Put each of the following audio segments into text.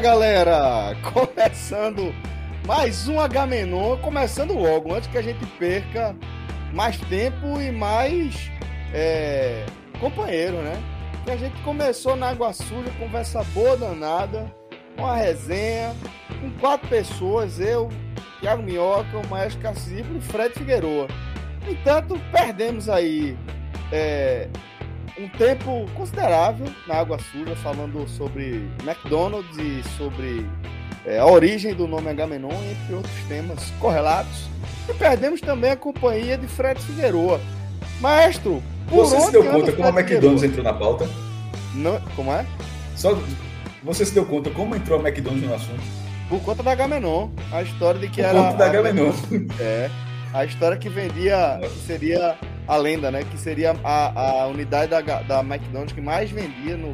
Galera! Começando mais um H-Menon, começando logo, antes que a gente perca mais tempo e mais é, companheiro, né? Que a gente começou na Água Suja, conversa boa danada, uma resenha, com quatro pessoas, eu, Thiago Minhoca, o Maestro Cassipo e Fred Figueroa. Entanto, perdemos aí é, um tempo considerável na Água Suja, falando sobre McDonald's e sobre é, a origem do nome Agamenon, entre outros temas correlatos. E perdemos também a companhia de Fred Figueroa. Maestro, por Você se deu conta como a Fred McDonald's Figueroa? entrou na pauta? Não, como é? Só você se deu conta como entrou a McDonald's no assunto? Por conta da Agamenon. A história de que Por era. conta da Agamenon. É. A história que vendia, que seria a lenda, né? Que seria a, a unidade da, da McDonald's que mais vendia no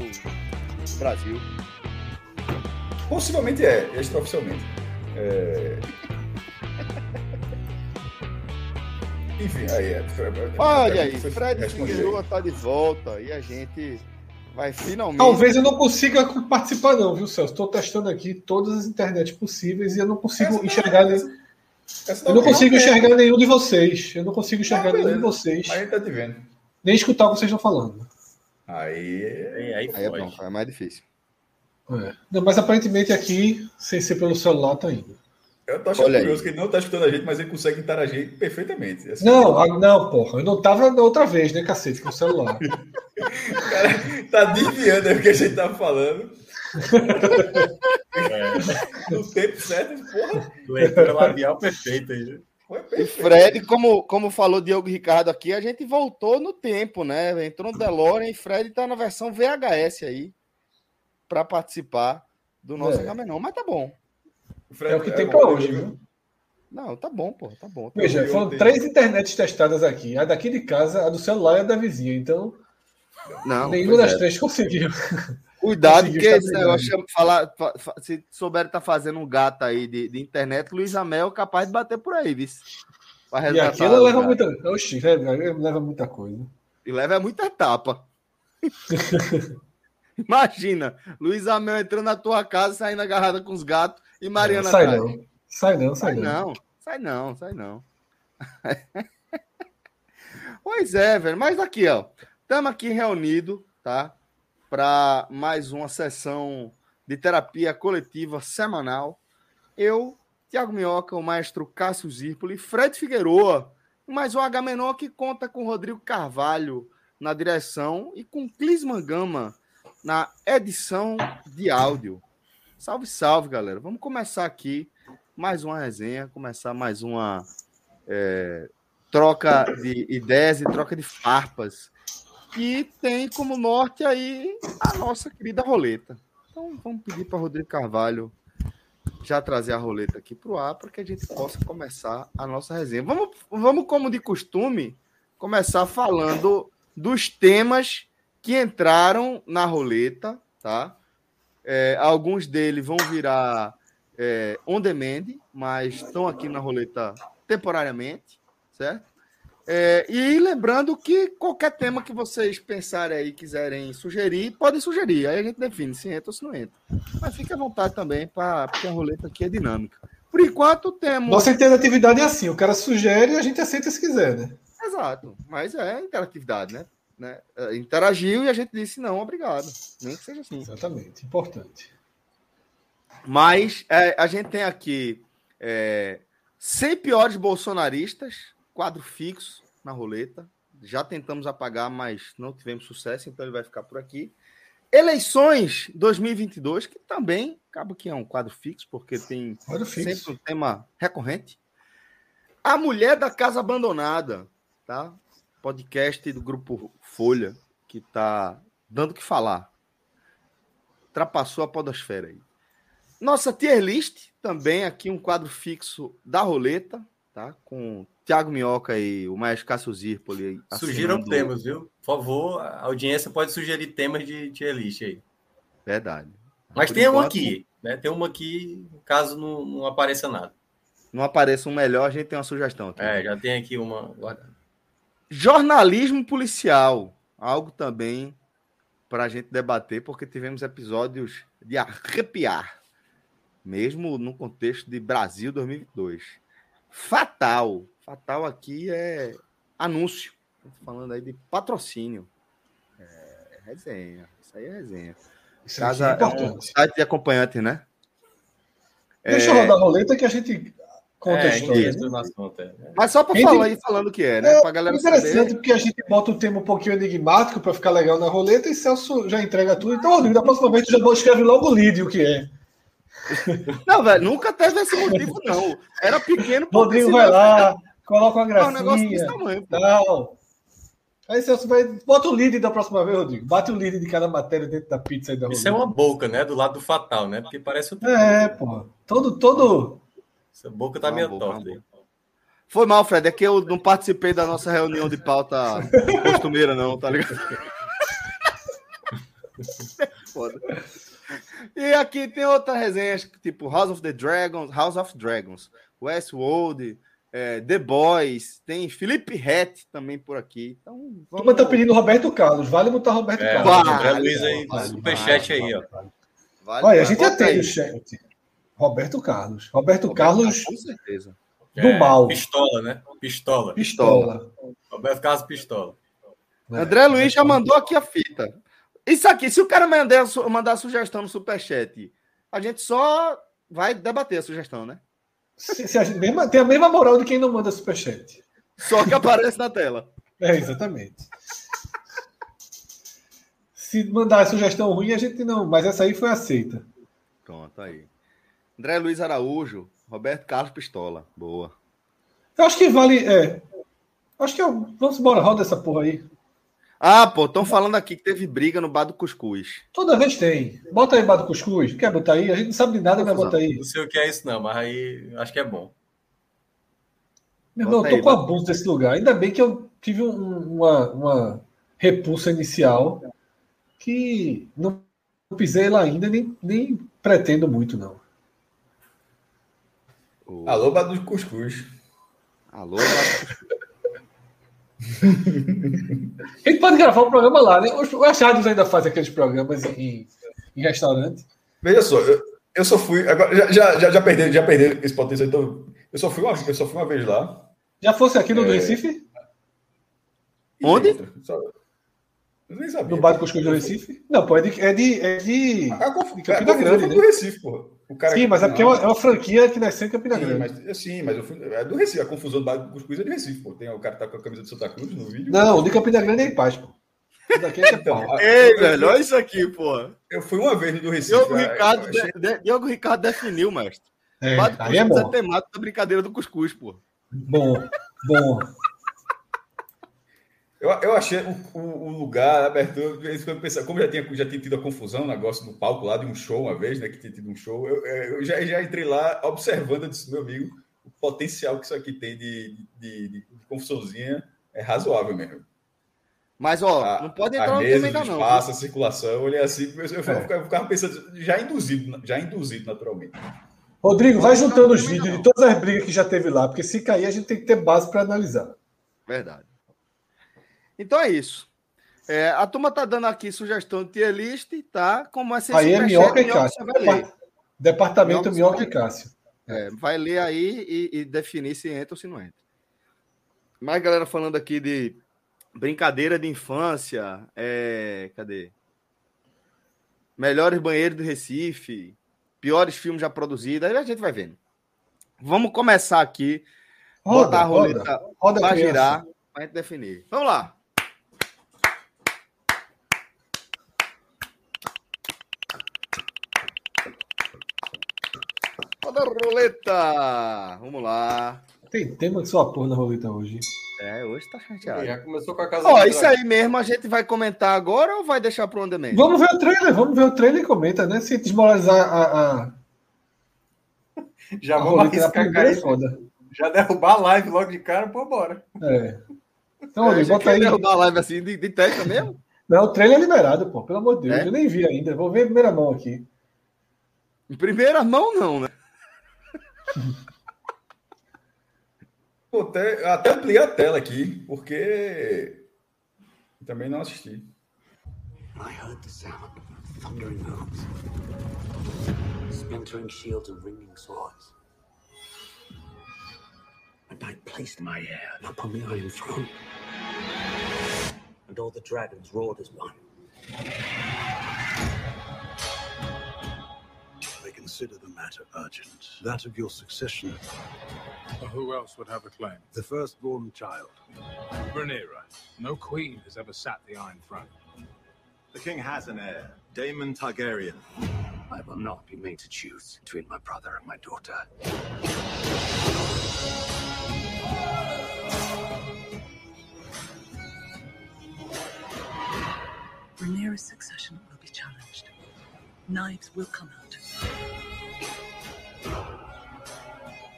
Brasil. Possivelmente é, extraoficialmente. É... Enfim, aí é. Olha aí, Fred. Figueroa tá de volta e a gente vai finalmente. Talvez eu não consiga participar, não, viu, Celso? Estou testando aqui todas as internets possíveis e eu não consigo Essa enxergar. não- nenhum- Essa Eu não ok. consigo enxergar nenhum de vocês. Eu não consigo enxergar Não, nenhum de vocês. Mas a gente tá te vendo. Nem escutar o que vocês estão falando. Aí. Aí, aí Aí é bom, é mais difícil. É. Não, mas aparentemente aqui, sem ser pelo celular, tá indo. Eu tô achando Olha aí. curioso que ele não tá escutando a gente, mas ele consegue interagir perfeitamente. Assim, Não, ah, não, porra. Eu não tava da outra vez, né, cacete, com o celular. O cara tá desviando aí o que a gente tá falando. É, No tempo certo, porra. leitura labial perfeita aí. E. Fred, como, como falou Diogo Ricardo aqui, a gente voltou no tempo, né? Entrou no DeLorean e Fred tá na versão VHS aí para participar do nosso É. Agamenon. Mas tá bom. Fred, É o que tem bom, pra hoje, viu? Não, tá bom, pô, tá bom. Tá Veja, vi foram três internets testadas aqui. A daqui de casa, a do celular e a da vizinha. Então, Não, nenhuma das é. três conseguiu. Cuidado, porque esse negócio chama- falar, fa- fa- se souber tá fazendo um gato aí de, de internet, Luiz Amel é capaz de bater por aí, viu? E aquilo leva cara. muita. Oxi, leva muita coisa. E leva muita etapa. Imagina, Luiz Amel entrando na tua casa, saindo agarrada com os gatos e Mariana sai atrás. não. Sai não, sai Sai não. não, sai não, sai não. pois é, velho. Mas aqui, ó. Estamos aqui reunidos, tá? Para mais uma sessão de terapia coletiva semanal. Eu, Tiago Minhoca, o maestro Cássio Zirpoli, Fred Figueroa, mais um H-Menor que conta com Rodrigo Carvalho na direção e com Clisman Gama na edição de áudio. Salve, salve, galera. Vamos começar aqui mais uma resenha, começar mais uma é, troca de ideias e troca de farpas. Que tem como norte aí a nossa querida roleta. Então vamos pedir para Rodrigo Carvalho já trazer a roleta aqui para o ar para que a gente possa começar a nossa resenha. Vamos, vamos, como de costume, começar falando dos temas que entraram na roleta, tá? É, alguns deles vão virar é, on demand, mas estão aqui na roleta temporariamente, certo? É, e lembrando que qualquer tema que vocês pensarem aí, quiserem sugerir, podem sugerir. Aí a gente define se entra ou se não entra. Mas fique à vontade também, pra, porque a roleta aqui é dinâmica. Por enquanto, temos. Nossa interatividade é assim: o cara sugere e a gente aceita se quiser, né? Exato, mas é interatividade, né? né? É, Interagiu e a gente disse não, obrigado. Nem que seja assim. Exatamente, importante. Mas é, a gente tem aqui é, 100 piores bolsonaristas, quadro fixo na roleta. Já tentamos apagar, mas não tivemos sucesso, então ele vai ficar por aqui. Eleições 2022, que também acaba que é um quadro fixo, porque tem Quadro fixo. sempre um tema recorrente. A Mulher da Casa Abandonada, tá? Podcast do grupo Folha, que tá dando o que falar. Ultrapassou a podosfera aí. Nossa tier list, também aqui um quadro fixo da roleta, tá? Com Thiago Minhoca e o Maestro Cássio Zirpoli. Sugiram assinando- temas, viu? Por favor, a audiência pode sugerir temas de tier list aí. Verdade. Mas Por tem enquanto, aqui, né? Tem uma aqui, caso não, não apareça nada. Não apareça um melhor, a gente tem uma sugestão aqui. É, já tem aqui uma guardada. Jornalismo policial, algo também para a gente debater, porque tivemos episódios de arrepiar, mesmo no contexto de Brasil 2022. Fatal, fatal aqui é anúncio, falando aí de patrocínio. É resenha, isso aí é resenha. Isso Casa é é um importante. de acompanhante, né? Deixa eu rodar a roleta que a gente conta a É, história. no assunto, é. Mas só para falar aí falando o que é, né? É Pra galera interessante, saber. porque a gente bota um tema um pouquinho enigmático para ficar legal na roleta e Celso já entrega tudo. Então, Rodrigo, da próxima vez tu já escreve logo o lead o que é. Não, velho, nunca teve esse motivo, não. Era pequeno. Rodrigo vai lá, coloca uma É um negócio desse gracinha. tamanho. Não. Aí Celso vai. Bota o lead da próxima vez, Rodrigo. Bate o lead de cada matéria dentro da pizza aí da Isso é uma boca, né? Do lado do fatal, né? Porque parece o. É, pô. Todo, todo. Essa boca tá Uma meio torta aí. Foi mal, Fred. É que eu não participei da nossa reunião de pauta costumeira, não, tá ligado? Foda. E aqui tem outras resenhas, tipo House of the Dragons, House of Dragons, Westworld, é, The Boys, tem Felipe Rett também por aqui. Então, A turma tá pedindo Roberto Carlos. Vale botar Roberto É, Carlos. Vale, André Luiz aí, vale, superchat aí, ó. Vale, Olha, a gente já tem o chat. Roberto Carlos. Roberto, Roberto Carlos Com certeza. do É, mal. Pistola, né? Pistola. Pistola. Roberto Carlos Pistola. É. André Luiz já mandou aqui a fita. Isso aqui, se o cara mandar, mandar sugestão no superchat, a gente só vai debater a sugestão, né? Se- se a gente- mesma- tem a mesma moral de quem não manda superchat. Só que aparece na tela. É, exatamente. Se mandar sugestão ruim, a gente não. Mas essa aí foi aceita. Pronto, aí. André Luiz Araújo, Roberto Carlos Pistola. Boa. Eu acho que vale. É, acho que é, vamos embora, roda essa porra aí. Ah, pô, estão falando aqui que teve briga no bar do Cuscuz. Toda vez tem. Bota aí, Bado Cuscuz. Quer botar aí? A gente não sabe de nada, mas bota aí. Não sei o que é isso, não, mas aí acho que é bom. Meu irmão, eu tô aí, com abuso desse lugar. Ainda bem que eu tive um- uma, uma repulsa inicial que não pisei lá ainda, nem, nem pretendo muito, não. O- Alô, Badu de Cuscuz. Alô, bar do Cuscuz. A gente pode gravar um programa lá, né? Os, os rádios ainda fazem aqueles programas em, em restaurante. Veja só, eu, eu só fui. Agora, já, já, já, já perderam, já perderam esse potencial. Então, eu só fui uma, eu só fui uma vez lá. Já fosse aqui no É. Recife? Onde? eu nem sabia. No bar do Cuscuz do Recife? Não, pô, é de. É de, é de... A conf- de Campina a confusão Grande, foi né? do Recife, porra. O cara Sim, mas é porque é uma, é uma franquia que nasceu em Campina Sim, Grande. mas, sim, mas eu fui, é do Recife. A confusão do bar do Cuscuz é de Recife, pô. Tem, o cara tá com a camisa de Santa Cruz no vídeo. Não, o de Campina Grande é em paz, pô. Daqui é Então, pau. a- Ei, eu- velho, olha isso aqui, pô. Eu fui uma vez no do Recife. Diogo ah, Ricardo, achei- de- de- Diogo Ricardo definiu, mestre. É, do aí é é da brincadeira do Cuscuz, pô. Bom, bom. Eu, eu achei o, o- o lugar, a abertura, de vez em quando eu pensava, como já tinha, já tinha tido a confusão, o negócio no palco lá de um show uma vez, né? Que tinha tido um show, eu, eu já, já entrei lá observando, eu disse, meu amigo, o potencial que isso aqui tem de, de, de, de confusãozinha é razoável mesmo. Mas, ó, A- não pode entrar no tema ainda não. espaço, a circulação, olhei assim, eu, eu, É. ficava, eu ficava pensando, já induzido, já induzido naturalmente. Rodrigo, vai juntando os vídeos não. de todas as brigas que já teve lá, porque se cair, a gente tem que ter base para analisar. Verdade. Então é isso. É, a turma tá dando aqui sugestão de tier list, tá? Como é Aí é Minhoca e Cássio. Departamento Minhoca e Cássio. É, vai ler aí e, e definir se entra ou se não entra. Mais galera falando aqui de brincadeira de infância. É, cadê? Melhores banheiros do Recife. Piores filmes já produzidos. Aí a gente vai vendo. Vamos começar aqui. Roda, botar a roda, roleta roda para criança. girar. pra gente definir. Vamos lá. Roda a roleta. Vamos lá. Tem tema que só porra na roleta hoje. É, hoje tá chateado. Já começou com a casa Ó, isso aí mesmo a gente vai comentar agora ou vai deixar pro demand? Vamos ver o trailer, vamos ver o trailer e comenta, né? Se desmoralizar a, a, Já a vamos arriscar é foda. Já derrubar a live logo de cara, pô, bora. É. Então, É, olha, já bota quer aí. derrubar a live assim de, de testa mesmo? Não, o trailer é liberado, pô. Pelo amor de Deus. É? Eu nem vi ainda. Vou ver em primeira mão aqui. Em primeira mão, não, né? Pô, até, até ampliei a tela aqui, porque também não assisti. I heard the sound of thundering hooves, splintering shields and ringing swords. And I placed my heir upon the Iron Throne. And all the dragons roared as one. Consider the matter urgent. That of your succession, Who else would have a claim? the firstborn child. Rhaenyra. No queen has ever sat the Iron Throne. The king has an heir, Daemon Targaryen. I will not be made to choose between my brother and my daughter. Rhaenyra's succession will be challenged. Knives will come out.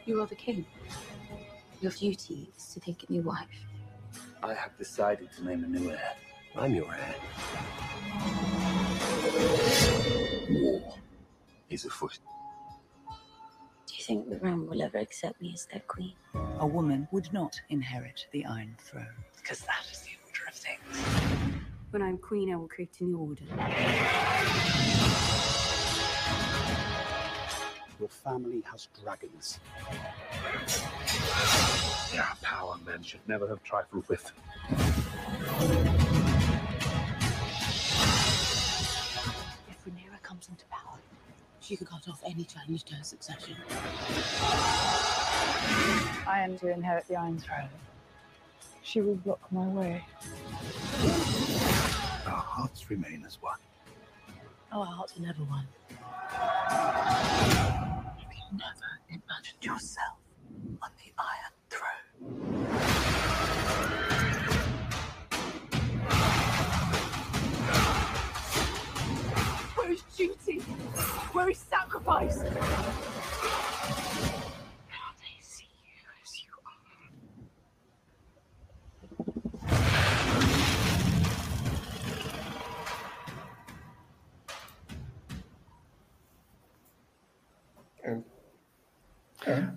You are the king. Your duty is to take a new wife. I have decided to name a new heir. I'm your heir. War is afoot. Do you think the realm will ever accept me as their queen? A woman would not inherit the Iron Throne, because that is the order of things. When I'm queen, I will create a new order. Your family has dragons. They are power men should never have trifled with. If Rhaenyra comes into power, she could cut off any challenge to her succession. I am to inherit the Iron Throne. She will block my way. Our hearts remain as one. Oh, our hearts are never one. You never yourself on the Iron Throne. Where is duty? Where is sacrifice?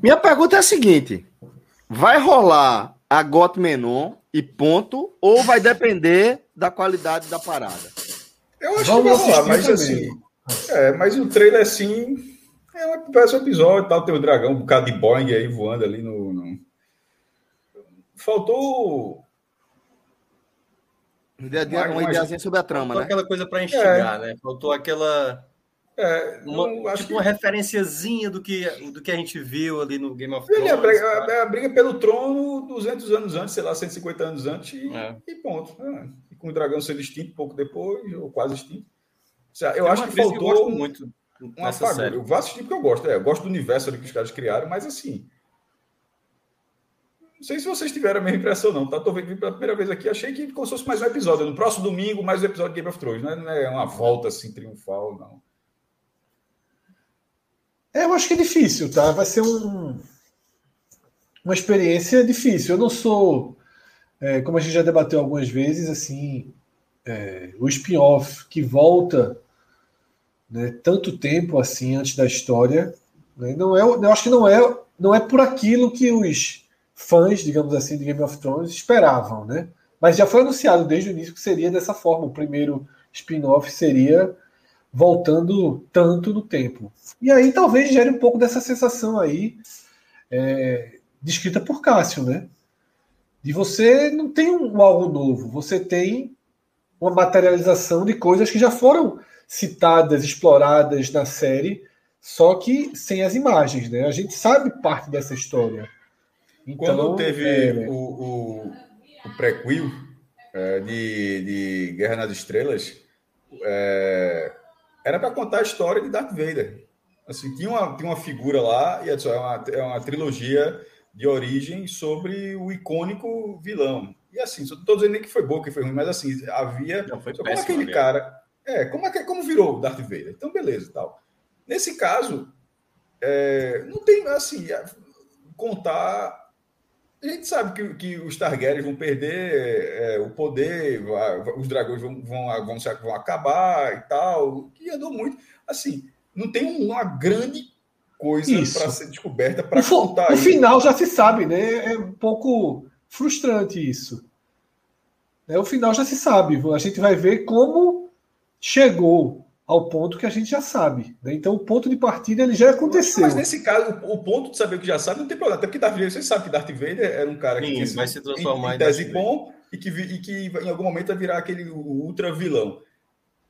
Minha pergunta é a seguinte: vai rolar a Got Menon e ponto, ou vai depender da qualidade da parada? Eu acho Vamos que vai rolar, mas assistir assim. É, mas o trailer assim. É um, um episódio, tal, tem o dragão, um bocado de Boeing aí voando ali no. no- Faltou. Mas- Uma mas- ideazinha sobre a trama, Faltou né? aquela coisa pra instigar, né? Faltou aquela. É, Uma, não, acho tipo uma referenciazinha do que, do que a gente viu ali no Game of que ele é a Thrones. briga, a- a briga pelo trono 200 anos antes, sei lá, 150 anos antes, e, É. e ponto. É. E com o dragão sendo extinto pouco depois, ou quase extinto. Eu Tem acho que faltou um- muito uma fagulha. Eu vou assistir porque eu gosto. É, eu gosto do universo ali que os caras criaram, mas assim. Não sei se vocês tiveram a mesma impressão, não. Tá? Tô vendo pela primeira vez aqui, achei que como se fosse mais um episódio. No próximo domingo, mais um episódio de Game of Thrones. Não é, não é uma volta assim triunfal, não. É, eu acho que é difícil, tá? Vai ser um, uma experiência difícil. Eu não sou, é, como a gente já debateu algumas vezes, assim, é, o spin-off que volta né, tanto tempo assim antes da história, né, não é, eu acho que não é, não é por aquilo que os fãs, digamos assim, de Game of Thrones esperavam, né? Mas já foi anunciado desde o início que seria dessa forma. O primeiro spin-off seria voltando tanto no tempo. E aí talvez gere um pouco dessa sensação aí, é, descrita por Cássio, né? De você não tem um algo novo, você tem uma materialização de coisas que já foram citadas, exploradas na série, só que sem as imagens, né? A gente sabe parte dessa história. Então, Quando teve é, o, o- o prequel é, de, de Guerra nas Estrelas é, era para contar a história de Darth Vader. Assim, tinha uma, tinha uma figura lá, e é uma, é uma trilogia de origem sobre o icônico vilão. E assim, não estou dizendo nem que foi bom, que foi ruim, mas assim, havia. Não, foi como péssimo, aquele mesmo. cara. É, como, é como virou o Darth Vader? Então, beleza tal. Nesse caso, é, não tem assim, contar. A gente sabe que, que os Targaryens vão perder é, o poder, os dragões vão, vão, vão, vão acabar e tal, que andou muito. Assim, não tem uma grande coisa para ser descoberta para contar o isso. final já se sabe, né? É um pouco frustrante isso. É, o final já se sabe. A gente vai ver como chegou ao ponto que a gente já sabe. né? Então, o ponto de partida ele já aconteceu. Mas nesse caso, o, o ponto de saber que já sabe não tem problema. Até porque Darth Vader, você sabe que Darth Vader era um cara que Sim, sido vai se transformar em, em em tese bom e que, e que em algum momento vai virar aquele ultra vilão.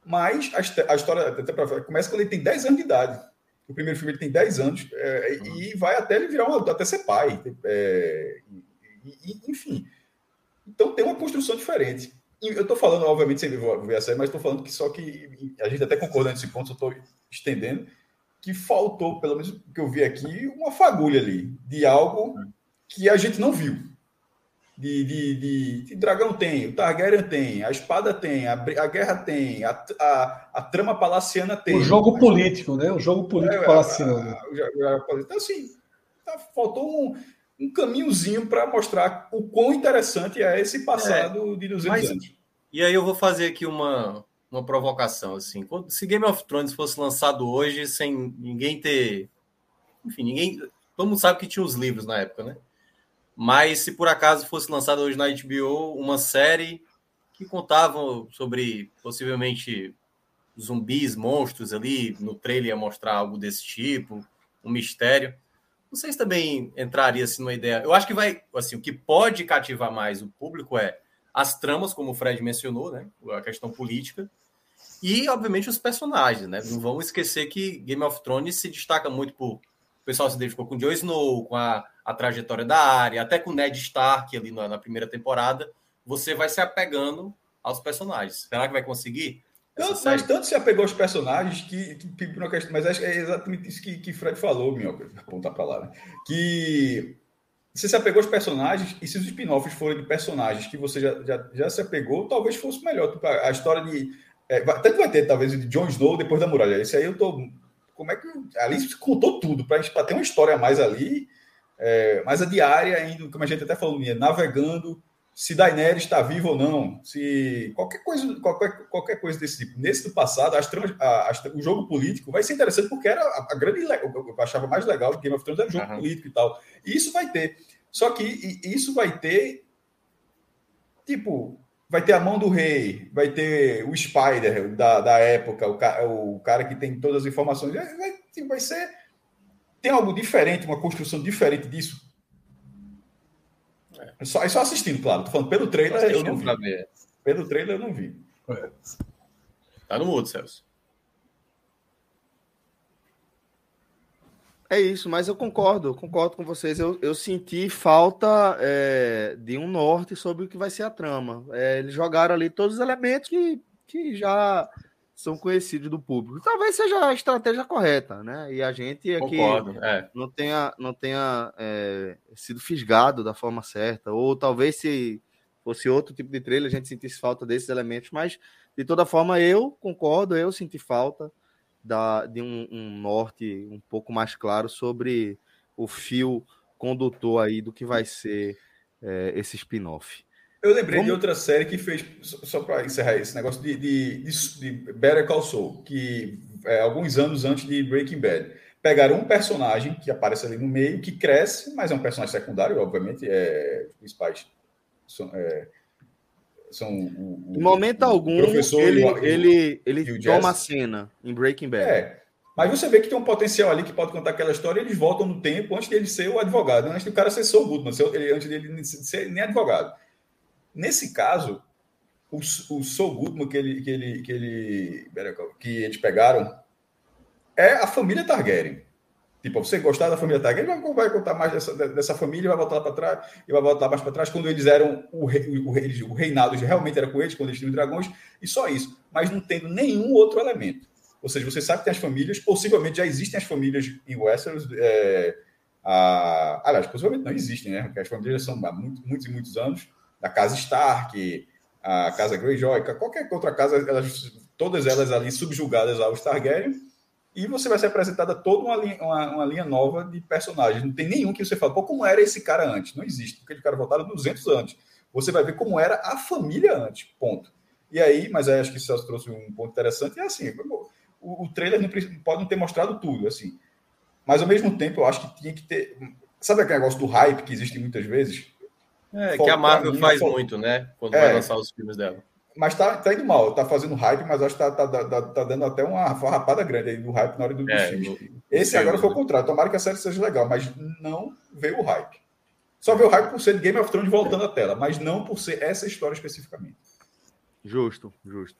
Mas a, a história até pra- começa quando ele tem 10 anos de idade. O primeiro filme ele tem 10 anos é, e vai até ele virar um adulto, até ser pai. é, e- e- enfim. Então tem uma construção diferente. Eu estou falando, obviamente, sem ver a série, mas estou falando que só que a gente até concorda nesse ponto, só estou estendendo, que faltou, pelo menos que eu vi aqui, uma fagulha ali de algo que a gente não viu. De, de, de, de dragão tem, o Targaryen tem, a espada tem, a, a guerra tem, a, a, a trama palaciana tem. O jogo político, né? O jogo político É, palaciano. Então, assim, tá- faltou um, um caminhozinho para mostrar o quão interessante é esse passado de 200 mas- anos. E aí eu vou fazer aqui uma, uma provocação, assim. Se Game of Thrones fosse lançado hoje sem ninguém ter... Enfim, ninguém... Todo mundo sabe que tinha os livros na época, né? Mas se por acaso fosse lançado hoje na HBO uma série que contava sobre possivelmente zumbis, monstros ali, no trailer ia mostrar algo desse tipo, um mistério. Vocês também entraria assim numa ideia. Eu acho que vai, assim, o que pode cativar mais o público é as tramas, como o Fred mencionou, né? A questão política. E, obviamente, os personagens, né? Não vamos esquecer que Game of Thrones se destaca muito por. O pessoal se identificou com Jon Snow, com a, a trajetória da área, até com Ned Stark ali na, na primeira temporada. Você vai se apegando aos personagens. Será que vai conseguir? Tanto, mas tanto se apegou aos personagens que, que, que questão- mas acho que é exatamente isso que, que Fred falou, Minhoca, apontar para lá, né? Que você se apegou aos personagens, e se os spin-offs forem de personagens que você já, já, já se apegou, talvez fosse melhor. Tipo, a, a história de. É, vai- tanto vai ter, talvez, de Jon Snow depois da muralha. Esse aí eu tô. Como é que. Ali se contou tudo, para ter uma história a mais ali, é, mais a diária, indo, como a gente até falou, navegando se Daenerys está viva ou não, se qualquer coisa, qualquer, qualquer coisa desse tipo. Nesse do passado, as tramas- a- o jogo político vai ser interessante porque era a, a grande, eu achava mais legal do Game of Thrones era o jogo Aham. político e tal. E isso vai ter. Só que e- isso vai ter tipo, vai ter a mão do rei, vai ter o Spider da, da época, o, ca- o cara que tem todas as informações. Vai, vai- vai ser tem algo diferente, uma construção diferente disso. É só, é só assistindo, claro. Tô falando pelo trailer, eu não vi. Pelo trailer, eu não vi. Tá no mudo, Celso. É isso, mas eu concordo, concordo com vocês. Eu, eu senti falta é, de um norte sobre o que vai ser a trama. É, eles jogaram ali todos os elementos que, que já são conhecidos do público. Talvez seja a estratégia correta, né? E a gente aqui Concordo. É. não tenha, não tenha é, sido fisgado da forma certa, ou talvez se fosse outro tipo de trailer a gente sentisse falta desses elementos, mas de toda forma eu concordo, eu senti falta da, de um, um norte um pouco mais claro sobre o fio condutor aí do que vai ser é, esse spin-off. Eu lembrei de Vamos- outra série que fez, só, para encerrar esse negócio de, de, de, de Better Call Saul, que é, alguns anos antes de Breaking Bad. Pegaram um personagem que aparece ali no meio, que cresce, mas é um personagem secundário, obviamente, é, os principais são, é, são o, o- Em momento o algum, professor ele, o- ele, ele toma a cena em Breaking Bad. É. Mas você vê que tem um potencial ali que pode contar aquela história e eles voltam no tempo antes dele ser o advogado, antes do cara ser Saul Goodman, antes dele ser nem advogado. Nesse caso, o, o Saul Goodman que, ele, que, ele, que, ele, que eles pegaram é a família Targaryen. Tipo, você gostar da família Targaryen, vai, contar mais dessa, dessa família, vai voltar para trás, e vai voltar mais para trás, quando eles eram o, rei, o, rei, o reinado realmente era com eles, quando eles tinham dragões, e só isso. Mas não tendo nenhum outro elemento. Ou seja, você sabe que tem as famílias, possivelmente já existem as famílias em Westeros, é, a, aliás, possivelmente não existem, né? Porque as famílias são há muito, muitos e muitos anos, da casa Stark, a casa Greyjoy, qualquer outra casa, elas, todas elas ali subjugadas aos Targaryen, e você vai ser apresentada toda uma linha, uma, uma, linha nova de personagens. Não tem nenhum que você fala, pô, como era esse cara antes? Não existe, porque aquele cara voltaram 200 anos. Você vai ver como era a família antes, ponto. E aí, mas aí acho que o Celso trouxe um ponto interessante, é assim, o, o trailer não pode não ter mostrado tudo, assim. Mas ao mesmo tempo, eu acho que tinha que ter. Sabe aquele negócio do hype que existe muitas vezes? É, que a Marvel mim, faz muito, né? Quando é, vai lançar os filmes dela. Mas tá, tá indo mal, tá fazendo hype, mas acho que tá, tá, tá, tá dando até uma farrapada grande aí do hype na hora do, é, Esse agora foi o contrário. Tomara que a série seja legal, mas não veio o hype. Só veio o hype por ser de Game of Thrones voltando à tela, mas não por ser essa história especificamente. Justo, justo.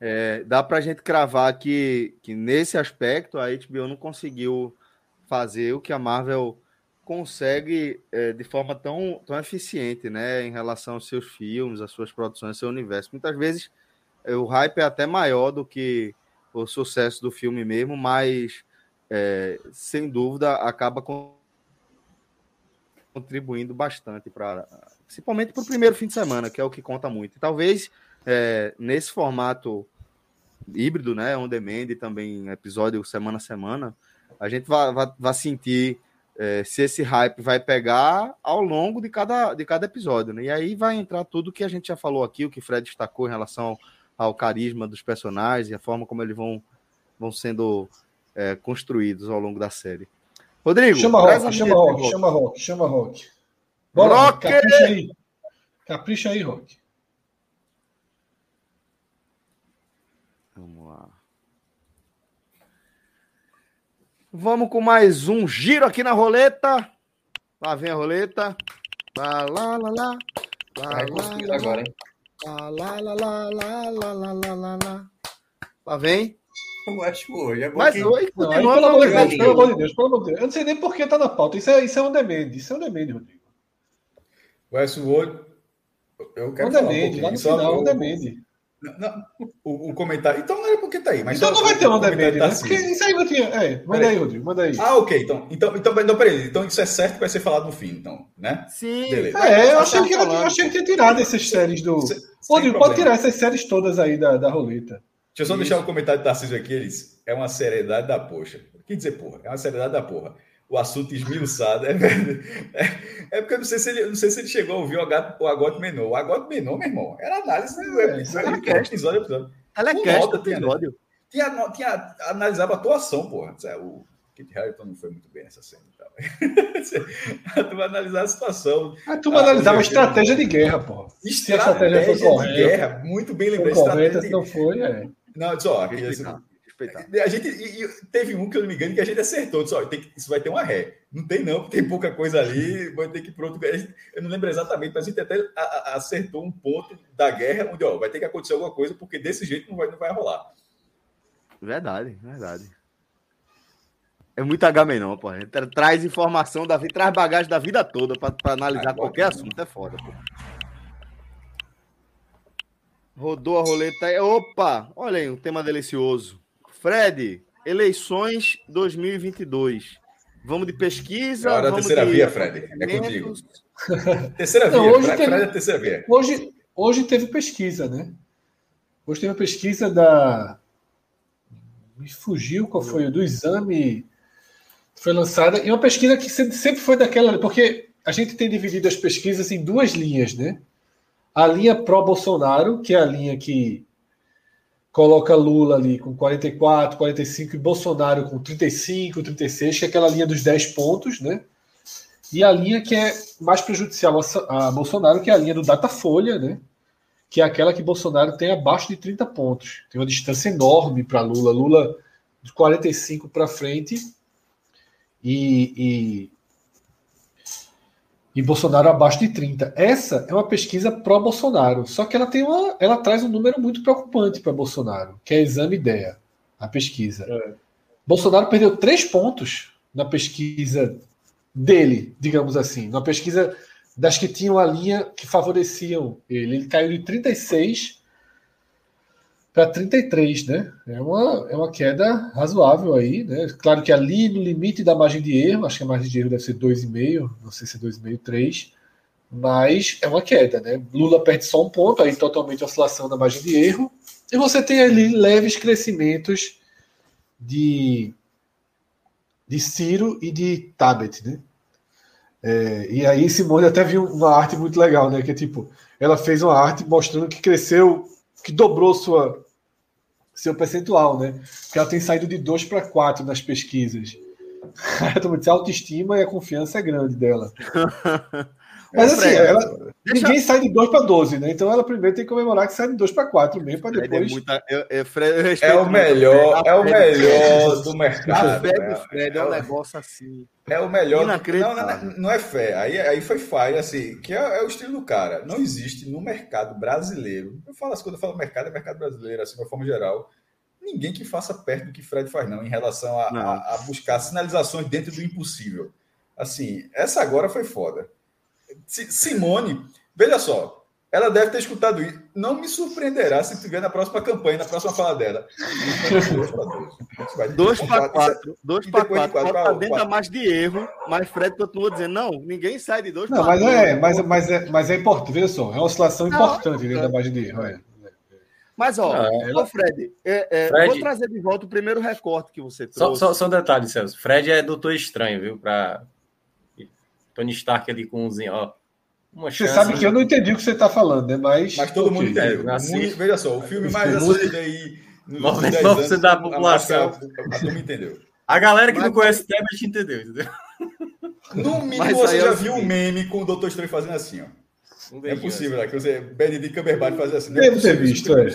É, dá pra gente cravar que, que nesse aspecto a HBO não conseguiu fazer o que a Marvel consegue é, de forma tão, tão eficiente, né, em relação aos seus filmes, às suas produções, ao seu universo. Muitas vezes é, o hype é até maior do que o sucesso do filme mesmo, mas é, sem dúvida acaba contribuindo bastante para, principalmente para o primeiro fim de semana, que é o que conta muito. E talvez é, nesse formato híbrido, né, on demand e também episódio semana a semana, a gente vai, sentir é, se esse hype vai pegar ao longo de cada, de cada episódio. Né? E aí vai entrar tudo que a gente já falou aqui, o que Fred destacou em relação ao, ao carisma dos personagens e a forma como eles vão, vão sendo é, construídos ao longo da série. Rodrigo, chama Rock, chama Rock, chama Rock, chama Rock. Bora, Rock! Capricha aí. Capricha aí, Rock. Vamos com mais um giro aqui na roleta. Lá vem a roleta. Lá, lá, lá, lá. Lá, lá, lá, agora, hein? Lá, lá, lá, lá, lá, lá, lá, lá, lá. Lá vem. Eu acho hoje. É Mas que... oi, não, aí, pelo, amor de Deus, pelo amor de Deus, pelo amor de Deus. Eu não sei nem por que tá na pauta. Isso é, isso é um demand. Isso é um demand, Rodrigo. Westworld. Eu quero um falar demand, um lá no final, um demand. Não, o, o, comentário. Então não é porque tá aí. Mas então não vai ter onda dele, tá né? Assim. Porque isso aí não tinha. É, manda aí, Rodrigo, manda aí. Ah, ok. Então, então, então, então peraí. Então isso é certo que vai ser falado no fim, então, né? Sim. Beleza. É, eu achei, que, eu achei que tinha tirado essas séries do. Sem, Rodrigo, pode tirar essas séries todas aí da, da roleta. Deixa eu só isso. deixar o um comentário do Tarcísio aqui. Eles. É uma seriedade da poxa. Quer dizer, porra? É uma seriedade da porra o assunto esmiuçado. É, é, é, porque eu não sei se ele, não sei se ele chegou a ouvir o, Agato, o Agote Menor. O Agote Menor, meu irmão, era análise do é, episódio, episódio, episódio. Ela é cast do episódio. Tinha, tinha, tinha, analisava a atuação, porra. O Kit Harrington não foi muito bem nessa cena. a turma analisava a situação. A turma a, analisava a estratégia de guerra, porra. Estratégia, estratégia correta, de guerra, muito bem lembrado. Correta, se não foi, é. Não, só, aqui, respeitar. A gente e, e, teve um que eu não me engano que a gente acertou. Disse, tem que, isso vai ter uma ré. Não tem, não, porque tem pouca coisa ali, vai ter que ir para outro. Eu não lembro exatamente, mas a gente até acertou um ponto da guerra onde ó, vai ter que acontecer alguma coisa, porque desse jeito não vai, não vai rolar. Verdade, verdade. É muito H não, pô. Traz informação da vida, traz bagagem da vida toda para analisar ah, qualquer assunto. É foda, pô. Rodou a roleta. Opa! Olha aí, um tema delicioso. Fred, eleições 2022. Vamos de pesquisa. É hora da terceira via, Fred. É contigo. terceira via. Não, hoje Fred, teve, Fred é terceira via. Hoje, hoje teve pesquisa, né? Hoje teve uma pesquisa da. Me fugiu qual foi? Do exame. Foi lançada. E uma pesquisa que sempre foi daquela. Porque a gente tem dividido as pesquisas em duas linhas, né? A linha pró-Bolsonaro, que é a linha que coloca Lula ali com 44, 45 e Bolsonaro com 35, 36, que é aquela linha dos 10 pontos, né? E a linha que é mais prejudicial a, Bolsonaro, que é a linha do Datafolha, né? Que é aquela que Bolsonaro tem abaixo de 30 pontos. Tem uma distância enorme para Lula. Lula de 45 para frente e, e e Bolsonaro abaixo de 30. Essa é uma pesquisa pró-Bolsonaro, só que ela tem uma, ela traz um número muito preocupante para Bolsonaro, que é Exame Ideia, a pesquisa. É. Bolsonaro perdeu três pontos na pesquisa dele, digamos assim, na pesquisa das que tinham a linha que favoreciam ele. Ele caiu de 36 para 33, né? É uma, é uma queda razoável aí, né? Claro que ali no limite da margem de erro, acho que a margem de erro deve ser 2,5, não sei se é 2,5, 3, mas é uma queda, né? Lula perde só um ponto, aí totalmente oscilação da margem de erro, e você tem ali leves crescimentos de, de Ciro e de Tabet, né? É, e aí Simone até viu uma arte muito legal, né? Que é tipo, ela fez uma arte mostrando que cresceu, que dobrou sua seu percentual, né? Porque ela tem saído de 2 para 4 nas pesquisas. A autoestima e a confiança é grande dela. Mas assim, ela, Deixa... ninguém sai de 2 para 12, né? Então ela primeiro tem que comemorar que sai de 2 para 4 mesmo, para é depois. É, muita... eu, eu, Fred, eu é o melhor, é o melhor do mercado. Fred, né? Fred é um negócio assim. É o melhor. Não, não, não, é fé. Aí, aí foi falha, assim, que é, é, o estilo do cara. Não existe no mercado brasileiro. Eu falo assim, quando eu falo mercado, é mercado brasileiro, assim, de uma forma geral. Ninguém que faça perto do que Fred faz, não, em relação a, a, a buscar sinalizações dentro do impossível. Assim, essa agora foi foda. Simone, veja só, ela deve ter escutado isso. Não me surpreenderá se tiver na próxima campanha, na próxima fala dela. 2 para 4. 2 para 4. Está dentro da mais de erro, mas Fred continua dizendo: não, ninguém sai de 2 para 4. Não, mas é, mas, mas, é, mas é importante, veja só, é uma oscilação não, importante dentro é. da margem de erro. É. Mas, ó, ela... Fred, é, é, Fred, vou trazer de volta o primeiro recorte que você trouxe. Só, só, só um detalhe, Celso. Fred é doutor estranho, viu? Para Tony Stark ali com um ó. Você sabe que eu não entendi o que você está falando, né? Mas. Mas todo mundo entendeu. É, Muito, veja só, o filme mais assistido aí. 99% da população. A turma entendeu. A galera que Mas, não conhece Tebet entendeu, entendeu? No mínimo, Mas você já viu um meme com o Doutor Estranho fazendo assim, ó. Um é possível, né? Que você, Benedict Cumberbatch fazer assim. Devo ter visto, é.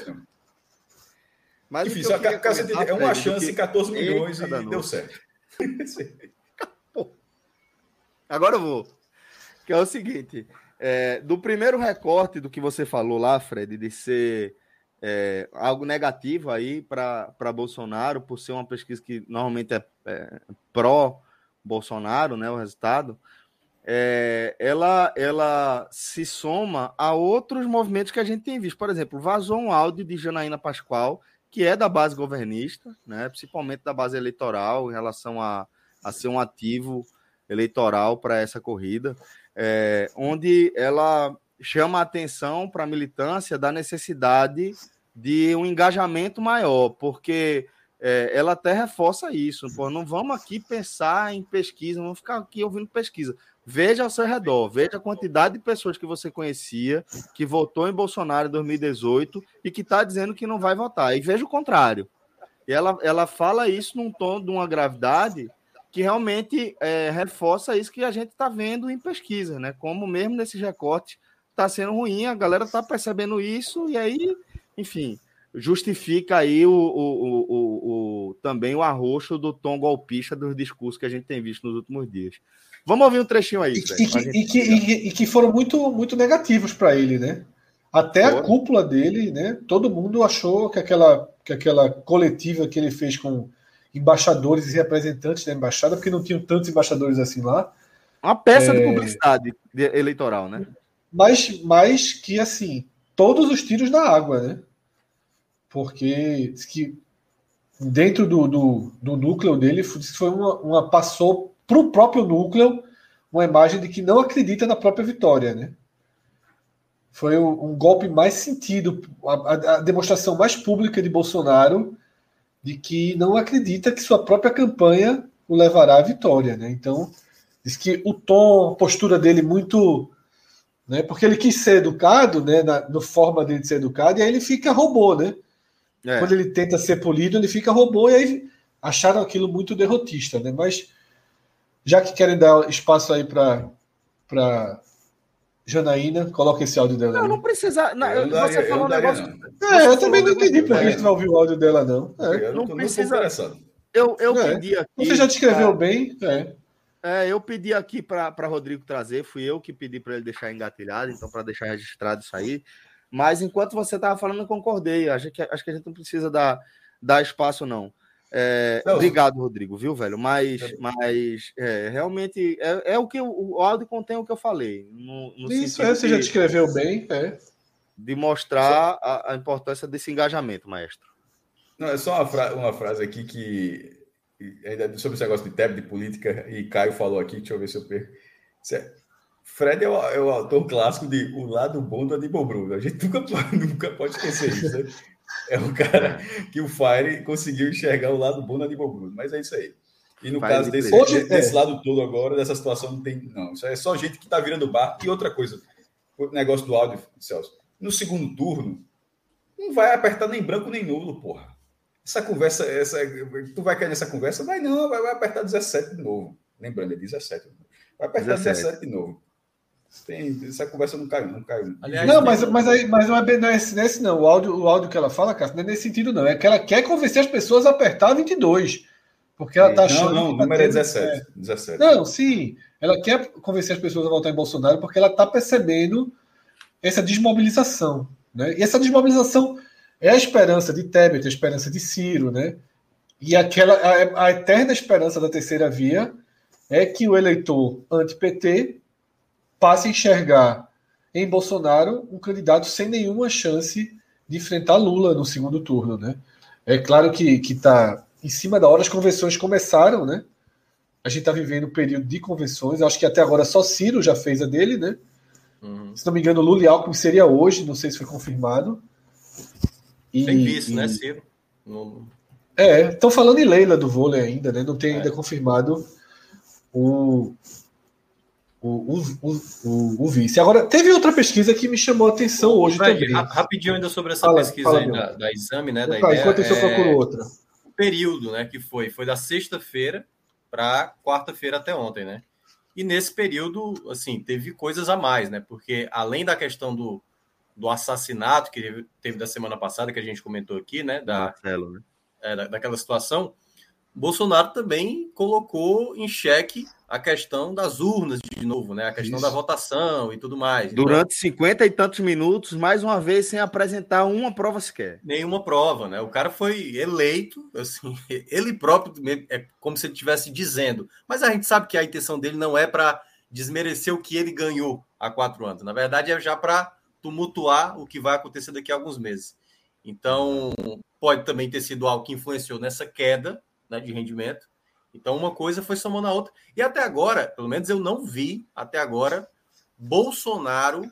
Mas Enfim, só, é uma chance em 14 milhões e deu certo. Agora eu vou. Que é o seguinte: é, do primeiro recorte do que você falou lá, Fred, de ser é, algo negativo aí para Bolsonaro, por ser uma pesquisa que normalmente é, é pró-Bolsonaro, né, o resultado, é, ela, ela se soma a outros movimentos que a gente tem visto. Por exemplo, vazou um áudio de Janaína Pascoal, que é da base governista, né, principalmente da base eleitoral, em relação a, a ser um ativo eleitoral para essa corrida é, onde ela chama a atenção para a militância da necessidade de um engajamento maior, porque é, ela até reforça isso. Pô, não vamos aqui pensar em pesquisa, vamos ficar aqui ouvindo pesquisa. Veja ao seu redor, veja a quantidade de pessoas que você conhecia que votou em Bolsonaro em 2018 e que está dizendo que não vai votar. E veja o contrário. Ela, ela fala isso num tom de uma gravidade que realmente é, reforça isso que a gente está vendo em pesquisa, né? Como mesmo nesse recorte está sendo ruim, a galera está percebendo isso e aí, enfim, justifica aí o, o, o, o, também o arroxo do tom golpista dos discursos que a gente tem visto nos últimos dias. Vamos ouvir um trechinho aí. E, e, que, e, que, e, que, foram muito, muito negativos para ele, né? Até a cúpula dele, né? Todo mundo achou que aquela, que aquela coletiva que ele fez com embaixadores e representantes da embaixada, porque não tinham tantos embaixadores assim lá. Uma peça é... de publicidade eleitoral, né? Mas, mas que, assim, todos os tiros na água, né? Porque que dentro do, do, do núcleo dele foi uma, uma passou para o próprio núcleo uma imagem de que não acredita na própria vitória, né? Foi um, um golpe mais sentido, a, a, demonstração mais pública de Bolsonaro de que não acredita que sua própria campanha o levará à vitória, né? Então, diz que o tom, a postura dele muito, né? Porque ele quis ser educado, né? Na, no forma dele de ser educado, e aí ele fica robô, né? É. Quando ele tenta ser polido, ele fica robô, e aí acharam aquilo muito derrotista, né? Mas já que querem dar espaço aí para para Janaína, coloca esse áudio dela. Não, aí. não precisa. Não, eu você falou um negócio. Não. É, eu também não entendi porque a gente vai ouvir o áudio dela, não. É. Não, não precisa. Eu, eu é. pedi aqui. Você já descreveu pra... bem? É. É, eu pedi aqui para Rodrigo trazer, fui eu que pedi para ele deixar engatilhado, então para deixar registrado isso aí. Mas enquanto você estava falando, eu concordei. Acho que, acho que a gente não precisa dar, dar espaço, não. É, obrigado, Rodrigo, viu, velho? Mas, mas é, realmente é, é o que o, o áudio contém o que eu falei. No, no Isso, é, você já de- descreveu bem. É. de mostrar a, a importância desse engajamento, maestro. Não, é só uma, fra- uma frase aqui que. e Ainda sobre esse negócio de TEP, de política, e Caio falou aqui, deixa eu ver se eu perco. É- Fred é o, é o autor clássico de O Lado Bom do Aníbal Bruno. A gente nunca, pode- nunca pode esquecer isso. Né? É o cara que o Fire conseguiu enxergar o lado bom do Aníbal Bruno. Mas é isso aí. E no Fire caso de desse. Hoje, desse é. lado todo agora, dessa situação, não tem. Não, isso é só gente que está virando bar. E outra coisa, o negócio do áudio, Celso. No segundo turno, não vai apertar nem branco nem nulo, porra. Essa conversa, essa, tu vai cair nessa conversa? Vai não, vai, vai apertar 17 de novo. Lembrando, é 17. Vai apertar 17. 17, de novo. Tem, essa conversa não caiu, não caiu. Aliás, Não, mas, mas, aí, mas não, é, bem- não é esse- nesse não. O áudio, o áudio que ela fala, cara, não é nesse sentido, não. É que ela quer convencer as pessoas a apertar 22. Porque ela tá achando. não, não, o tá número é tendo- 17. 17. Não, sim. Ela quer convencer as pessoas a votar em Bolsonaro porque ela está percebendo essa desmobilização. Né? E essa desmobilização é a esperança de Tebet, a esperança de Ciro, né? E aquela a, a eterna esperança da terceira via é que o eleitor anti-PT passe a enxergar em Bolsonaro um candidato sem nenhuma chance de enfrentar Lula no segundo turno, né? É claro que que está em cima da hora as convenções começaram, né? A gente está vivendo um período de convenções. Acho que até agora só Ciro já fez a dele, né? Uhum. Se não me engano, Lula e Alckmin seria hoje, não sei se foi confirmado. E, Tem vice, e- né, Ciro? É, estão falando em Leila do vôlei ainda, né? Não tem É. ainda confirmado o, o, o, o, o- o vice. Agora, teve outra pesquisa que me chamou a atenção hoje Fred, também. ra- Rapidinho ainda sobre essa Fala- pesquisa fala, aí da, da exame, né? Da Cara, ideia, enquanto isso, eu é, procuro outra. o período, né? Que foi, foi da sexta-feira para quarta-feira até ontem, né? E nesse período, assim, teve coisas a mais, né? Porque além da questão do, do assassinato que teve, teve da semana passada, que a gente comentou aqui, né? Da, Marcelo, né? é, da- daquela situação, Bolsonaro também colocou em xeque a questão das urnas de novo, né? A questão Isso. da votação e tudo mais. Então, Durante 50 e tantos minutos, mais uma vez, sem apresentar uma prova sequer. nenhuma prova, né? O cara foi eleito, assim, ele próprio é como se ele estivesse dizendo. Mas a gente sabe que a intenção dele não é para desmerecer o que ele ganhou há quatro anos. Na verdade, é já para tumultuar o que vai acontecer daqui a alguns meses. Então, pode também ter sido algo que influenciou nessa queda né, de rendimento. Então, uma coisa foi somando a outra. E até agora, pelo menos eu não vi, até agora, Bolsonaro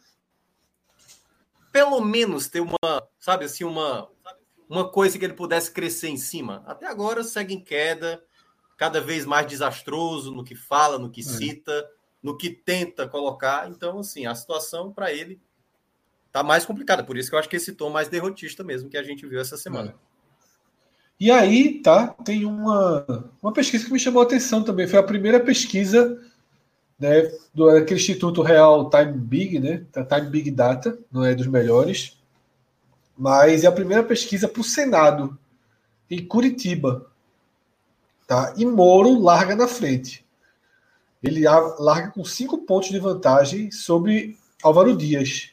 pelo menos ter uma, sabe, assim, uma, uma coisa que ele pudesse crescer em cima. Até agora segue em queda, cada vez mais desastroso no que fala, no que cita, no que tenta colocar. Então, assim, a situação para ele tá mais complicada. Por isso que eu acho que esse tom mais derrotista mesmo que a gente viu essa semana. E aí, tá, tem uma, uma pesquisa que me chamou a atenção também. Foi a primeira pesquisa né, do aquele Instituto Real Time Big, né? Time Big Data, não é dos melhores, mas é a primeira pesquisa para o Senado em Curitiba. Tá? E Moro larga na frente. Ele larga com cinco pontos de vantagem sobre Álvaro Dias,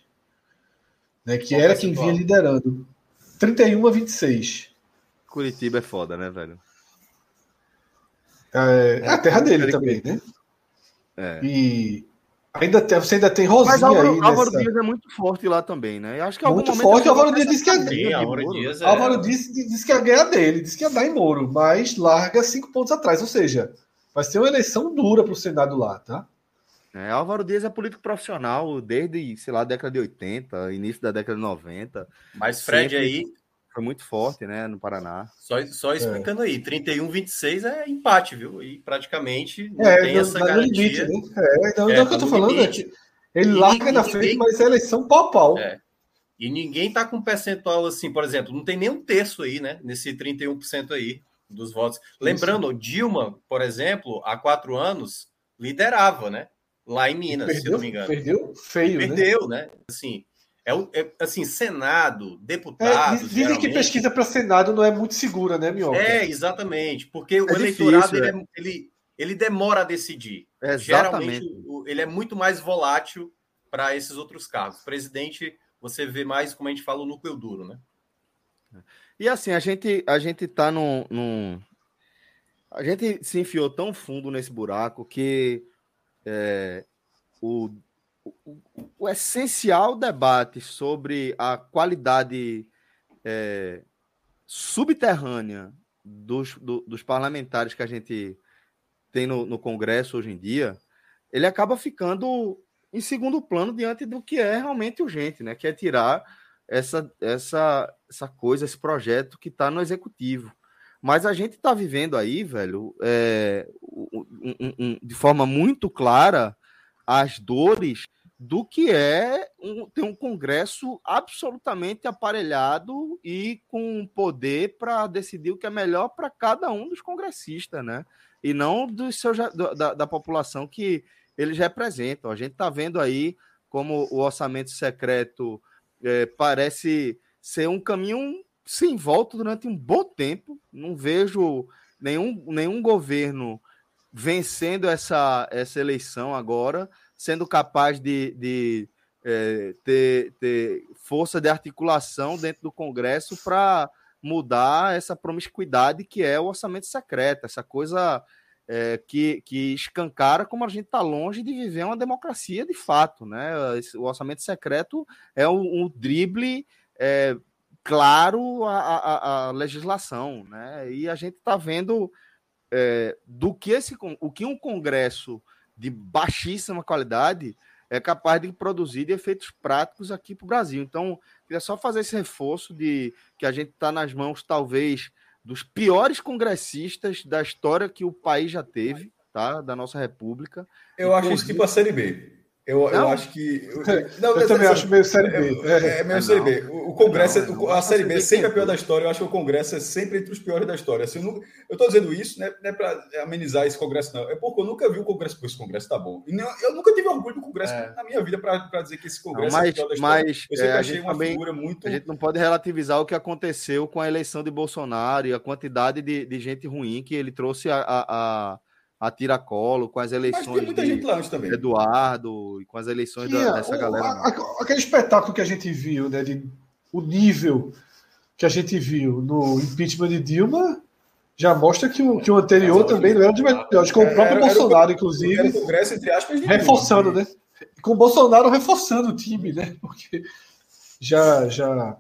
né, que Qual era quem percentual? vinha liderando. 31 a 26. Curitiba é foda, né, velho? É, é a terra dele Curitiba. também, né? É. E ainda tem, você ainda tem Mas Rosinha Álvaro, aí Álvaro nessa... Dias é muito forte lá também, né? Eu acho que em algum Muito forte, Álvaro Dias disse que é Sim, briga de Álvaro. Dias é- Álvaro disse, disse que ia ganhar dele, disse que ia dar em Moro, mas larga cinco pontos atrás. Ou seja, vai ser uma eleição dura para o Senado lá, tá? É, Álvaro Dias é político profissional desde, sei lá, década de 80, início da década de 90. Mas Fred Sempre aí, Foi muito forte, né, no Paraná. só, só explicando aí, 31, 26 é empate, viu? E praticamente não É, tem essa no garantia. limite, né? É, então, É, então o que tá eu tô no falando limite. é que ele E larga ninguém- na frente, ninguém- mas é eleição pau pau. É. E ninguém tá com percentual assim, por exemplo, não tem nem um terço aí, né? Nesse 31% aí dos votos. Lembrando, Dilma, por exemplo, há quatro anos, liderava, né? Lá em Minas, se eu perdeu, não me engano. perdeu feio, né? Perdeu, né? Assim, é, o- é, assim, Senado, É, deputados. diz- dizem que geralmente- pesquisa para Senado não é muito segura, né, Minhoca? É, exatamente. Porque o É eleitorado difícil, ele, é- ele, ele demora a decidir. Geralmente, o- ele é muito mais volátil para esses outros cargos. Presidente, você vê mais, como a gente fala, o núcleo duro, né? E assim, a gente, a gente tá num, num, A gente se enfiou tão fundo nesse buraco que é, o, o, o, essencial debate sobre a qualidade é, subterrânea dos, do, dos parlamentares que a gente tem no, no Congresso hoje em dia, ele acaba ficando em segundo plano diante do que é realmente urgente, né? Que é tirar essa, essa, essa coisa, esse projeto que está no executivo. Mas a gente está vivendo aí, velho, é, um, um, um, de forma muito clara as dores do que é um, ter um Congresso absolutamente aparelhado e com poder para decidir o que é melhor para cada um dos congressistas, né? E não dos seus, da, da população que eles representam. A gente está vendo aí como o orçamento secreto é, parece ser um caminho sem volta durante um bom tempo. Não vejo nenhum, nenhum governo vencendo essa, essa eleição agora, sendo capaz de, de é, ter, ter força de articulação dentro do Congresso para mudar essa promiscuidade que é o orçamento secreto, essa coisa é, que, que escancara como a gente está longe de viver uma democracia de fato. Né? O orçamento secreto é um, um drible é, claro à, à, à, legislação. Né? E a gente está vendo é, do que esse, o que um Congresso de baixíssima qualidade é capaz de produzir de efeitos práticos aqui para o Brasil. Então, queria só fazer esse reforço de que a gente está nas mãos, talvez, dos piores congressistas da história que o país já teve, tá? Da nossa república. Eu acho isso tipo a Série B. Eu, eu acho que. Eu, não, eu também acho meio Série B. É, é meio é, Série B. O, Congresso, não, não, a Série B é sempre a pior da história. Eu acho que o Congresso é sempre entre os piores da história. Assim, eu estou dizendo isso não é, é para amenizar esse Congresso, não. É porque eu nunca vi o Congresso. Pô, esse Congresso tá bom. Não, eu nunca tive orgulho do Congresso é. na minha vida para dizer que esse Congresso mas, é o pior da história. Mas, eu sempre é, achei uma também, figura muito. A gente não pode relativizar o que aconteceu com a eleição de Bolsonaro e a quantidade de, de gente ruim que ele trouxe a, a, a a tiracolo, com as eleições de Eduardo e com as eleições da, é, dessa o, galera. A, aquele espetáculo que a gente viu, né, de, o nível que a gente viu no impeachment de Dilma já mostra que o, que o anterior também não é um dos melhores, com o próprio era, Bolsonaro, era, inclusive, era congresso, entre aspas, reforçando, né? Com o Bolsonaro reforçando o time, né? Porque já, já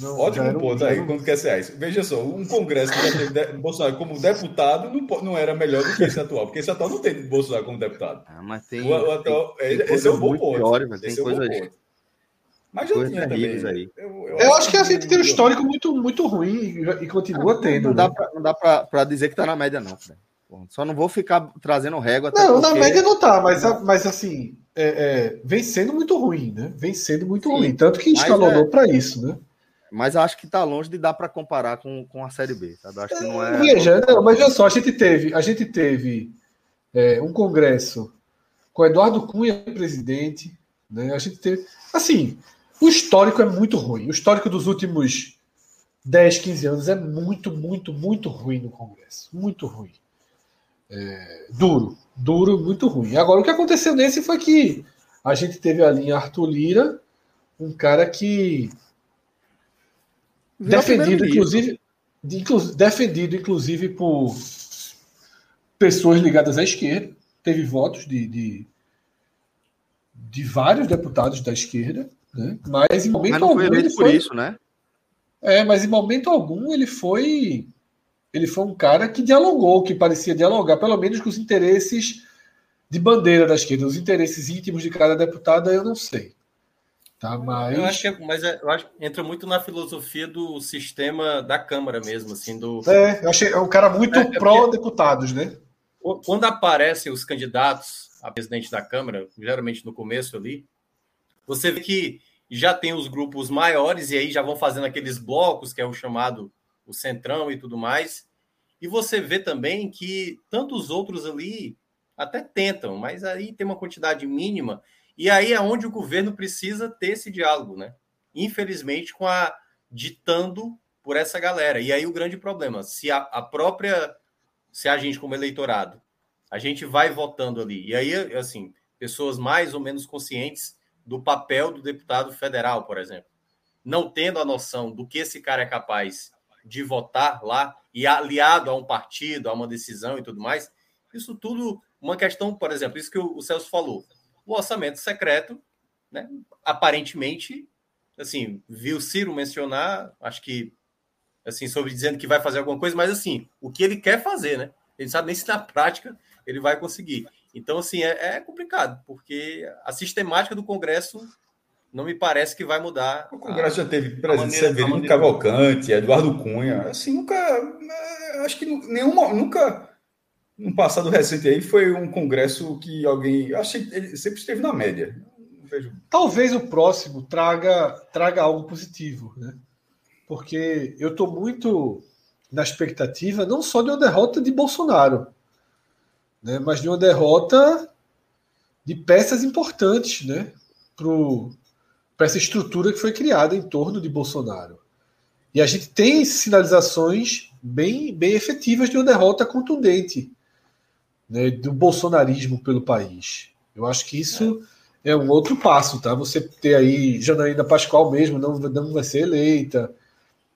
não, Ótimo ponto aí, quando quer ser isso. Veja só, um congresso que já teve Bolsonaro como deputado não, não era melhor do que esse atual, porque esse atual não tem Bolsonaro como deputado. Ah, mas tem, o, o atual, tem, esse é um bom ponto. Pior, mas tem esse coisas, é um bom ponto. Mas já tinha também. Aí. Eu, eu, eu acho que a gente tem um histórico muito, muito ruim e, continua ah, tendo. Não né? dá para dizer que está na média, não. Só não vou ficar trazendo régua. Não, porque... na média não tá, mas, mas assim, é, é, vem sendo muito ruim, né? Vem sendo muito Sim, ruim. Tanto que escalonou é... para isso, né? Mas acho que está longe de dar para comparar com, com a Série B. Sabe? Acho que não é. Veja, não, mas olha só, a gente teve, a gente teve é, um congresso com Eduardo Cunha presidente, né? A gente teve. Assim, o histórico é muito ruim. O histórico dos últimos 10, 15 anos é muito, muito, muito ruim no Congresso. Muito ruim. É, duro, duro, muito ruim. Agora, o que aconteceu nesse foi que a gente teve ali Arthur Lira, um cara que defendido, inclusive, de, defendido, inclusive, por pessoas ligadas à esquerda. Teve votos de, de, de vários deputados da esquerda, né? mas em momento mas algum. Ele foi, por isso, né? É, mas em momento algum ele foi. Ele foi um cara que dialogou, que parecia dialogar, pelo menos com os interesses de bandeira da esquerda. Os interesses íntimos de cada deputado, eu não sei. Tá, mas... Eu acho que, é, mas é, eu acho que entra muito na filosofia do sistema da Câmara mesmo, assim, do. É, eu achei é um cara muito é, é pró-deputados, né? Quando aparecem os candidatos a presidente da Câmara, geralmente no começo ali, você vê que já tem os grupos maiores, e aí já vão fazendo aqueles blocos, que é o chamado o centrão e tudo mais. E você vê também que tantos outros ali até tentam, mas aí tem uma quantidade mínima e aí é onde o governo precisa ter esse diálogo, né? Infelizmente, com a ditando por essa galera. E aí o grande problema, se a, a própria, se a gente como eleitorado, a gente vai votando ali. E aí, assim, pessoas mais ou menos conscientes do papel do deputado federal, por exemplo, não tendo a noção do que esse cara é capaz de votar lá e aliado a um partido, a uma decisão e tudo mais, isso tudo, uma questão, por exemplo, isso que o Celso falou, o orçamento secreto, né, aparentemente, assim, viu Ciro mencionar, acho que, assim, sobre dizendo que vai fazer alguma coisa, mas assim, o que ele quer fazer, né? Ele não sabe nem se na prática ele vai conseguir. Então, assim, é, é complicado, porque a sistemática do Congresso não me parece que vai mudar. O Congresso a, já teve presidente Severino. Cavalcante, Eduardo Cunha. Assim, nunca. É, acho que nenhuma, nunca. No passado recente aí foi um congresso que alguém. Achei ele sempre esteve na média. Talvez o próximo traga, traga algo positivo, né? Porque eu estou muito na expectativa não só de uma derrota de Bolsonaro, né, mas de uma derrota de peças importantes né, para essa estrutura que foi criada em torno de Bolsonaro. E a gente tem sinalizações bem, bem efetivas de uma derrota contundente né, do bolsonarismo pelo país. Eu acho que isso é, é um outro passo, tá? Você ter aí Janaína Pascoal mesmo não, não vai ser eleita,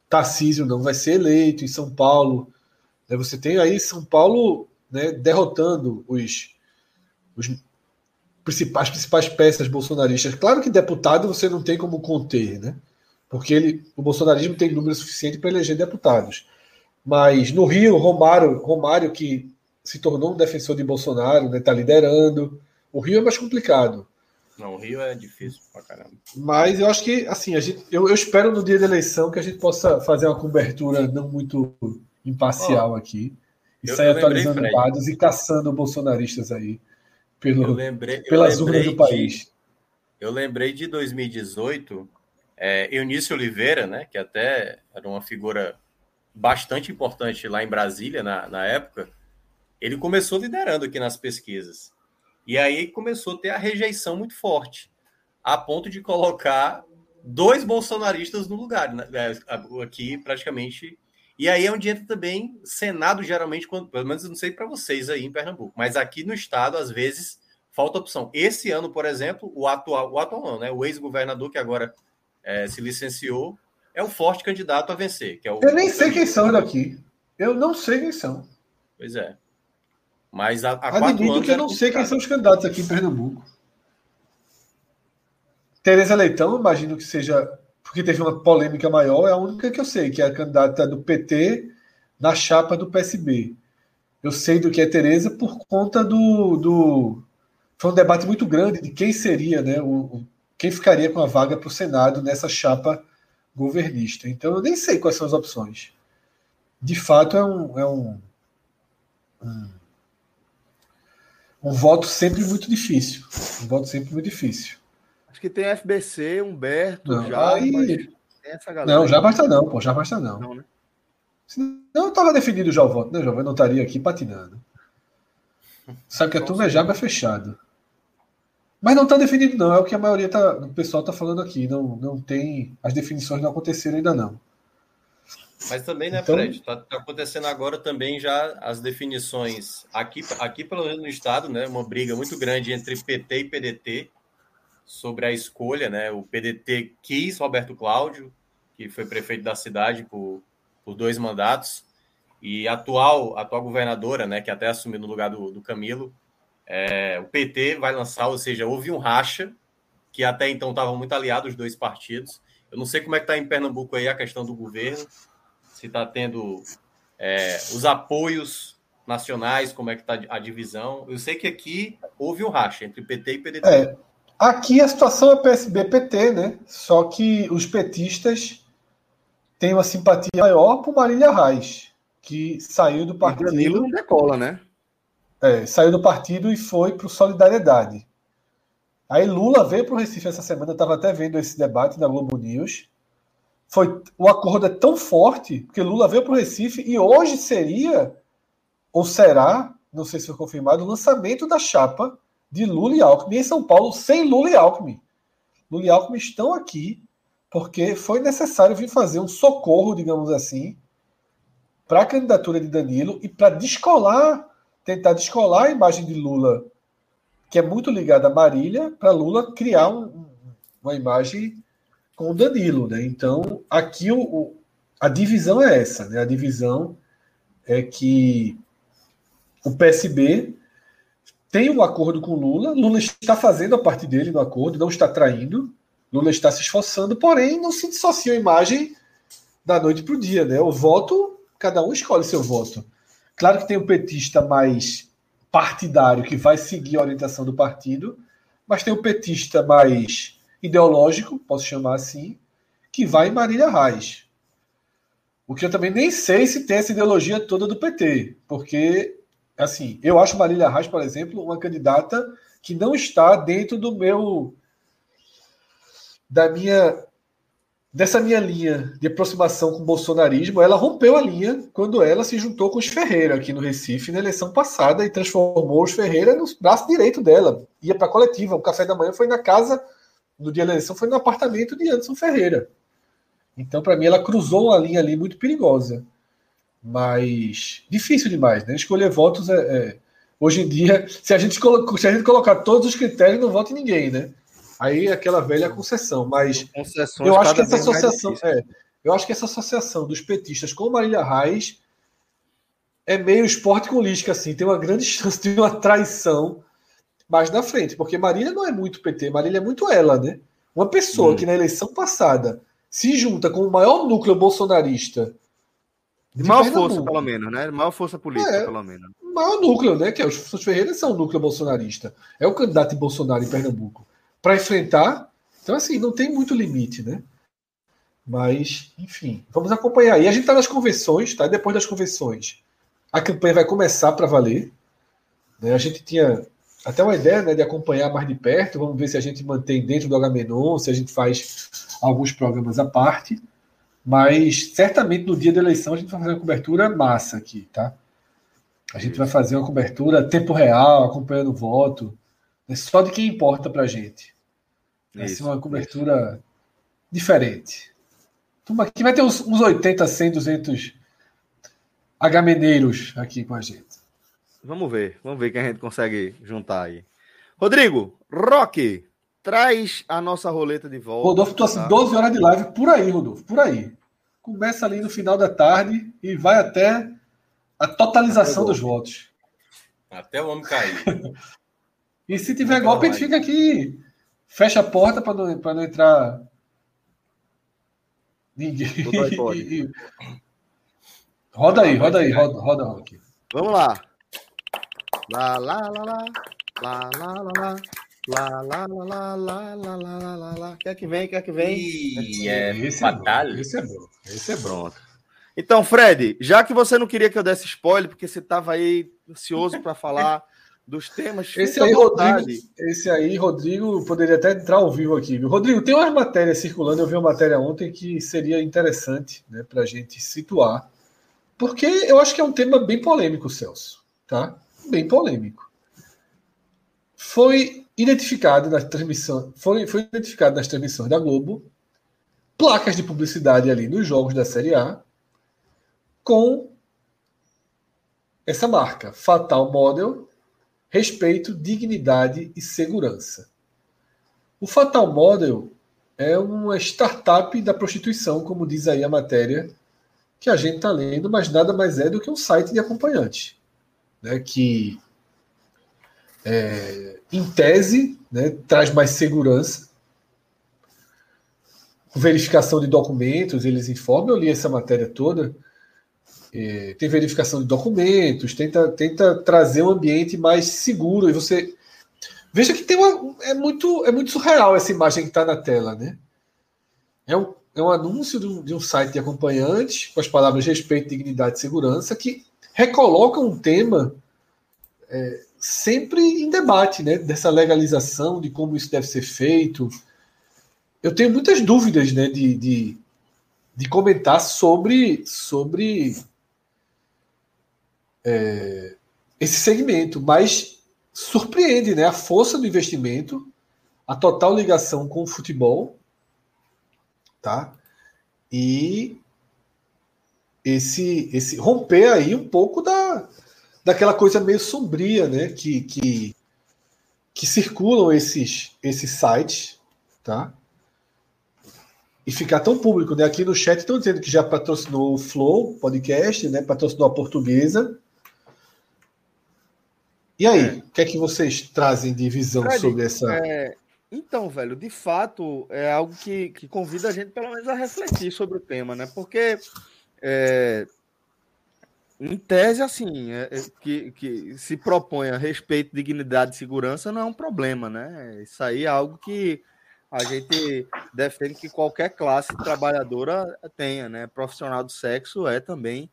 Tarcísio não vai ser eleito em São Paulo. Né? Você tem aí São Paulo né, derrotando os, os principais, principais peças bolsonaristas. Claro que deputado você não tem como conter, né? Porque ele, o bolsonarismo tem número suficiente para eleger deputados. Mas no Rio, Romário, Romário que se tornou um defensor de Bolsonaro, está né, tá liderando. O Rio é mais complicado. Não, o Rio é difícil pra caramba. Mas eu acho que, assim, a gente, eu, eu espero no dia da eleição que a gente possa fazer uma cobertura não muito imparcial oh, aqui e sair atualizando lembrei, dados e caçando bolsonaristas aí pelo, eu lembrei, eu pelas urnas do país. De, eu lembrei de 2018, é, Eunício Oliveira, né, que até era uma figura bastante importante lá em Brasília na, na época, ele começou liderando aqui nas pesquisas. E aí começou a ter a rejeição muito forte, a ponto de colocar dois bolsonaristas no lugar, né? É, aqui praticamente. E aí é onde entra também Senado, geralmente, quando, pelo menos não sei para vocês aí em Pernambuco, mas aqui no estado, às vezes, falta opção. Esse ano, por exemplo, o atual, o atual não, né? O ex-governador que agora é, se licenciou é o forte candidato a vencer. Que é o, Eu nem sei quem são daqui. Eu não sei quem são. Pois é. Mas há, há Admito que eu não sei quem são os candidatos aqui em Pernambuco. Tereza Leitão, imagino que seja, porque teve uma polêmica maior, é a única que eu sei, que é a candidata do PT na chapa do PSB. Eu sei do que é Tereza por conta do, do. Foi um debate muito grande de quem seria, né? O, quem ficaria com a vaga para o Senado nessa chapa governista. Então eu nem sei quais são as opções. De fato, é um, é um, um um voto sempre muito difícil. Um voto sempre muito difícil. Acho que tem FBC, Humberto, não, já. Aí... Não, já basta não, pô, já basta não. Não, né? Senão estava definido já o voto, né, Jovem? Não estaria aqui patinando. Sabe que a turma é já fechado. Mas não está definido, não. É o que a maioria tá, o pessoal está falando aqui. Não, não tem. As definições não aconteceram ainda, não. Mas também, né, então... Fred? Está tá acontecendo agora também já as definições aqui, aqui pelo menos no estado, né? Uma briga muito grande entre PT e PDT sobre a escolha, né? O PDT quis Roberto Cláudio, que foi prefeito da cidade por, por dois mandatos, e a atual, atual governadora, né, que até assumiu no lugar do, do Camilo, é, o PT vai lançar, ou seja, houve um racha, que até então estavam muito aliados os dois partidos. Eu não sei como é que está em Pernambuco aí a questão do governo, se está tendo é, os apoios nacionais, como é que está a divisão. Eu sei que aqui houve um racha entre PT e PDT. É, aqui a situação é PSB-PT, né? Só que os petistas têm uma simpatia maior por Marília Reis, que saiu do partido. E Danilo não decola, né? É, saiu do partido e foi para o Solidariedade. Aí Lula veio para o Recife essa semana, eu estava até vendo esse debate na Globo News foi o acordo é tão forte que Lula veio para o Recife e hoje seria ou será, não sei se foi confirmado, o lançamento da chapa de Lula e Alckmin em São Paulo sem Lula e Alckmin. Lula e Alckmin estão aqui porque foi necessário vir fazer um socorro, digamos assim, para a candidatura de Danilo e para descolar, tentar descolar a imagem de Lula, que é muito ligada a Marília, para Lula criar um, uma imagem com o Danilo, né? Então, aqui o, o a divisão é essa, né? A divisão é que o PSB tem um acordo com Lula, Lula está fazendo a parte dele no acordo, não está traindo, Lula está se esforçando, porém não se dissocia a imagem da noite para o dia, né? O voto, cada um escolhe seu voto. Claro que tem o petista mais partidário que vai seguir a orientação do partido, mas tem o petista mais ideológico, posso chamar assim, que vai em Marília Reis. O que eu também nem sei se tem essa ideologia toda do PT, porque, assim, eu acho Marília Reis, por exemplo, uma candidata que não está dentro do meu. da minha. dessa minha linha de aproximação com o bolsonarismo. Ela rompeu a linha quando ela se juntou com os Ferreira aqui no Recife na eleição passada e transformou os Ferreira no braço direito dela. Ia para a coletiva. O café da manhã foi na casa, no dia da eleição, foi no apartamento de Anderson Ferreira. Então, para mim, ela cruzou uma linha ali muito perigosa. Mas difícil demais, né? Escolher votos é, é... Hoje em dia, se a, gente colo... se a gente colocar todos os critérios, não vota ninguém, né? Aí é aquela velha concessão. Mas eu acho que essa associação. É, eu acho que essa associação dos petistas com Marília Reis é meio esporte com lística, assim. Tem uma grande chance de uma traição mais na frente, porque Marília não é muito PT, Marília é muito ela, né? Uma pessoa hum. que na eleição passada se junta com o maior núcleo bolsonarista. De maior força, pelo menos, né? Maior força política, é, pelo menos. Maior núcleo, né? Que é os Santos Ferreira são o núcleo bolsonarista. É o candidato de Bolsonaro em Pernambuco. Para enfrentar. Então, assim, não tem muito limite, né? Mas, enfim, vamos acompanhar. E a gente está nas convenções, tá? Depois das convenções, a campanha vai começar para valer. Né? A gente tinha até uma ideia né, de acompanhar mais de perto. Vamos ver se a gente mantém dentro do Agamenon, se a gente faz alguns programas à parte. Mas certamente no dia da eleição a gente vai fazer uma cobertura massa aqui, tá? A gente vai fazer uma cobertura tempo real, acompanhando o voto. É só de quem importa pra gente. Vai isso, ser uma cobertura isso. diferente. Aqui vai ter uns, uns 80, 100, 200 agameneiros aqui com a gente. Vamos ver, vamos ver quem a gente consegue juntar aí. Rodrigo, Rock, traz a nossa roleta de volta. Rodolfo, tô assim, 12 horas de live por aí, Rodolfo, por aí. Começa ali no final da tarde e vai até a totalização dos votos. Até o homem cair. e se tiver Até golpe, a gente fica aqui, fecha a porta para não, não entrar ninguém. roda aí, roda aí, roda, roda, roda Vamos lá. Lá, lá, lá, lá. Lá, lá, lá, lá. Lá, lá, lá, lá, lá, lá, lá, lá, lá. Quer que vem, quer que vem. Ih, é esse batalha. É esse é bom. Esse é pronto. Então, Fred, já que você não queria que eu desse spoiler, porque você estava aí ansioso para falar dos temas. Esse aí, Rodrigo, esse aí, Rodrigo, poderia até entrar ao vivo aqui. Viu? Rodrigo, tem umas matérias circulando. Eu vi uma matéria ontem que seria interessante né, para a gente situar. Porque eu acho que é um tema bem polêmico, Celso. Tá? Bem polêmico. Foi identificado na transmissão, foi, foi identificado nas transmissões da Globo placas de publicidade ali nos jogos da Série A com essa marca, Fatal Model, respeito, dignidade e segurança. O Fatal Model é uma startup da prostituição, como diz aí a matéria que a gente está lendo, mas nada mais é do que um site de acompanhante né, que, é, em tese, né, traz mais segurança. Verificação de documentos, eles informam. Eu li essa matéria toda. É, tem verificação de documentos, tenta, tenta trazer um ambiente mais seguro. E você. Veja que tem uma. É muito, é muito surreal essa imagem que está na tela, né? É um, é um anúncio de um, de um site de acompanhantes, com as palavras respeito, dignidade e segurança, que recoloca um tema é, sempre em debate, né? Dessa legalização, de como isso deve ser feito. Eu tenho muitas dúvidas, né? De, de, de comentar sobre, sobre é, esse segmento, mas surpreende, né? A força do investimento, a total ligação com o futebol, tá? E esse, esse romper aí um pouco da, daquela coisa meio sombria, né? Que, que, que circulam esses, esses sites, tá? e ficar tão público, né? Aqui no chat estão dizendo que já patrocinou o Flow podcast, né? Patrocinou a portuguesa. E aí, o que é que vocês trazem de visão Fred, sobre essa. é, então, velho, de fato, é algo que, que convida a gente, pelo menos, a refletir sobre o tema, né? Porque, é, em tese, assim, é, é, que, que se propõe a respeito, dignidade e segurança não é um problema, né? Isso aí é algo que a gente defende que qualquer classe trabalhadora tenha, né? Profissional do sexo é também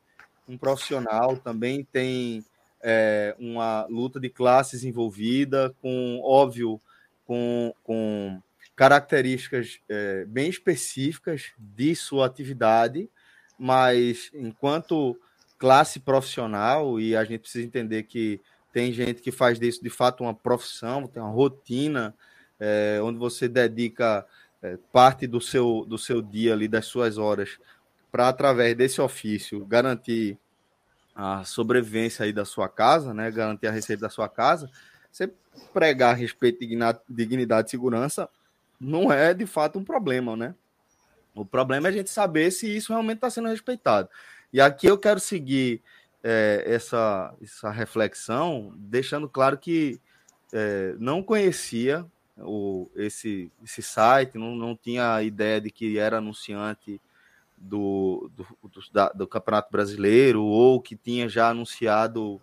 um profissional, também tem é, uma luta de classes envolvida, com, óbvio, com, com características é, bem específicas de sua atividade, mas enquanto classe profissional, e a gente precisa entender que tem gente que faz disso de fato uma profissão, tem uma rotina, é, onde você dedica é, parte do seu, do seu dia ali, das suas horas, para através desse ofício garantir a sobrevivência aí da sua casa, né, garantir a receita da sua casa, você pregar respeito de dignidade e segurança não é de fato um problema, né? O problema é a gente saber se isso realmente está sendo respeitado. E aqui eu quero seguir é, essa, essa reflexão, deixando claro que é, não conhecia o, esse, esse site, não, não tinha ideia de que era anunciante do, do, do, da, do Campeonato Brasileiro ou que tinha já anunciado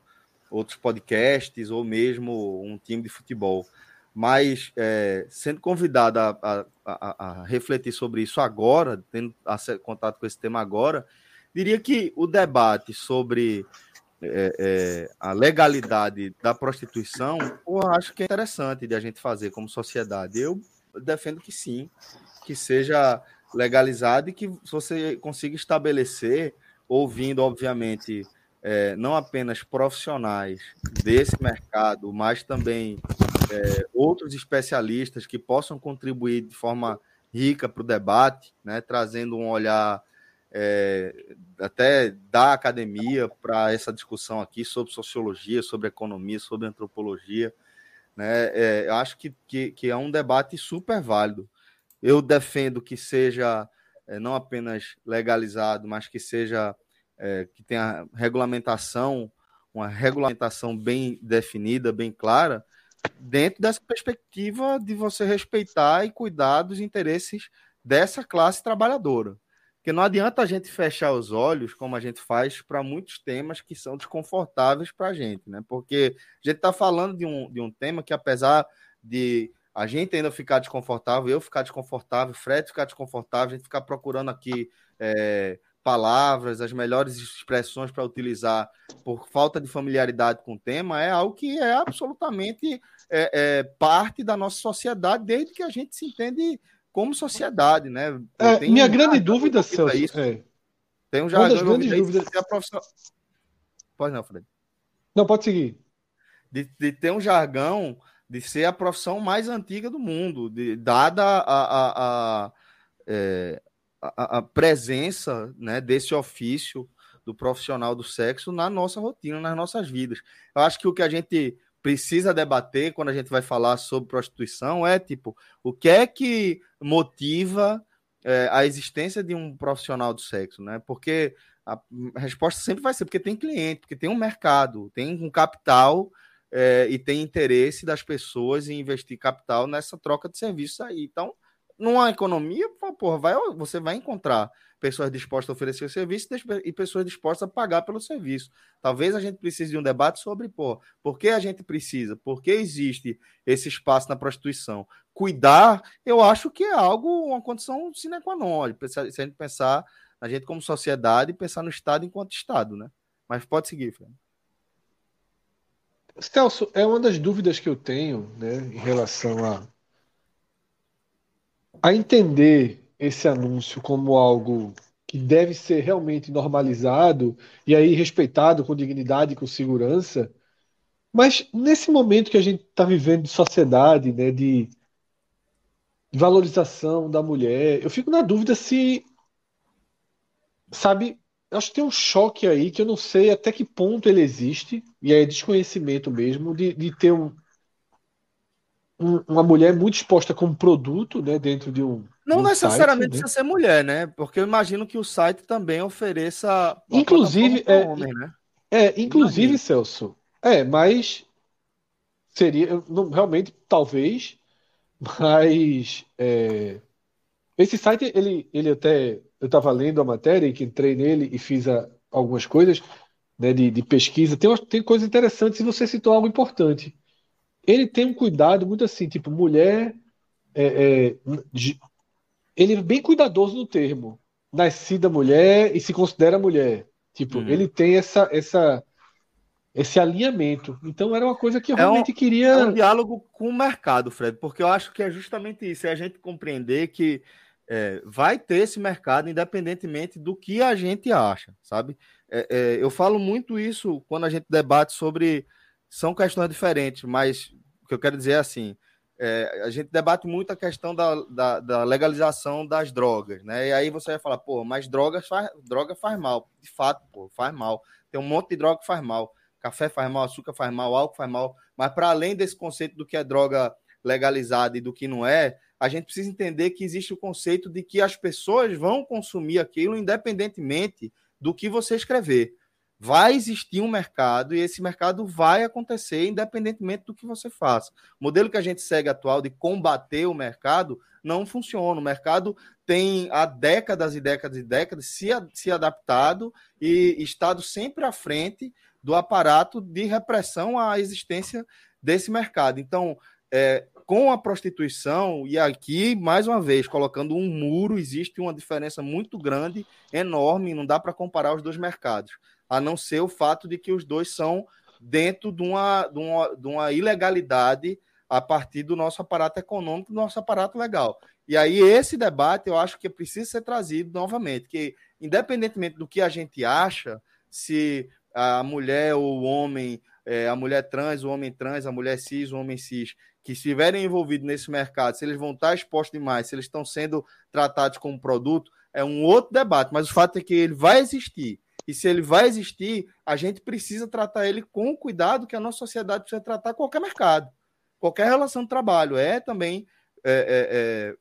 outros podcasts ou mesmo um time de futebol. Mas é, sendo convidado a, a, a, a, refletir sobre isso agora, tendo contato com esse tema agora, diria que o debate sobre é, é, a legalidade da prostituição, eu acho que é interessante de a gente fazer como sociedade. Eu defendo que sim, que seja legalizado e que você consiga estabelecer, ouvindo, obviamente, é, não apenas profissionais desse mercado, mas também é, outros especialistas que possam contribuir de forma rica para o debate, né, trazendo um olhar é, até da academia para essa discussão aqui sobre sociologia, sobre economia, sobre antropologia. Né, é, eu acho que, que, que, é um debate super válido. Eu defendo que seja é, não apenas legalizado, mas que seja é, que tenha regulamentação, uma regulamentação bem definida, bem clara, dentro dessa perspectiva de você respeitar e cuidar dos interesses dessa classe trabalhadora. Porque não adianta a gente fechar os olhos, como a gente faz, para muitos temas que são desconfortáveis para a gente, né? Porque a gente está falando de um, de um tema que, apesar de a gente ainda ficar desconfortável, eu ficar desconfortável, Fred ficar desconfortável, a gente ficar procurando aqui é, palavras, as melhores expressões para utilizar por falta de familiaridade com o tema, é algo que é absolutamente é, é, parte da nossa sociedade, desde que a gente se entende como sociedade, né? É, minha um grande dúvida, Celso, isso. É. tem um jargão grandes dúvidas... a profissão... Pode não, Fred. Não, pode seguir. De, de, ter um jargão de ser a profissão mais antiga do mundo, de, dada a, a, a, é, a, presença né, desse ofício do profissional do sexo na nossa rotina, nas nossas vidas. Eu acho que o que a gente precisa debater quando a gente vai falar sobre prostituição é tipo o que é que motiva é, a existência de um profissional do sexo, né? Porque a resposta sempre vai ser porque tem cliente, porque tem um mercado, tem um capital é, e tem interesse das pessoas em investir capital nessa troca de serviços aí. Então, numa economia, porra, vai, você vai encontrar pessoas dispostas a oferecer o serviço e pessoas dispostas a pagar pelo serviço. Talvez a gente precise de um debate sobre, por que a gente precisa? Por que existe esse espaço na prostituição? Cuidar, eu acho que é algo, uma condição sine qua non. Se a gente pensar na gente como sociedade e pensar no Estado enquanto Estado, né? Mas pode seguir, Fred. Celso, é uma das dúvidas que eu tenho né, em relação a a entender esse anúncio como algo que deve ser realmente normalizado e aí respeitado com dignidade e com segurança, mas nesse momento que a gente está vivendo de sociedade, né, de valorização da mulher, eu fico na dúvida se, sabe, acho que tem um choque aí que eu não sei até que ponto ele existe, e é desconhecimento mesmo, de, de ter um, um- uma mulher muito exposta como produto, né, dentro de um. Não um necessariamente site, né? precisa ser mulher, né? Porque eu imagino que o site também ofereça. Inclusive, é, homem, né? É, inclusive, Imagino. Celso. É, mas seria não- realmente talvez, mas é, esse site ele, ele até eu estava lendo a matéria e que entrei nele e fiz a- algumas coisas né, de, de pesquisa. Tem, tem coisas interessantes e você citou algo importante. Ele tem um cuidado muito assim, tipo mulher. é, é, ele é bem cuidadoso no termo. Nascida mulher e se considera mulher. Tipo, Uhum. ele tem essa, essa, esse alinhamento. Então era uma coisa que eu É um- realmente É queria. um diálogo com o mercado, Fred, porque eu acho que é justamente isso, é a gente compreender que é, vai ter esse mercado independentemente do que a gente acha, sabe? É, é, eu falo muito isso quando a gente debate sobre. São questões diferentes, mas o que eu quero dizer é assim: é, a gente debate muito a questão da, da, da legalização das drogas, né? E aí você vai falar, pô, mas drogas faz, droga faz mal. De fato, pô, faz mal. Tem um monte de droga que faz mal. Café faz mal, açúcar faz mal, álcool faz mal. Mas para além desse conceito do que é droga legalizada e do que não é, a gente precisa entender que existe o conceito de que as pessoas vão consumir aquilo independentemente do que você escrever. Vai existir um mercado e esse mercado vai acontecer independentemente do que você faça. O modelo que a gente segue atual de combater o mercado não funciona. O mercado tem há décadas e décadas e décadas se, se adaptado e estado sempre à frente do aparato de repressão à existência desse mercado. Então, é, com a prostituição, e aqui, mais uma vez, colocando um muro, existe uma diferença muito grande, enorme, não dá para comparar os dois mercados, a não ser o fato de que os dois são dentro de uma, de uma, de uma ilegalidade a partir do nosso aparato econômico, do nosso aparato legal. E aí, esse debate eu acho que precisa ser trazido novamente, que independentemente do que a gente acha, se a mulher ou o homem, é, a mulher trans, o homem trans, a mulher cis, o homem cis, que estiverem envolvidos nesse mercado, se eles vão estar expostos demais, se eles estão sendo tratados como produto, é um outro debate, mas o fato é que ele vai existir. E se ele vai existir, a gente precisa tratar ele com o cuidado que a nossa sociedade precisa tratar qualquer mercado. Qualquer relação de trabalho. É também é, é, é,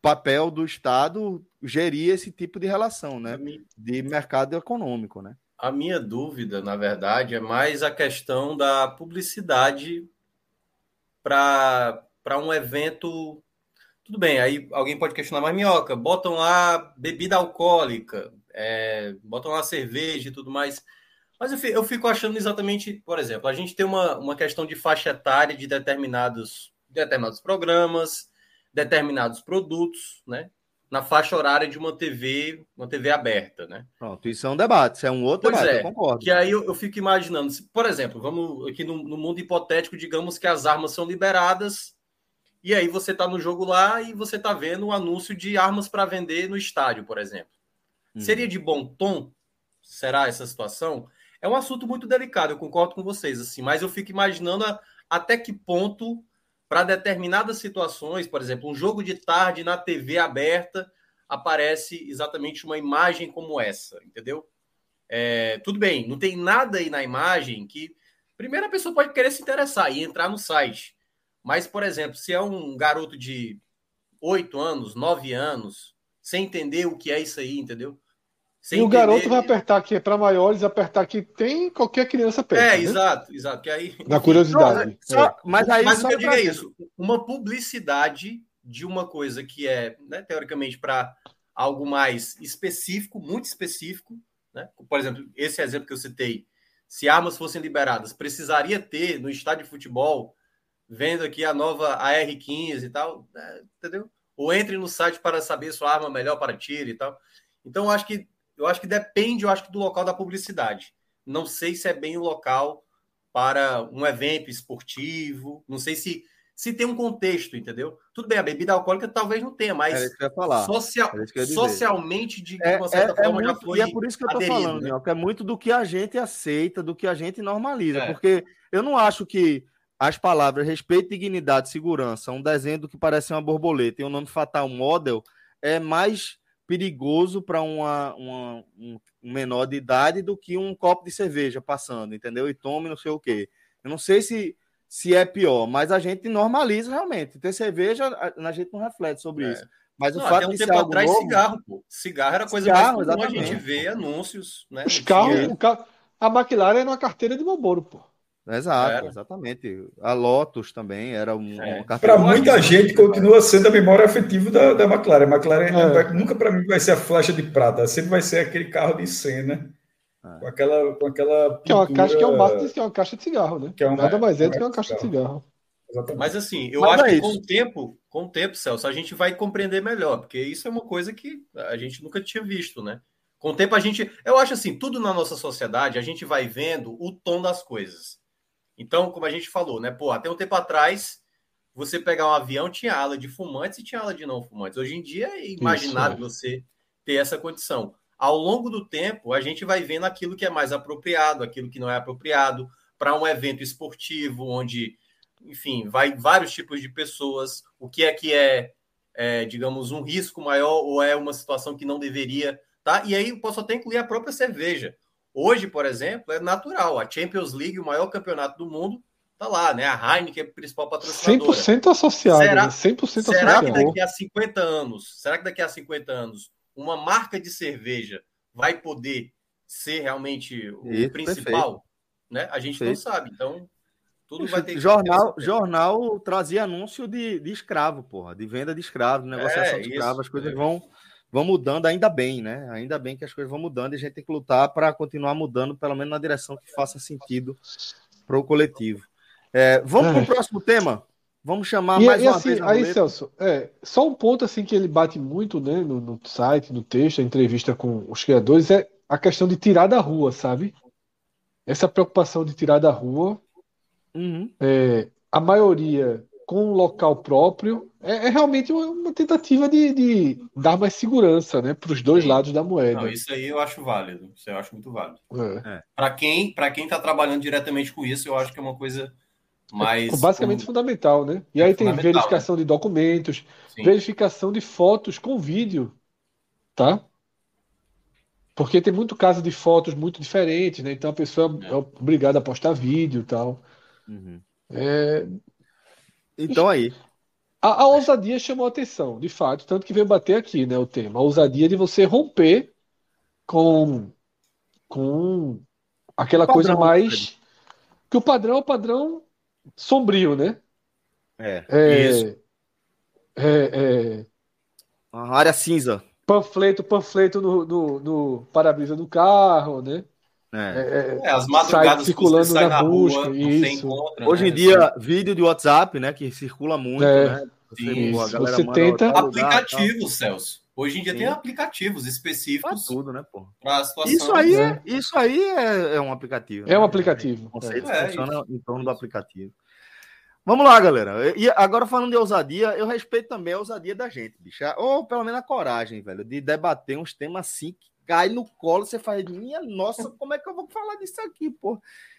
papel do Estado gerir esse tipo de relação, né? De mercado econômico, né? A minha dúvida, na verdade, é mais a questão da publicidade para um evento. Tudo bem, aí alguém pode questionar, mas minhoca, botam lá bebida alcoólica, é, botam lá cerveja e tudo mais. Mas eu fico, eu fico achando exatamente, por exemplo, a gente tem uma, uma questão de faixa etária de determinados, determinados programas, determinados produtos, né? Na faixa horária de uma TV, uma TV aberta, né? Pronto, isso é um debate, isso é um outro Pois debate, é, eu concordo. que aí eu, eu fico imaginando, se, por exemplo, vamos aqui no, no mundo hipotético, digamos que as armas são liberadas, e aí você está no jogo lá e você está vendo o anúncio de armas para vender no estádio, por exemplo. Hum. Seria de bom tom? Será essa situação? É um assunto muito delicado, eu concordo com vocês, assim, mas eu fico imaginando a- até que ponto, para determinadas situações, por exemplo, um jogo de tarde na TV aberta, aparece exatamente uma imagem como essa, entendeu? É, tudo bem, não tem nada aí na imagem que. Primeiro, a pessoa pode querer se interessar e entrar no site. Mas, por exemplo, se é um garoto de 8 anos, 9 anos, sem entender o que é isso aí, entendeu? Sem E o entender- garoto vai apertar aqui para maiores, apertar aqui tem qualquer criança perto. É, né? exato, exato. Que aí, Na curiosidade. Só- É. mas aí mas só o que eu digo é isso: uma publicidade de uma coisa que é, né, teoricamente, para algo mais específico, muito específico, né? Por exemplo, esse exemplo que eu citei, se armas fossem liberadas, precisaria ter no estádio de futebol, vendo aqui a nova AR-15 e tal, né, entendeu? Ou entre no site para saber sua arma melhor para tiro e tal. Então, eu acho que eu acho que depende, eu acho que do local da publicidade. Não sei se é bem o local para um evento esportivo, não sei se se tem um contexto, entendeu? Tudo bem, a bebida alcoólica talvez não tenha, mas falar. social- dizer. socialmente, de É, uma certa é- é forma, já muito- foi e é por isso que eu tô aderido, falando, né? Minhoca, é muito do que a gente aceita, do que a gente normaliza. É. Porque eu não acho que as palavras respeito, dignidade, segurança, um desenho do que parece uma borboleta e o nome Fatal Model é mais perigoso para uma, uma- um menor de idade do que um copo de cerveja passando, entendeu? E tome não sei o quê. Eu não sei se se é pior, mas a gente normaliza realmente. Ter cerveja, a, a gente não reflete sobre É. isso. Mas o Não, fato até um de tempo ser algo atrás, novo, cigarro, pô. Cigarro era coisa Cigarro, mais comum a exatamente. gente vê anúncios, né? Os carros, o carro, a McLaren era uma carteira de Marlboro, pô. Exato, Era. exatamente. A Lotus também era um, É. Para muita gente, continua sendo a memória afetiva da, da McLaren. A McLaren É. vai- nunca para mim vai ser a flecha de prata, sempre vai ser aquele carro de cena É. com aquela, com aquela Que é uma pintura- caixa que é um marketing, que é uma caixa de cigarro, né? Que é uma- Nada mais é do que uma caixa de cigarro. Exatamente. Mas assim, eu Mas acho é que com o tempo, com o tempo, Celso, a gente vai compreender melhor, porque isso é uma coisa que a gente nunca tinha visto, né? Com o tempo a gente, eu acho assim, tudo na nossa sociedade, a gente vai vendo o tom das coisas. Então, como a gente falou, né? Pô, até um tempo atrás, você pegar um avião tinha ala de fumantes e tinha ala de não fumantes. Hoje em dia é imaginável você ter essa condição. Ao longo do tempo, a gente vai vendo aquilo que é mais apropriado, aquilo que não é apropriado para um evento esportivo onde enfim, vai vários tipos de pessoas, o que é que é, é, digamos, um risco maior ou é uma situação que não deveria, tá? E aí eu posso até incluir a própria cerveja. Hoje, por exemplo, é natural, a Champions League, o maior campeonato do mundo, tá lá, né? A Heineken é a principal patrocinadora. 100% associado, Será- né? 100% Será que daqui a 50 anos, será que daqui a 50 anos uma marca de cerveja vai poder ser realmente o Isso, principal? Né? A gente não Perfeito. sabe, então tudo vai ter que jornal, jornal trazia anúncio de, de escravo, porra, de venda de escravo, de negociação É, de escravo, as coisas vão, vão mudando, ainda bem, né? Ainda bem que as coisas vão mudando e a gente tem que lutar para continuar mudando, pelo menos na direção que faça sentido para o coletivo. É, vamos para É. o próximo tema? Vamos chamar E, mais e uma assim, vez aí, roleta? Celso, é, só um ponto assim que ele bate muito, né, no, no site, no texto, a entrevista com os criadores, é a questão de tirar da rua, sabe? Essa preocupação de tirar da rua, Uhum. é, a maioria com um local próprio, é, é realmente uma, uma tentativa de, de dar mais segurança, né, para os dois Sim. lados da moeda. Não, isso aí eu acho válido. Isso eu acho muito válido. É. Para quem para quem está trabalhando diretamente com isso, eu acho que é uma coisa mais Basicamente fundamental, né? E aí tem fundamental, verificação de documentos, Sim. verificação de fotos com vídeo, tá? Porque tem muito caso de fotos muito diferentes, né? Então a pessoa é obrigada a postar vídeo e tal. Uhum. É, Então aí. A, a ousadia chamou a atenção, de fato, tanto que veio bater aqui, né, o tema. A ousadia de você romper com, com aquela Padrão, coisa mais. Que o padrão é o padrão sombrio, né? É. É, Isso. é, é, Uma área cinza. panfleto, panfleto no, no, no para-brisa do carro, né? É. É, É, as sai madrugadas circulando você sai na na busca, rua, você isso. encontra. Hoje né? em dia, vídeo de WhatsApp, né? Que circula muito, É. né? Você, Sim, pô, a isso. galera Você manda tenta- aplicativos, Celso. Hoje em dia Sim. tem aplicativos específicos tudo, né, pô? para a situação. Isso aí, né? é, isso aí é, é um aplicativo. É um né? aplicativo. O conceito É. É funciona em torno do aplicativo. Vamos lá, galera. E agora falando de ousadia, eu respeito também a ousadia da gente, bicho. Ou pelo menos a coragem, velho, de debater uns temas assim que cai no colo, você faz, minha nossa, como é que eu vou falar disso aqui, pô?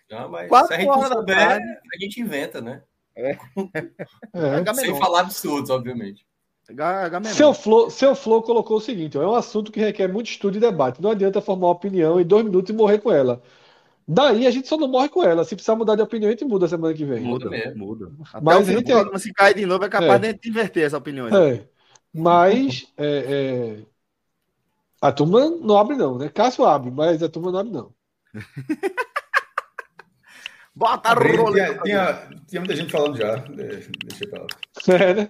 Não, mas Quatro se a gente não horas da souber, tarde. a gente inventa, né? É. Agamenon. Sem falar absurdos, obviamente. Seu Flow, seu Flow colocou o seguinte: ó, é um assunto que requer muito estudo e debate. Não adianta formar uma opinião em dois minutos e morrer com ela. Daí a gente só não morre com ela. Se precisar mudar de opinião, a gente muda semana que vem. Muda, mesmo. muda. Até Mas gente- programa, se cair de novo, é capaz É. de a gente inverter essa opinião. É. Mas é, é, a turma não abre, não, né? Cássio abre, mas a turma não abre, não. Bota Abri, rolê. tinha, tinha, tinha muita gente falando já. Deixa, eu falar. É, né?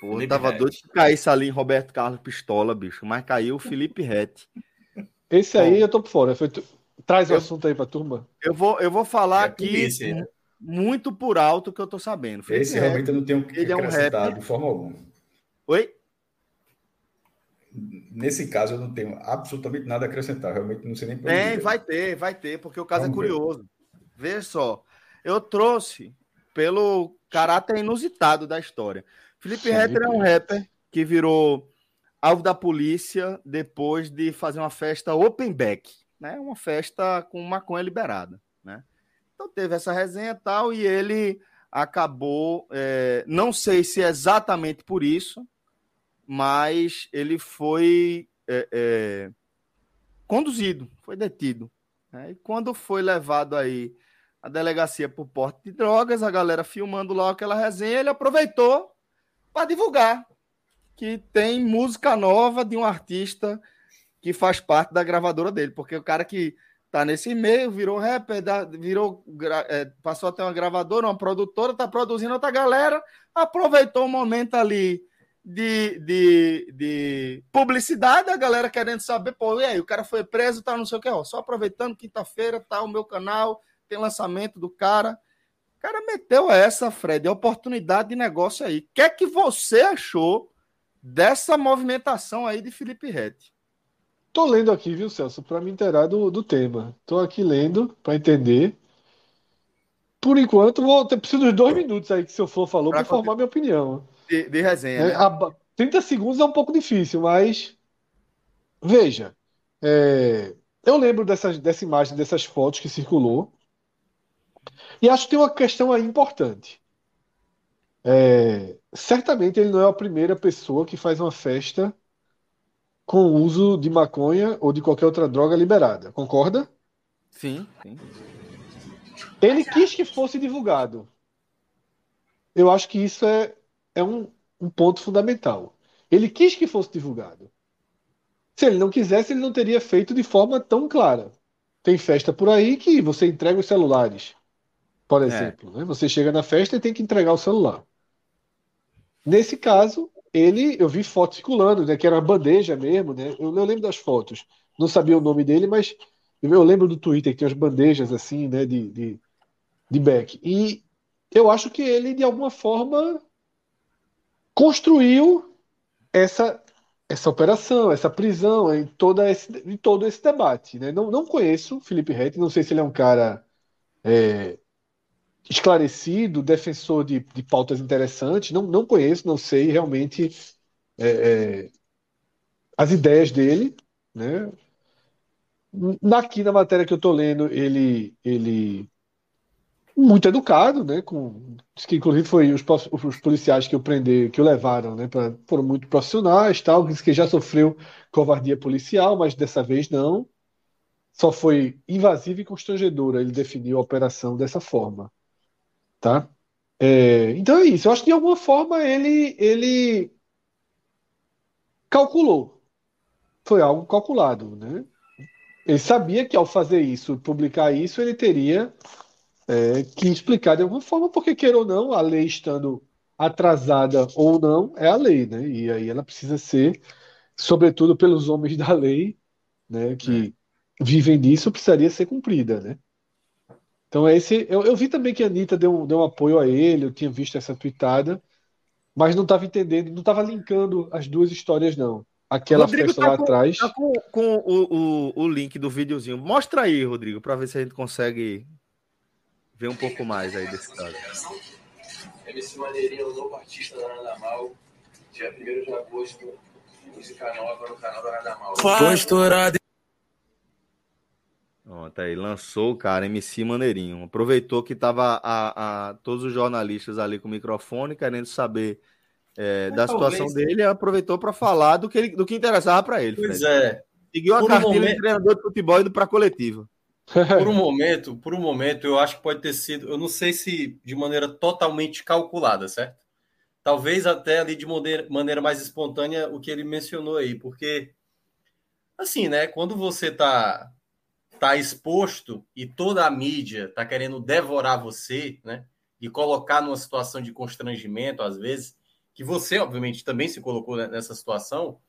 Pô, Felipe tava Rett. doido que caísse ali em Roberto Carlos Pistola, bicho. Mas caiu o Felipe Rett. Esse aí eu tô por fora. Foi tu- Traz o Eu- assunto aí pra turma. Eu vou, eu vou falar É a aqui polícia, né? Muito por alto que eu tô sabendo. Felipe Esse realmente eu não tenho que ele é um de forma alguma. Oi? Nesse caso, eu não tenho absolutamente nada a acrescentar. Realmente não sei nem Tem, ir. vai ter, vai ter, porque o caso Vamos é ver. curioso. Veja só, eu trouxe pelo caráter inusitado da história. Felipe Felipe Rapper é um rapper que virou alvo da polícia depois de fazer uma festa open back, né? Uma festa com maconha liberada, né? Então teve essa resenha e tal e ele acabou, é, não sei se é exatamente por isso, mas ele foi é, é, conduzido, foi detido Né? E quando foi levado aí a delegacia por porte de drogas, a galera filmando lá aquela resenha, ele aproveitou para divulgar que tem música nova de um artista que faz parte da gravadora dele, porque o cara que tá nesse meio virou rapper, virou, é, passou a ter uma gravadora, uma produtora, tá produzindo outra galera, aproveitou o momento ali de, de, de publicidade, a galera querendo saber, pô, e aí, o cara foi preso, tá, não sei o que, ó, só aproveitando, quinta-feira tá o meu canal, tem lançamento do cara. O cara meteu essa, Fred, oportunidade de negócio aí. O que é que você achou dessa movimentação aí de Felipe Rett? Tô lendo aqui, viu, Celso, para me inteirar do, do tema. Tô aqui lendo para entender. Por enquanto, vou ter preciso de dois minutos aí que o seu Flor falou para formar minha opinião de, de resenha. É, né? a, 30 segundos é um pouco difícil, mas veja, é, eu lembro dessas, dessa imagem, dessas fotos que circulou, e acho que tem uma questão aí importante. É, certamente ele não é a primeira pessoa que faz uma festa com o uso de maconha ou de qualquer outra droga liberada, concorda? Sim, sim. Ele quis que fosse divulgado. Eu acho que isso é, é um, um ponto fundamental. Ele quis que fosse divulgado. Se ele não quisesse, ele não teria feito de forma tão clara. Tem festa por aí que você entrega os celulares, por é. exemplo. É. Né? Você chega na festa e tem que entregar o celular. Nesse caso, ele, eu vi fotos circulando, né, que era uma bandeja mesmo, né? Eu, eu lembro das fotos. Não sabia o nome dele, mas eu lembro do Twitter que tinha as bandejas assim, né, de, de, de back. E eu acho que ele, de alguma forma, construiu essa essa operação, essa prisão, em, toda esse, em todo esse debate. Né? Não, não conheço Felipe Rett, não sei se ele é um cara é, esclarecido, defensor de, de pautas interessantes, não, não conheço, não sei realmente é, é, as ideias dele. Né? Aqui na matéria que eu estou lendo, ele, ele muito educado, né? Com, que inclusive foi os, os policiais que o prender, que o levaram, né? Pra, foram muito profissionais, tal. Que já sofreu covardia policial, mas dessa vez não. Só foi invasiva e constrangedora. Ele definiu a operação dessa forma, tá? É, então é isso. Eu acho que de alguma forma ele ele calculou. Foi algo calculado, né? Ele sabia que ao fazer isso, publicar isso, ele teria é, que explicar de alguma forma, porque queira ou não, a lei estando atrasada ou não, é a lei, né? E aí ela precisa ser, sobretudo pelos homens da lei, né, que é. vivem disso, precisaria ser cumprida, né? Então é esse. Eu, eu vi também que a Anitta deu, deu um apoio a ele, eu tinha visto essa tweetada, mas não estava entendendo, não estava linkando as duas histórias, não. Aquela Rodrigo festa tá lá com, atrás. Tá com, com o, o, o, link do videozinho. Mostra aí, Rodrigo, para ver se a gente consegue ver um pouco mais aí desse caso. MC Maneirinho, novo artista da Nadamal, dia 1 de agosto, música nova no canal da Nadamal. Tô estourado. Ó, tá aí, lançou o cara, MC Maneirinho. Aproveitou que tava a, a, todos os jornalistas ali com o microfone, querendo saber é, da situação dele, aproveitou para falar do que, ele, do que interessava para ele. Pois Fred. é. Seguiu a Por cartilha um momento... de treinador de futebol indo para coletiva. Por um momento, por um momento, eu acho que pode ter sido, eu não sei se de maneira totalmente calculada, certo? Talvez até ali de maneira mais espontânea o que ele mencionou aí, porque assim, né? Quando você tá tá exposto e toda a mídia tá querendo devorar você, né? E colocar numa situação de constrangimento às vezes, que você obviamente também se colocou nessa situação,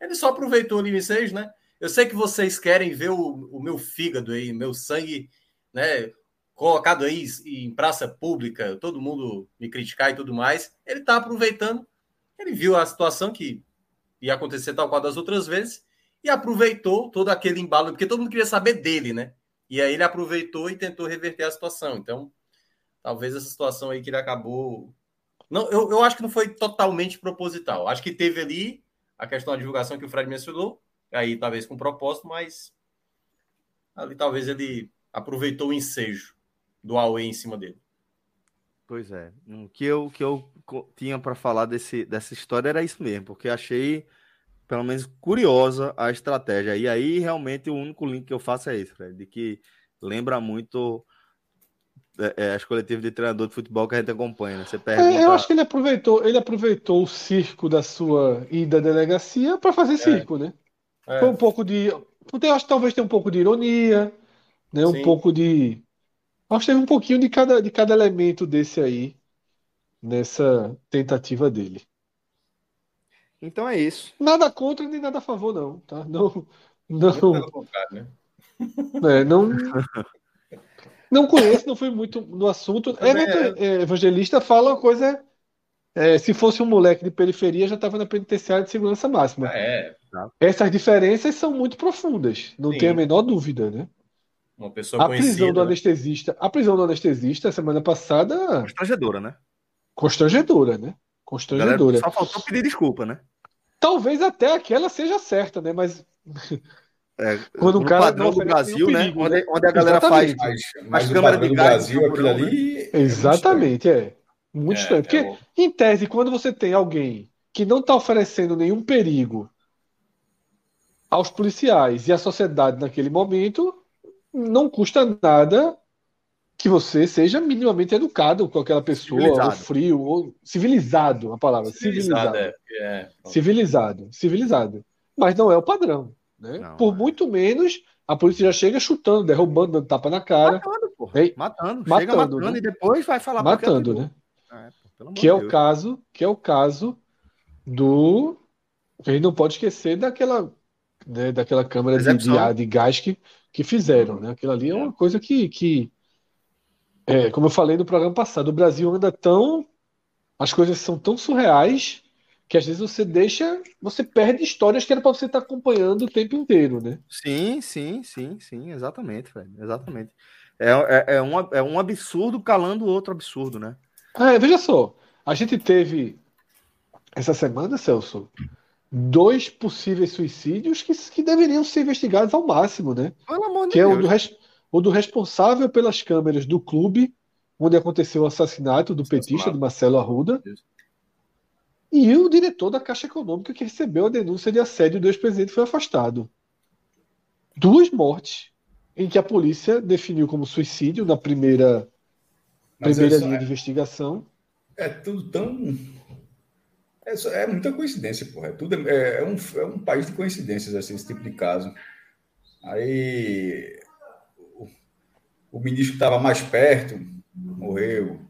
ele só aproveitou Lime 6, né? Eu sei que vocês querem ver o, o meu fígado aí, meu sangue, né? Colocado aí em praça pública, todo mundo me criticar e tudo mais. Ele está aproveitando, ele viu a situação que ia acontecer tal qual das outras vezes e aproveitou todo aquele embalo, porque todo mundo queria saber dele, né? E aí ele aproveitou e tentou reverter a situação. Então, talvez essa situação aí que ele acabou. Não, eu, eu acho que não foi totalmente proposital. Acho que teve ali a questão da divulgação que o Fred mencionou, aí talvez com propósito, mas ali talvez ele aproveitou o ensejo do Aue em cima dele. Pois é, o que eu, que eu tinha para falar desse, dessa história era isso mesmo, porque achei pelo menos curiosa a estratégia. E aí, realmente, o único link que eu faço é esse, Fred, de que lembra muito é, é, as coletivas de treinador de futebol que a gente acompanha. Né? Você pergunta... É, eu acho que ele aproveitou, ele aproveitou o circo da sua ida à delegacia para fazer circo, né? É. Foi um pouco de. Eu acho que talvez tenha um pouco de ironia, né? Um Sim. pouco de. Acho que teve um pouquinho de cada, de cada elemento desse aí nessa tentativa dele. Então é isso. Nada contra nem nada a favor, não, tá? Não, não, né? é, não, não conheço, não fui muito no assunto. Everton é, Evangelista fala uma coisa. é, se fosse um moleque de periferia, já estava na penitenciária de segurança máxima. Ah, é. Essas diferenças são muito profundas, não Sim. tem a menor dúvida, né? Uma pessoa A prisão do né? anestesista, a prisão do anestesista semana passada, Constrangedora, né? constrangedora, né? Galera, Constrangedora. só faltou pedir desculpa, né? Talvez até aquela seja certa, né? Mas É, Quando o cara padrão não do Brasil, nenhum né? perigo, Onde, né? onde a galera faz. Exatamente. Mas, mas As o câmeras padrão de gás Brasil, aquilo ali. é Exatamente, é. Muito É, estranho. é Porque, bom. em tese, quando você tem alguém que não está oferecendo nenhum perigo aos policiais e à sociedade naquele momento, não custa nada que você seja minimamente educado com aquela pessoa, ou frio, ou civilizado, a palavra, civilizado. Civilizado, é. É. Civilizado, civilizado. Mas não é o padrão. Né? Não, Por é. muito menos, a polícia já chega chutando, derrubando, dando tapa na cara, Matando, pô. Ei, Matando. Chega matando, matando né? e depois vai falar matando, né? É, pô, Que é o caso, que é o caso do. A gente não pode esquecer daquela, né, daquela câmara de, de, de gás que, que fizeram, né? Aquilo ali é uma coisa que, que é, como eu falei no programa passado, o Brasil anda tão, as coisas são tão surreais que às vezes você deixa, você perde histórias que era para você estar acompanhando o tempo inteiro, né? Sim, sim, sim, sim, exatamente, velho. Exatamente. É, é, é, um, é um absurdo calando o outro absurdo, né? Ah, veja só, a gente teve essa semana, Celso, dois possíveis suicídios que, que deveriam ser investigados ao máximo, né? Pelo amor de Que é o Deus. do, res- o do responsável pelas câmeras do clube, onde aconteceu o assassinato do petista, de Marcelo Arruda, e o diretor da Caixa Econômica que recebeu a denúncia de assédio do ex-presidente foi afastado. Duas mortes em que a polícia definiu como suicídio na primeira, Mas primeira linha é- de investigação. É tudo tão. É, só- é muita coincidência, porra. É, tudo, é, é um, é um país de coincidências, assim, esse tipo de caso. Aí. O, ministro estava mais perto morreu.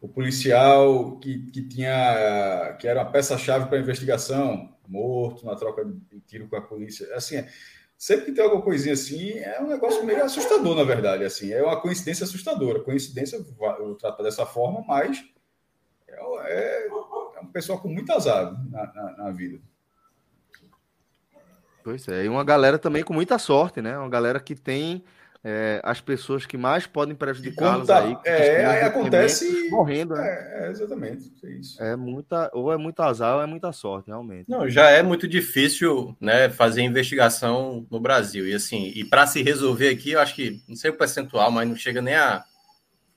O policial que, que tinha. que era uma peça-chave para a investigação, morto na troca de tiro com a polícia. Assim, é- sempre que tem alguma coisinha assim, é um negócio meio assustador, na verdade. Assim, é uma coincidência assustadora. Coincidência, eu trato dessa forma, mas é, é um pessoal com muito azar na, na, na vida. Pois é, e uma galera também com muita sorte, né? Uma galera que tem é, as pessoas que mais podem prejudicá-los tá- aí. é, aí acontece- morrendo, né? É, é exatamente. É isso. É muita, ou é muito azar ou é muita sorte, realmente. Não, já é muito difícil, né, fazer investigação no Brasil. E assim, e para se resolver aqui, eu acho que não sei o percentual, mas não chega nem a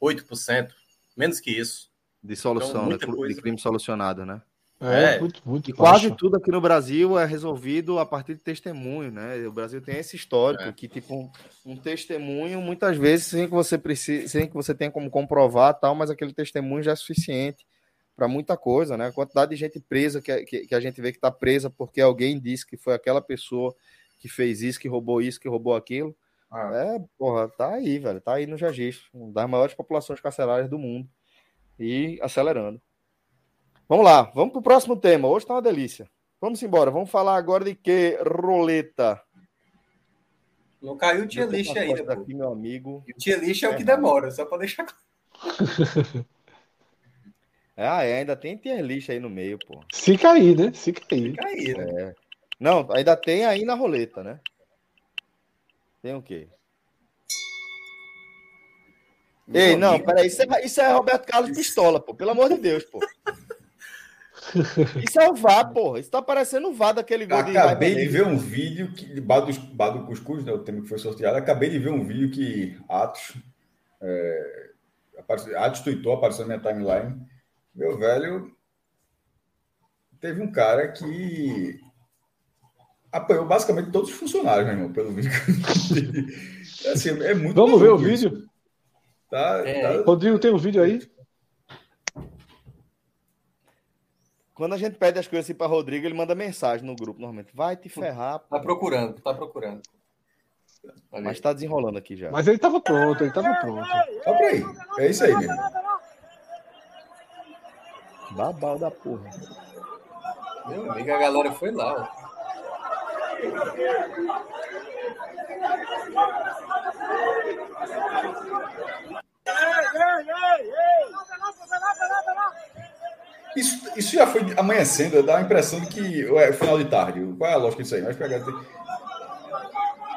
8%, menos que isso. De solução, Então, né? De crime solucionado, né? É. muito, muito E quase tudo aqui no Brasil é resolvido a partir de testemunho, né? O Brasil tem esse histórico É. que, tipo, um, um testemunho, muitas vezes, sem que você precise, sem que você tenha como comprovar tal, mas aquele testemunho já é suficiente para muita coisa, né? A quantidade de gente presa que, que, que a gente vê que está presa porque alguém disse que foi aquela pessoa que fez isso, que roubou isso, que roubou aquilo. Ah. É, porra, tá aí, velho. Tá aí no registro. Uma das maiores populações carcerárias do mundo. E acelerando. Vamos lá, vamos pro próximo tema. Hoje tá uma delícia. Vamos embora. Vamos falar agora de que? Roleta. Não caiu o eu list ainda, meu amigo. E o tier list é o que demora, só para deixar Ah, é, ainda tem tier list aí no meio, pô. Se cair, né? Se cair. cair, né? É. Não, ainda tem aí na roleta, né? Tem o quê? Ei, não, peraí, isso é, isso é Roberto Carlos Pistola, pô. Pelo amor de Deus, pô. Isso é o VAR, porra. Isso tá parecendo o VAR daquele gol de Acabei de Negra. ver um vídeo que de Bar do, Bar do Cuscuz, né, o tema que foi sorteado. Acabei de ver um vídeo que Atos, é, apareceu, Atos tweetou, apareceu na minha timeline. Meu velho, teve um cara que apanhou basicamente todos os funcionários, meu irmão, pelo vídeo. assim, é muito Vamos ver o vídeo? Tá, É. tá- Rodrigo, tem um vídeo aí? Quando a gente pede as coisas assim pra Rodrigo, ele manda mensagem no grupo normalmente. Vai te ferrar. Tá procurando, tá procurando. Olha Mas aí. tá desenrolando aqui já. Mas ele tava pronto, ele tava pronto. Só pra aí. É isso aí mesmo. Babau da porra. Meu amigo, a galera foi lá. ó. Isso, isso já foi amanhecendo, dá a impressão de que é final de tarde. Qual é a lógica disso aí? Mas pegar.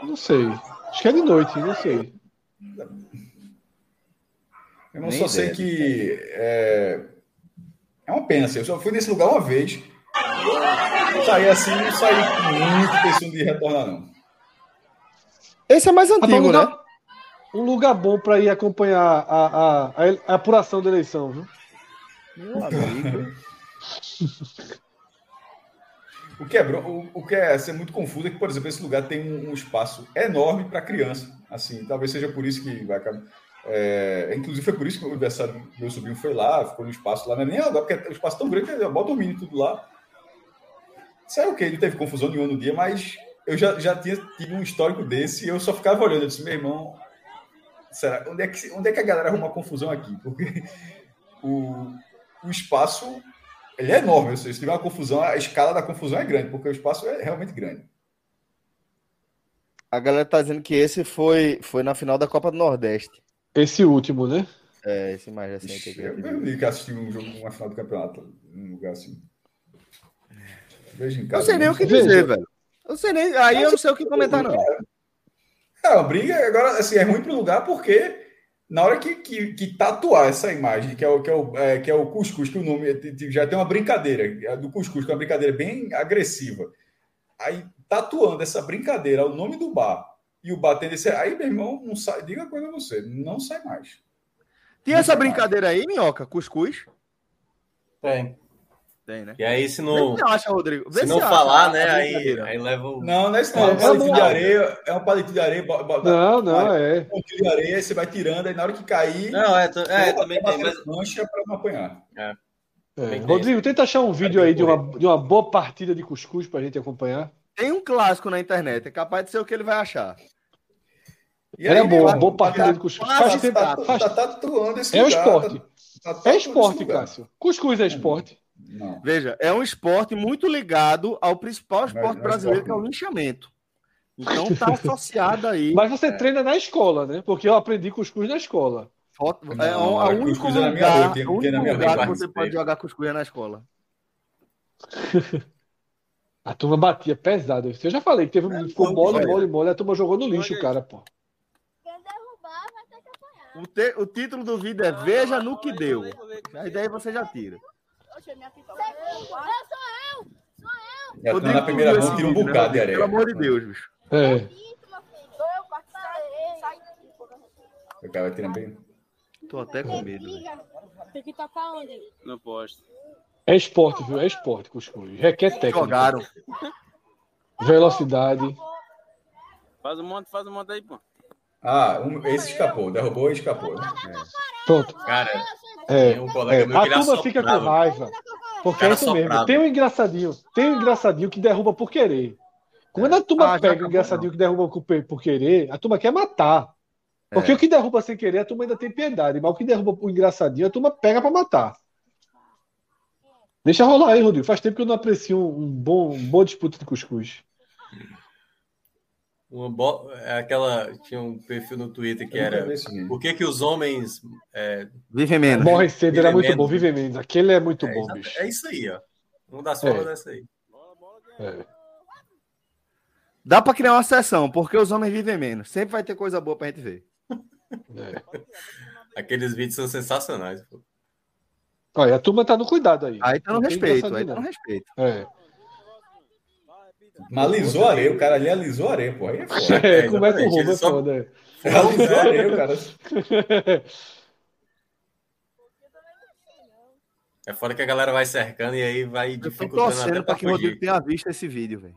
Não sei. Acho que é de noite, não sei. Eu não Nem só sei que é, é uma pena. Assim, eu só fui nesse lugar uma vez. Saí assim, não saí muito pensando de retornar, não. Esse é mais Rapaz, um, antigo, né? lugar, um lugar bom para ir acompanhar a, a, a, a apuração da eleição, viu? Meu amigo. O que é, o, o que é ser muito confuso é que, por exemplo, esse lugar tem um, um espaço enorme para criança. Assim, talvez seja por isso que vai acabar. é, inclusive foi por isso que o aniversário do meu sobrinho foi lá, ficou no espaço lá, não é nem agora, porque o espaço é tão grande que bota o menino tudo lá. Sério que ele teve confusão nenhuma no dia, mas eu já, já tinha tido um histórico desse e eu só ficava olhando. Eu disse, meu irmão, será, onde, é que, onde é que a galera arruma confusão aqui? Porque o, o espaço ele é enorme. ou seja, Se tiver uma confusão, a escala da confusão é grande, porque o espaço é realmente grande. A galera tá dizendo que esse foi, foi na final da Copa do Nordeste. Esse último, né? É, esse mais recente Ixi, aqui. Eu mesmo nunca assisti um jogo, uma final do campeonato, num lugar assim. Vejo em Eu casa. não sei nem o que Veja. dizer, velho. Eu não sei nem. Aí eu não sei o que comentar, não. É, uma briga, agora, assim, é ruim pro lugar porque na hora que, que, que tatuar essa imagem, que é o, que é o, é, que é o cuscuz, que o nome é- já tem uma brincadeira, a do cuscuz, que é uma brincadeira bem agressiva. Aí, tatuando essa brincadeira ao nome do bar e o bar tendo esse. Aí, meu irmão, não sai, diga uma coisa a você, não sai mais. Tinha essa brincadeira aí, minhoca? Cuscuz? Tem. Tem, né? E aí, se Vê não, se acha, Rodrigo. Vê se não acha falar, a né? Aí, brincadeira. aí leva o. Não, não é isso, não. É um É, palitinho é de areia, é um palitinho de areia, Não, não, é. um pontinho de areia, aí você vai tirando, aí na hora que cair, Não, é, t- é Pô, também tem, mas mancha para não apanhar. É. Ter Rodrigo, tenta achar um vídeo aí de uma, de uma boa partida de cuscuz pra gente acompanhar. Tem um clássico na internet. É capaz de ser o que ele vai achar. E Era aí, boa, boa partida tá- de cuscuz. tá- Faz tempo, tá, faz- tá tatuando esse É um lugar, esporte. tá- tá É esporte. Cássio. Cuscuz é esporte. Não. Veja, é um esporte muito ligado ao principal esporte é brasileiro, esporte, que é o linchamento. Então tá associado aí. Mas você treina na escola, né? Porque eu aprendi cuscuz na escola. Foto- Não, é o, é único cuscuz é minha lugar, na único minha lugar que você pode jogar cuscuz é na escola. A turma batia pesado. Eu já falei que teve um que ficou mole, mole, mole. A turma jogou no lixo, o cara, pô. O, te- o título do vídeo é Veja no que deu. Aí daí você já tira. Já tô Rodrigo, na primeira tu viu mão, esse tira um vídeo, né, bocado de areia. Pelo amor de Deus, bicho. É. O cara vai tirando bem. Tô até com medo. velho. Tem que tocar onde? Não posto. É esporte, viu? É esporte, cuscuz. Requer técnica. Jogaram. Velocidade. Faz um monte, faz um monte aí, pô. Ah, um- esse escapou, derrubou e escapou. né? Pronto. Cara, É. tem um colega É, meu a que ele turma fica com raiva. Porque é isso mesmo. Tem um engraçadinho. Tem um engraçadinho que derruba por querer. Quando a turma Ah, pega acabou, o engraçadinho que derruba por querer, a turma quer matar. Porque É. o que derruba sem querer, a turma ainda tem piedade. Mas o que derruba por engraçadinho, a turma pega pra matar. Deixa rolar aí, Rodrigo. Faz tempo que eu não aprecio um bom, um boa disputa de cuscuz. Uma bo... é Aquela. Tinha um perfil no Twitter que Eu era. Por que, que os homens. É, Vive menos. Morre cedo, era Vive muito menos. bom. Vive menos. Aquele é muito é, bom, bicho. é isso aí, ó. Uma das É. formas dessa aí. É. Dá pra criar uma sessão, porque os homens vivem menos. Sempre vai ter coisa boa pra gente ver. É. Aqueles vídeos são sensacionais. Pô. Olha, a turma tá no cuidado aí. Aí tá no Não respeito, aí tá no não. respeito. É. Mas alisou a areia, o cara ali alisou a areia, pô. Aí é foda. É, É, começa o exatamente, roubo, é ele só- foda. é. Alisou a areia, o cara. É fora que a galera vai cercando e aí vai Eu tô dificultando até torcendo pra pra que o Rodrigo tenha visto esse vídeo, velho.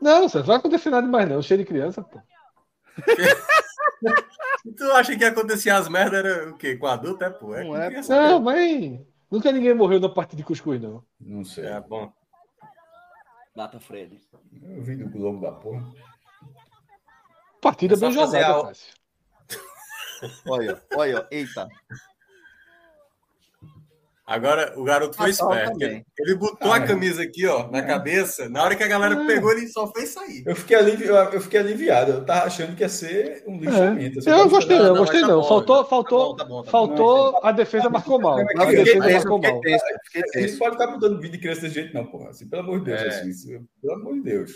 Não, não vai acontecer nada mais, não. Cheio de criança, pô. Tu acha que acontecia as merdas era o quê? Com adulto, é, pô? É Não é, criança. Não, mas nunca ninguém morreu na parte de cuscuz, não. Não sei. É bom. Data Fred. Eu vi do Globo da porra. Partida É bem jogada, a- Cássio. Olha, olha, eita. Agora o garoto foi Natal esperto. também. Ele, ele botou Ah, a é. camisa aqui, ó, na cabeça. Na hora que a galera Ah. pegou, ele só fez sair. Eu fiquei, alivi... eu fiquei aliviado. Eu tava achando que ia ser um lixamento. assim, É. Eu tava gostei, não, não, gostei tá não. faltou, tá faltou, bom, tá bom, tá bom. faltou, a defesa marcou mal. Mas A defesa marcou mal. tenso. pode ficar botando vídeo de criança desse jeito, não, porra. Assim, pelo amor de Deus, É. assim, pelo amor de Deus.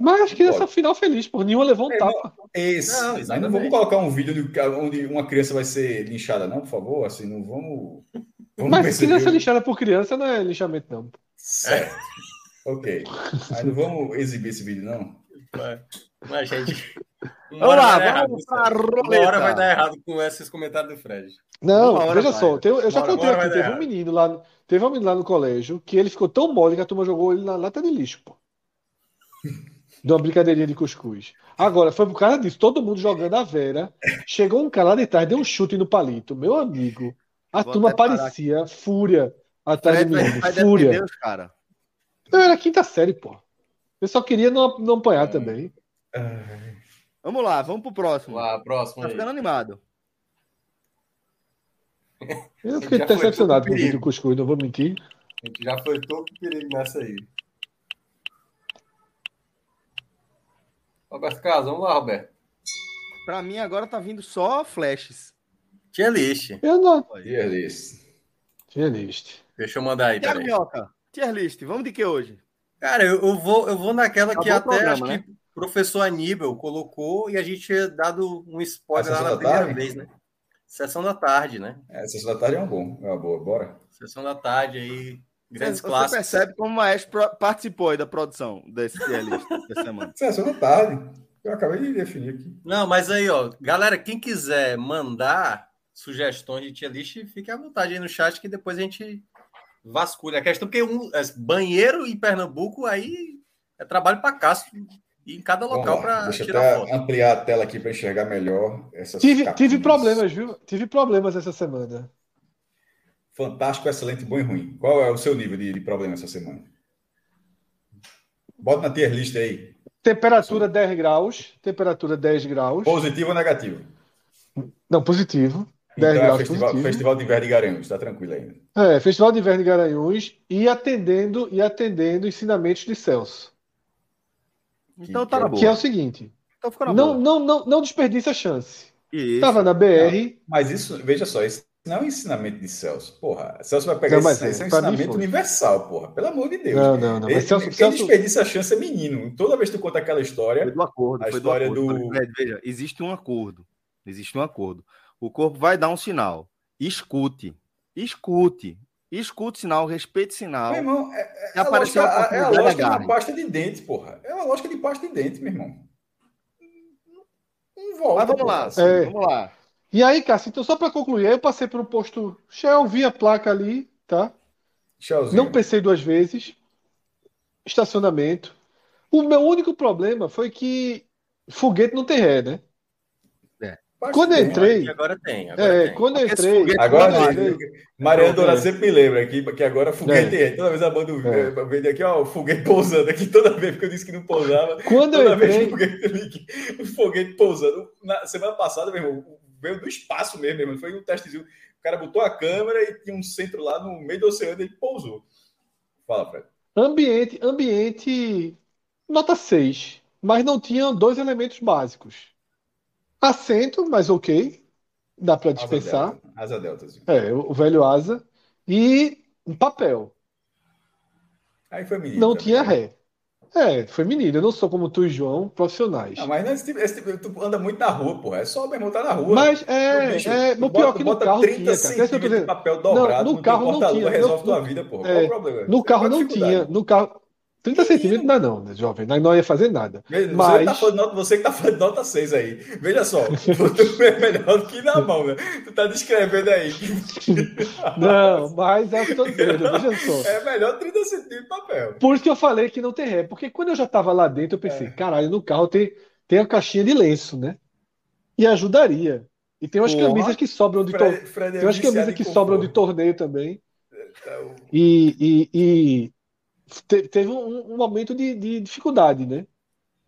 Mas acho que nessa Pode. final feliz, por nenhuma levou um É, tapa. Esse. Não, Mas não exatamente. vamos colocar um vídeo de- onde uma criança vai ser linchada, não, por favor. Assim, não vamos. Vamos Mas criança o- lixada por criança não é lixamento, não. Certo. Ok. Mas não vamos exibir esse vídeo, não. Mas, gente. Uma Vamos lá, vamos Uma roleta. hora vai dar errado com esses comentários do Fred. Não, veja vai. só, eu já contei aqui, teve um menino lá, teve um menino lá no colégio que ele ficou tão mole que a turma jogou ele na lata de lixo, pô. De uma brincadeirinha de cuscuz. Agora, foi por causa disso, todo mundo jogando a Vera. Chegou um cara lá de trás, deu um chute no palito. Meu amigo, a Vou turma parar parecia fúria atrás Fred do menino. vai Fúria. os caras. Eu era quinta série, pô. Eu só queria não, não apanhar também. Vamos lá, vamos pro próximo. Lá, próximo Tá aí. ficando animado. Eu fiquei decepcionado com o vídeo cuscuz, não vou mentir. A gente já foi todo perigo nessa aí. Roberto Carlos, vamos lá, Roberto. Pra mim agora tá vindo só flashes. Tinha list. Eu não. Tier list. Tinha list. Deixa eu mandar aí. Minhoca, tier list, vamos de que hoje? Cara, eu, eu vou, eu vou naquela que Acabou o até programa, acho que o professor Aníbal colocou e a gente tinha dado um spoiler lá na da primeira tarde? vez, né? Sessão da tarde, né? É, sessão da tarde é uma boa. É uma boa, bora. Sessão da tarde aí, grandes Você clássicos. percebe como o Maestro participou aí da produção desse tier list dessa semana. Sessão da tarde. Eu acabei de definir aqui. Não, mas aí, ó, galera, quem quiser mandar sugestões de tier list, fique à vontade aí no chat que depois a gente vasculha. A questão é que um é, banheiro em Pernambuco aí é trabalho para Cássio em cada local para tirar foto. ampliar a tela aqui para enxergar melhor essas Tive, capinhas. tive problemas, viu? Tive problemas essa semana. Fantástico, excelente, bom e ruim. Qual é o seu nível de, de problema essa semana? Bota na tier list aí. Temperatura 10 graus. Temperatura 10 graus. Positivo ou negativo? Não, positivo. 10 Então é graus festival, positivo. festival de Inverno de Garanhuns, está tranquilo ainda. É, Festival de Inverno de Garanhuns e atendendo e atendendo ensinamentos de Celso. Então tá na Que é o boa. seguinte: Então ficou na não, boa. não, não, não desperdice a chance. Isso. Tava na BR, Mas isso, veja só, isso não é um ensinamento de Celso. Porra, Celso vai pegar Não, mas isso, é, isso é um ensinamento universal, porra. Pelo amor de Deus. Não, não, não. Mas Ele- Celso, quem Celso, desperdiça a chance é menino. Toda vez que tu conta aquela história, Foi do acordo. A foi história do acordo. do- Veja, existe um acordo. Existe um acordo. O corpo vai dar um sinal. Escute. Escute. Escute o sinal, respeite o sinal. meu irmão, é, é, Se a lógica, uma é a lógica de pasta de dente, porra. É uma lógica de pasta de dente, meu irmão. Não volta. Mas vamos lá. assim. É. Vamos lá. E aí, Cássio, então só para concluir, aí eu passei por um posto Shell, vi a placa ali, tá? Tchauzinho. Não pensei duas vezes. Estacionamento. O meu único problema foi que foguete não tem ré, né? Quando de eu entrei, agora tem, agora é, tem. quando eu Porque esse entrei, Agora, tem. Mariana É. Dourado sempre me lembra aqui que agora foguete é. Toda vez a banda É. vende aqui, ó, o foguete pousando aqui, toda vez que eu disse que não pousava. quando eu Toda vez que entrei, o foguete, o foguete pousando. Na semana passada, meu irmão, veio do espaço mesmo, meu irmão. Foi um testezinho. O cara botou a câmera e tinha um centro lá no meio do oceano e ele pousou. Fala, Fred. ambiente, ambiente nota 6, mas não tinha dois elementos básicos. Assento, mas ok, dá para Asa dispensar. delta. Asa deltazinho. É, o velho asa. E um papel. Aí foi menino. Não também. tinha ré. É, foi menino. Eu não sou como tu e João, profissionais. Não, mas é esse tipo, esse tipo- tu anda muito na rua, porra. É só, meu irmão, tá na rua. Mas é, bicho, é, tu o pior bota- que no bota carro 30 tinha, centímetros de papel dobrado Não, no no carro não tinha. resolve No- tua vida, é, Qual o problema? No Você carro não tinha. No carro, 30 centímetros não é não, né, jovem. Nós não ia fazer nada. Você, Mas- que tá falando nota, você que tá falando nota 6 aí. Veja só, tu é melhor do que na mão, né? Tu tá descrevendo aí. Não, mas é o que eu tô dizendo, veja só. É melhor 30 centímetros de papel. Por isso que eu falei que não tem ré. Porque quando eu já tava lá dentro, eu pensei, caralho, no carro tem, tem a caixinha de lenço, né? E ajudaria. E tem umas Porra. camisas que sobram de torneio. É Tem umas camisas que sobram de torneio também. Então, E, e- e teve um, um momento de, de dificuldade, né?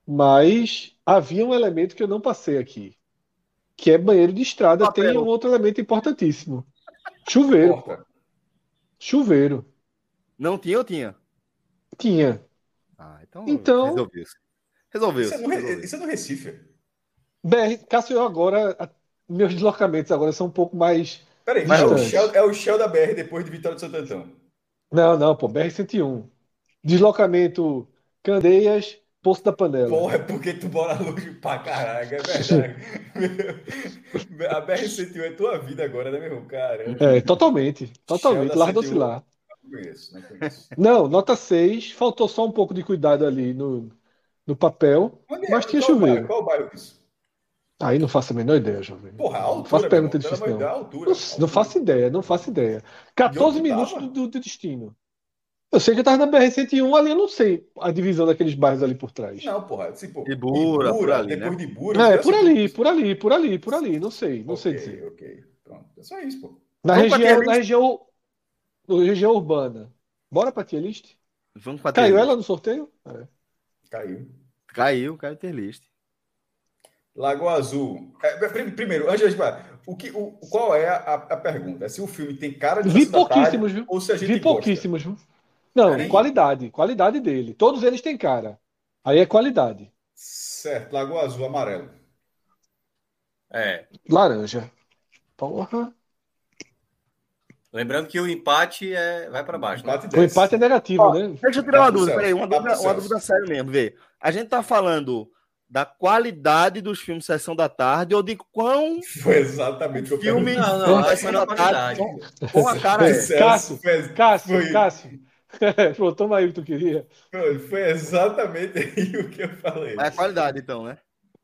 Mas havia um elemento que eu não passei aqui, que é banheiro de estrada. Papel. Tem um outro elemento importantíssimo: chuveiro. porta. Chuveiro. Não tinha ou tinha? Tinha. Ah, então. Então- Resolveu-se. Resolveu-se. Isso é, no, Re- resolveu-se. isso é no Recife. BR, Cássio, eu agora. a- Meus deslocamentos agora são um pouco mais. Peraí, Mas é, o. Shell, é o Shell da BR depois de Vitória de Santo Antão. Não, não, pô, BR-101. Deslocamento Candeias, Poço da Panela. Porra, é porque tu mora longe pra caralho, é verdade. a BR-101 é tua vida agora, né, meu irmão? Caramba. É, totalmente. Totalmente. Shell da Larga 101. oscilar. Não conheço, não conheço. Não, nota 6. Faltou só um pouco de cuidado ali no, no papel. Onde é? Mas tinha Qual o bairro? chuveiro. Qual bairro disso? Aí não faço a menor ideia, jovem. Porra, a Não altura, faço meu pergunta irmão, difícil, não. Deus, a altura, Não, não altura. faço ideia, não faço ideia. 14 E onde minutos do- do destino. Eu sei que eu tava na BR-101 ali, eu não sei a divisão daqueles bairros ali por trás. Não, porra, tipo, Ibura, por ali, depois né? de Ibura. É, eu por sei- ali, por ali, por ali, por ali, não sei, não sei Ok, dizer. ok. Pronto, é só isso, pô. Na Vamos região, tier na região, na região urbana. Bora pra tier list? Vamos pra Caiu tier ela no sorteio? É. Caiu. Caiu, caiu ter list. Lagoa Azul. É, prim- primeiro, antes de o que, o, qual é a, a pergunta? É se o filme tem cara de Vi pouquíssimos, viu? ou se a gente Vi gosta. pouquíssimos, viu? Não, qualidade, qualidade dele. Todos eles têm cara. Aí é qualidade. Certo, Lagoa Azul, amarelo. É. Laranja. Porra. Lembrando que o empate é... vai para baixo. Né? Empate O desce. empate é negativo, Ó, né? Deixa eu tirar uma dúvida, peraí, uma dúvida, uma dúvida séria mesmo, vê. A gente tá falando da qualidade dos filmes Sessão da Tarde ou de quão Foi exatamente o que eu filme. Não, não, Sessão essa é da a Tarde qualidade. com- a cara é. Cássio, Cássio, Cássio. Pô, toma aí o que tu queria. Foi, exatamente aí o que eu falei. É a qualidade, então, né?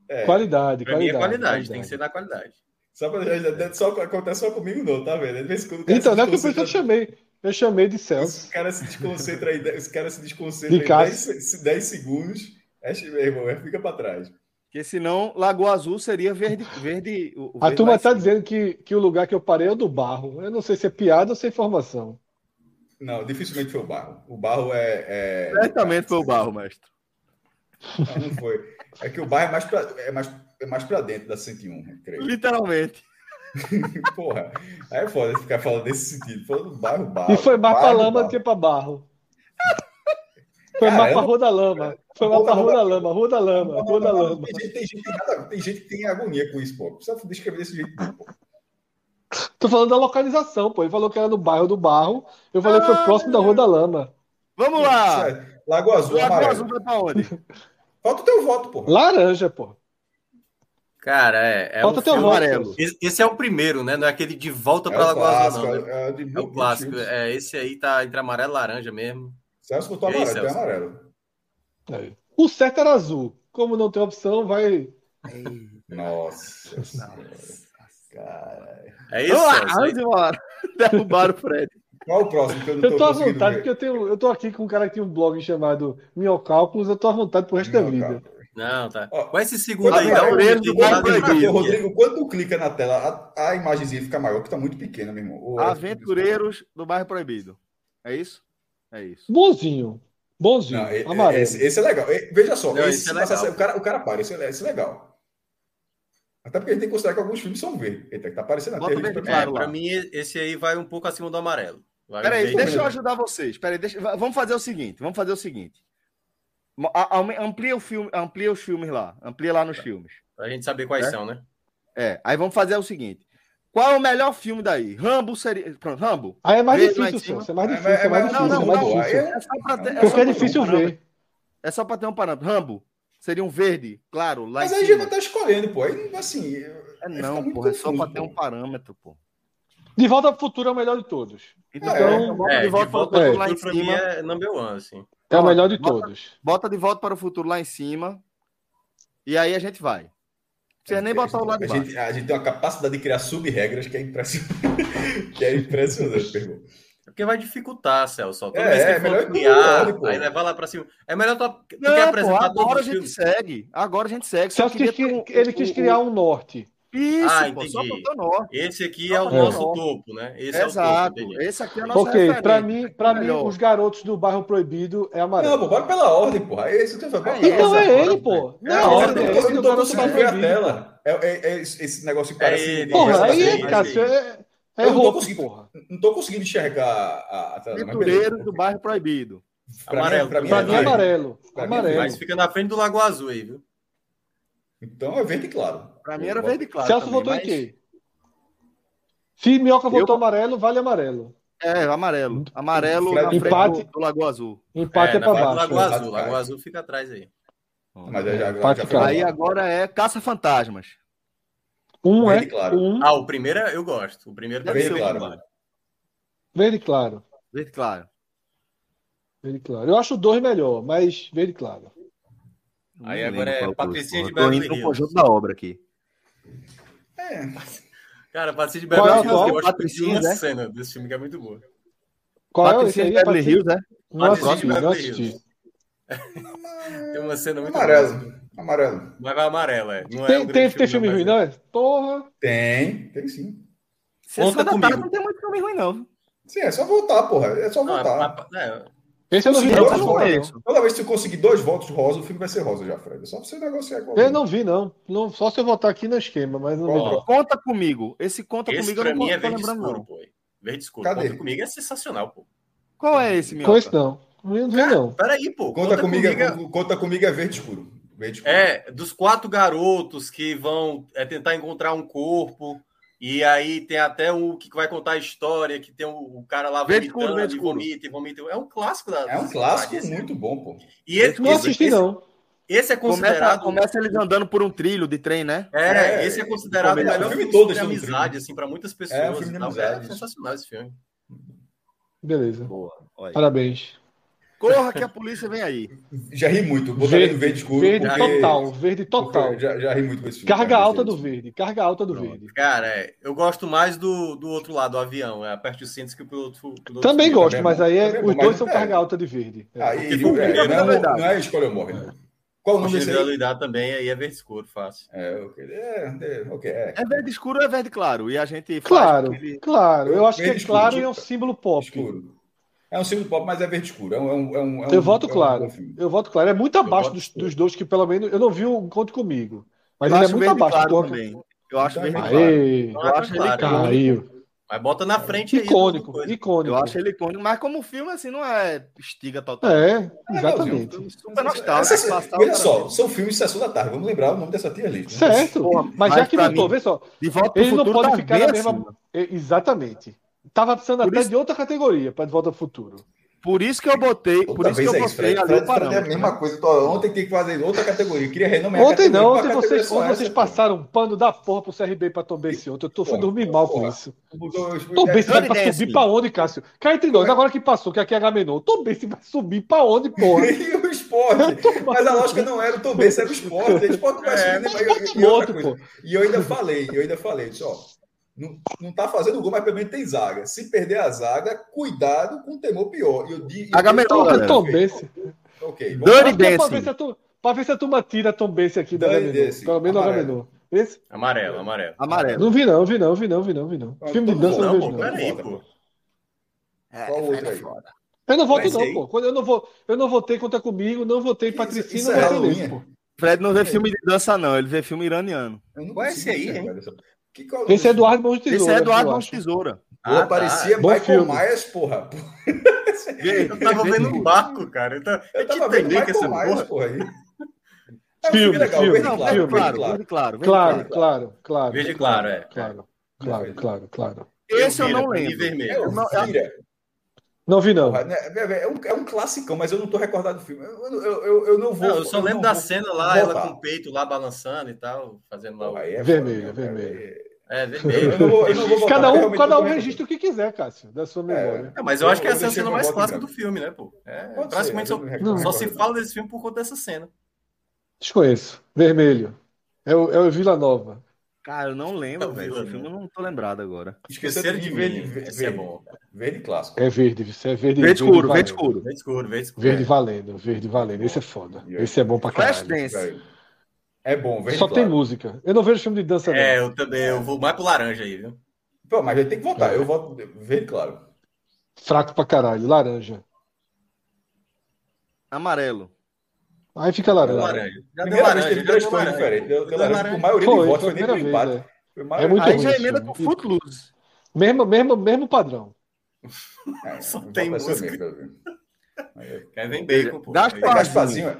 É, Qualidade, Pra mim é qualidade. qualidade, tem que ser da qualidade. só pra, só, acontece só comigo, não, tá vendo? De vez em quando Então, não é que eu chamei. Eu chamei de Celso. cara se desconcentra aí, esse cara se desconcentra De em Cássio. 10, 10 segundos. É, meu irmão, é, fica pra trás. Porque senão Lagoa Azul seria verde. verde o, o A verde turma tá cima. dizendo que, que o lugar que eu parei é o do barro. Eu não sei se é piada ou se é informação. Não, dificilmente foi o barro. O barro é. é... Certamente foi o barro, mestre. Não, não foi. É que o barro é mais pra, é mais, é mais pra dentro da 101, eu creio. Literalmente. Porra, aí é foda ficar falando desse sentido. Falando do bairro, barro. E foi mais pra lama barro. do que pra barro. Foi Caramba. mais pra Rua da Lama. Foi mais pra Rua da Lama, Rua da Lama, Rua da Lama. Tem gente, tem, gente, tem, gente que tem agonia com isso, pô. Precisa descrever desse jeito, pô. Tô falando da localização, pô. Ele falou que era no bairro do Barro. Eu falei que foi próximo da Rua da Lama. Vamos lá! Lagoa Azul, Lagoa amarelo. Azul vai pra onde? Falta o teu voto, pô. Laranja, pô. Cara, é. é Falta um teu voto. amarelo. Esse, é o primeiro, né? Não é aquele de volta É para o Lagoa Azul, não. né? é, é, de É o clássico. É, esse aí tá entre amarelo e laranja mesmo. Celso botou aí, amarelo, tem Celso? amarelo. É. O certo era azul. Como não tem opção, vai. Nossa senhora. Cara. É isso, Vamos lá, Celso? vamos embora. Derrubaram o Fred. Qual o próximo que eu não Eu tô tô à vontade, ver? porque eu, tenho, eu tô aqui com um cara que tem um blog chamado Miocálculos, eu tô à vontade pro resto da vida. Não, tá. Ó, Com esse segundo aí, dá um jeito do. Rodrigo, quando tu clica na tela, a, a imagenzinha fica maior, que tá muito pequena, meu irmão. É- Aventureiros do Bairro Proibido. É isso? É isso. Bonzinho. Bonzinho. Não, e- amarelo. esse, esse é legal. E- Veja só, Não, esse, esse é legal. o, cara, o cara para, esse é, esse é legal. Até porque a gente tem que considerar que alguns filmes são verde. Eita, que tá aparecendo na tela. verde pra mim. claro É, pra mim, esse aí vai um pouco acima do amarelo. Vai Peraí, deixa eu ajudar vocês. Peraí, deixa... va- vamos fazer o seguinte. Vamos fazer o seguinte. Amplia, o filme, amplia os filmes lá. Amplia lá nos filmes. Pra gente saber quais É? são, né? É. Aí vamos fazer o seguinte. Qual é o melhor filme daí? Rambo seria. Pronto, Rambo. Aí é mais em difícil. É mais É, difícil, é, é mais mais- difícil, não, é mais não, difícil. É só pra ter, é só Porque é pra difícil um ver. É só pra ter um parâmetro. Rambo seria um verde, claro. Lá Mas aí já vai estar escolhendo, pô. Aí, assim, é, é não, pô, é só para ter um parâmetro, pô. De volta ao futuro é o melhor de todos. Então, é, então é de volta, de volta para o futuro lá em cima. É number one, assim. É o melhor de bota, todos. Bota de volta para o futuro lá em cima. E aí a gente vai. Você é, nem botar o lado a gente, a gente tem uma capacidade de criar sub-regras que é impressionante. que é impressionante, pergunta. Porque vai dificultar, Celso. Toda é, vez que é, for aí levar lá para cima. É melhor tu, tu não, quer apresentar pô, agora a gente filmes. segue. Agora a gente segue. Celso quis, um, ele quis criar um norte. Isso, ah, pô, entendi. só o norte. Esse aqui só é o nosso norte. topo, né? Esse é Exato. É topo, esse aqui é o nosso Ok, para mim, pra é mim os garotos do bairro proibido é amarelo. Não, pô, bora pela ordem, pô. É esse foi... então é ele, pô. É ordem. Ele não tocou sobre a tela. Esse negócio que parece... Porra, aí, Cássio, é... É eu roupa, não, tô porra. não tô conseguindo enxergar a, a tela. Do bairro proibido. Pra amarelo. Mim, pra mim, pra mim é amarelo. Pra é é amarelo. É mas fica na frente do Lago Azul aí, viu? Então é verde claro. Pra mim era verde claro. Celso também, votou mas... em quê? Se Minhoca votou amarelo, vale amarelo. É, amarelo. Amarelo na empate, do, Lago Azul. Empate é, é pra baixo. Lago né? Azul. Lago Azul fica atrás aí. Mas já, já, já, aí agora é caça-fantasmas. Um é verde é claro. Um... Ah, o primeiro é, eu gosto. O primeiro deve verde, ser é claro. claro. Verde claro. Verde claro. Verde claro. Eu acho o dois melhor, mas verde claro. Aí agora é Patricinha de Beverly Hills. Tô indo conjunto da obra aqui. É. Cara, Patricinha de Beverly é eu acho que tem uma né? cena desse filme que é muito boa. Qual Patricinha é de Beverly Hills, né? Não é próximo, não assisti. Tem uma cena muito boa. Amarelo. Mas vai amarelo, é. Não é tem, é um tem, tem filme, ruim, né? não, é? Porra. Tem, tem sim. É conta comigo, tarde não tem muito filme ruim, não. Sim, é só voltar, porra. É só ah, voltar. Ah, é, esse eu não vi, não. Tá Toda vez que você conseguir dois votos rosa, o filme vai ser rosa já, Fred. É só você negociar com Eu não vi, não. não. Só se eu votar aqui no esquema, mas não oh. vi. Conta comigo. Esse conta esse comigo eu não é verde escuro, não. Pô. Verde escuro. Cadê? Conta comigo é sensacional, pô. Qual é esse, meu? Com não. Não vi, não. Peraí, pô. Conta, conta comigo, é comigo é... Conta comigo é verde escuro. É, dos quatro garotos que vão é, tentar encontrar um corpo. E aí tem até o que vai contar a história, que tem o, o cara lá verde vomitando, verde vomita, vomita. É um clássico da É um clássico cidade, é muito bom, pô. E esse, não assisti, esse, não. Esse é considerado. Começa, começa, eles andando por um trilho de trem, né? É, é esse é considerado o melhor filme todo de amizade, assim, para muitas é, pessoas. É, um filme de amizade. é sensacional esse filme. Beleza. Boa. Olha. Parabéns. Corra que a polícia vem aí. Já ri muito. Botaria verde, verde escuro. Verde porque... total, verde total. Já, já, ri muito com esse filme. Carga cara, alta do verde, carga alta do Pronto. verde. Cara, é, eu gosto mais do, do outro lado, do avião. É aperte os cintos que o piloto. também filme, gosto, mas aí é, é os dois são carga alta de verde. É. Aí, é, não, não, é escolha ou morre, não. Qual o nome desse aí? Também, aí é verde escuro, fácil. É, okay. É, é, okay é. é, verde escuro ou é verde claro? E a gente Claro, aquele... claro. Eu acho que é claro e é um tipo, símbolo pop. Escuro. É um símbolo pop, mas é verde escuro. É um, é um, é um é eu voto é um, claro. eu voto claro. É muito abaixo dos, dos, dois que, pelo menos, eu não vi o Conte Comigo. Mas eu ele é muito abaixo. Claro também. Eu acho verde claro. Eu acho ele caiu. Mas bota na frente icônico, aí. Icônico. Eu acho ele icônico, mas como filme, assim, não é estiga total. É, é exatamente. Olha é- só, são filmes de sessão da tarde. Vamos lembrar o nome dessa tia ali. Certo. Mas, já que voltou, vê só. De volta ele não pode tá ficar na mesma. Exatamente. Tava precisando por até isso... de outra categoria para De Volta ao Futuro. Por isso que eu botei. Outra por isso que eu é botei é isso, ali é a mesma coisa. Tô, ontem tem que fazer outra categoria. Eu queria renomear Ontem não, ontem vocês, ontem vocês passaram um pano da porra pro CRB pra Tom esse outro. Eu tô, fui dormir mal porra. com isso. Tom se vai pra subir pra onde, Cássio? Cai entre nós, agora que passou, que aqui é H-Menor. se vai subir pra onde, porra? e o esporte. Mas a lógica não era o Tom Benci, era o esporte. O esporte é, vai subir. Né? E, e eu ainda falei, eu ainda falei, só não, não tá fazendo gol, mas pelo menos tem zaga. Se perder a zaga, cuidado com o temor pior. Eu, eu, Agamenon, eu, Tom Bense. Ok. Dani Bense. É pra ver se a turma tira Tom Bense aqui da Agamenon. Pelo menos Agamenon. Esse? Amarelo, amarelo. Amarelo. Não vi não, vi não, vi não, vi não, vi não. Ah, Filme de dança não, não vejo não. Peraí, pô. É, Qual é outra aí? Fora. Eu não voto não, pô. Eu não, vou, eu não votei contra comigo, não votei Patricina, não votei nele, pô. Fred não vê é. filme de dança, não. Ele vê filme iraniano. Eu não conheço aí, hein? Que, qual... Esse é Eduardo Mãos de Tesoura. Esse é Eduardo Mãos de Tesoura. Ah, Pô, tá. parecia tá. Michael Myers, porra. Tá- eu é tava vendo um barco, cara. Eu, tava, eu tava vendo Michael essa Myers, porra. aí. É um filme, claro. filme, claro, filme, claro, claro, claro, claro, claro, claro, Verde claro, é. Claro, claro, claro, claro. Esse eu não lembro. Vermelho. É o Vira. Não vi, não. Porra, né, é, é, é, um, é um classicão, mas eu não tô recordado do filme. Eu, eu, eu, eu não vou. Não, eu só lembro da cena lá, ela com o peito lá balançando e tal, fazendo lá. Porra, é, é vermelho, é vermelho. É, vermelho. Cada um, cada um registra o que quiser, Cássio, da sua memória. É, mas eu, acho que essa é a cena mais clássica do filme, né, pô? É, praticamente ser, só, só se fala desse filme por conta dessa cena. Desconheço. Vermelho. É o, é o Vila Nova. Cara, eu não lembro, Não, velho. Esse filme eu não. não tô lembrado agora. Esqueceram de verde, Esse é verde. bom. Verde clássico. É verde, isso é verde. Verde escuro, verde escuro. Verde escuro, verde escuro. Verde valendo, verde valendo. Esse é foda. Esse é bom pra caralho. Flashdance. Velho. É bom, verde Só tem claro. música. Eu não vejo filme de dança, não. É, eu também. Eu vou mais pro laranja aí, viu? Pô, mas gente tem que votar. É. Eu voto verde claro. Fraco pra caralho. Laranja. Amarelo. Aí fica laranja. Laranja. Já deu Primeira vez laranja. teve três deu cores laranja. diferentes. Deu, deu Deu laranja maioria Foi, de votos, foi nem empate. Foi É muito Aí ruim já emenda com Footloose. Mesmo, mesmo, mesmo padrão. É, Só o tem música. é- Kevin Bacon, pô. Gasparzinho. Gasparzinho, é-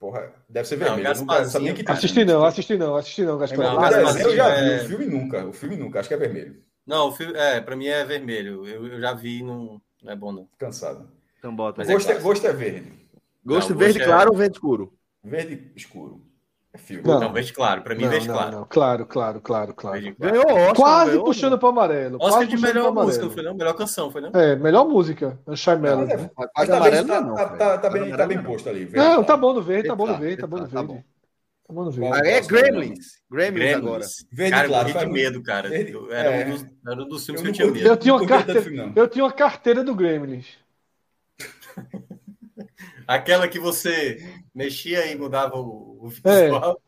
porra, deve ser Não, vermelho. Eu nunca Gasparzinho, sabia que. Assisti não, assisti não, assisti não, Meu Gaspar. irmão, Não, o Gasparzinho eu já vi, é- o filme nunca. O filme nunca, acho que é vermelho. Não, o filme, é, pra mim é vermelho. Eu, eu já vi, não, não é bom, não. Cansado. Então bota O aí. gosto é, gosto é verde. Gosto Não, verde gosto é- claro ou verde escuro? Verde escuro. É filme. Não. Não, verde claro. Pra mim, Não, verde não, claro. não. Claro, claro, claro, claro. Verde claro. Ganhou Oscar. Quase ganhou, puxando pro amarelo. Oscar Quase de melhor música, foi não? Melhor canção, foi não? É, melhor música. Mas, Melody. é, né? mas Quase tá, amarelo bem, tá, não, tá, tá, tá bem, tá bem posto ali. verde Não, claro. tá bom no verde, tá bom no verde, tá bom no verde claro, verde. tá Tá bom no verde. É Gremlins. Gremlins agora. Verde cara, claro, eu de medo, cara. Era, é. um dos, era um dos filmes Eu que eu tinha medo. Eu tinha uma carteira do Gremlins. Aquela que você mexia e mudava o, o É. visual.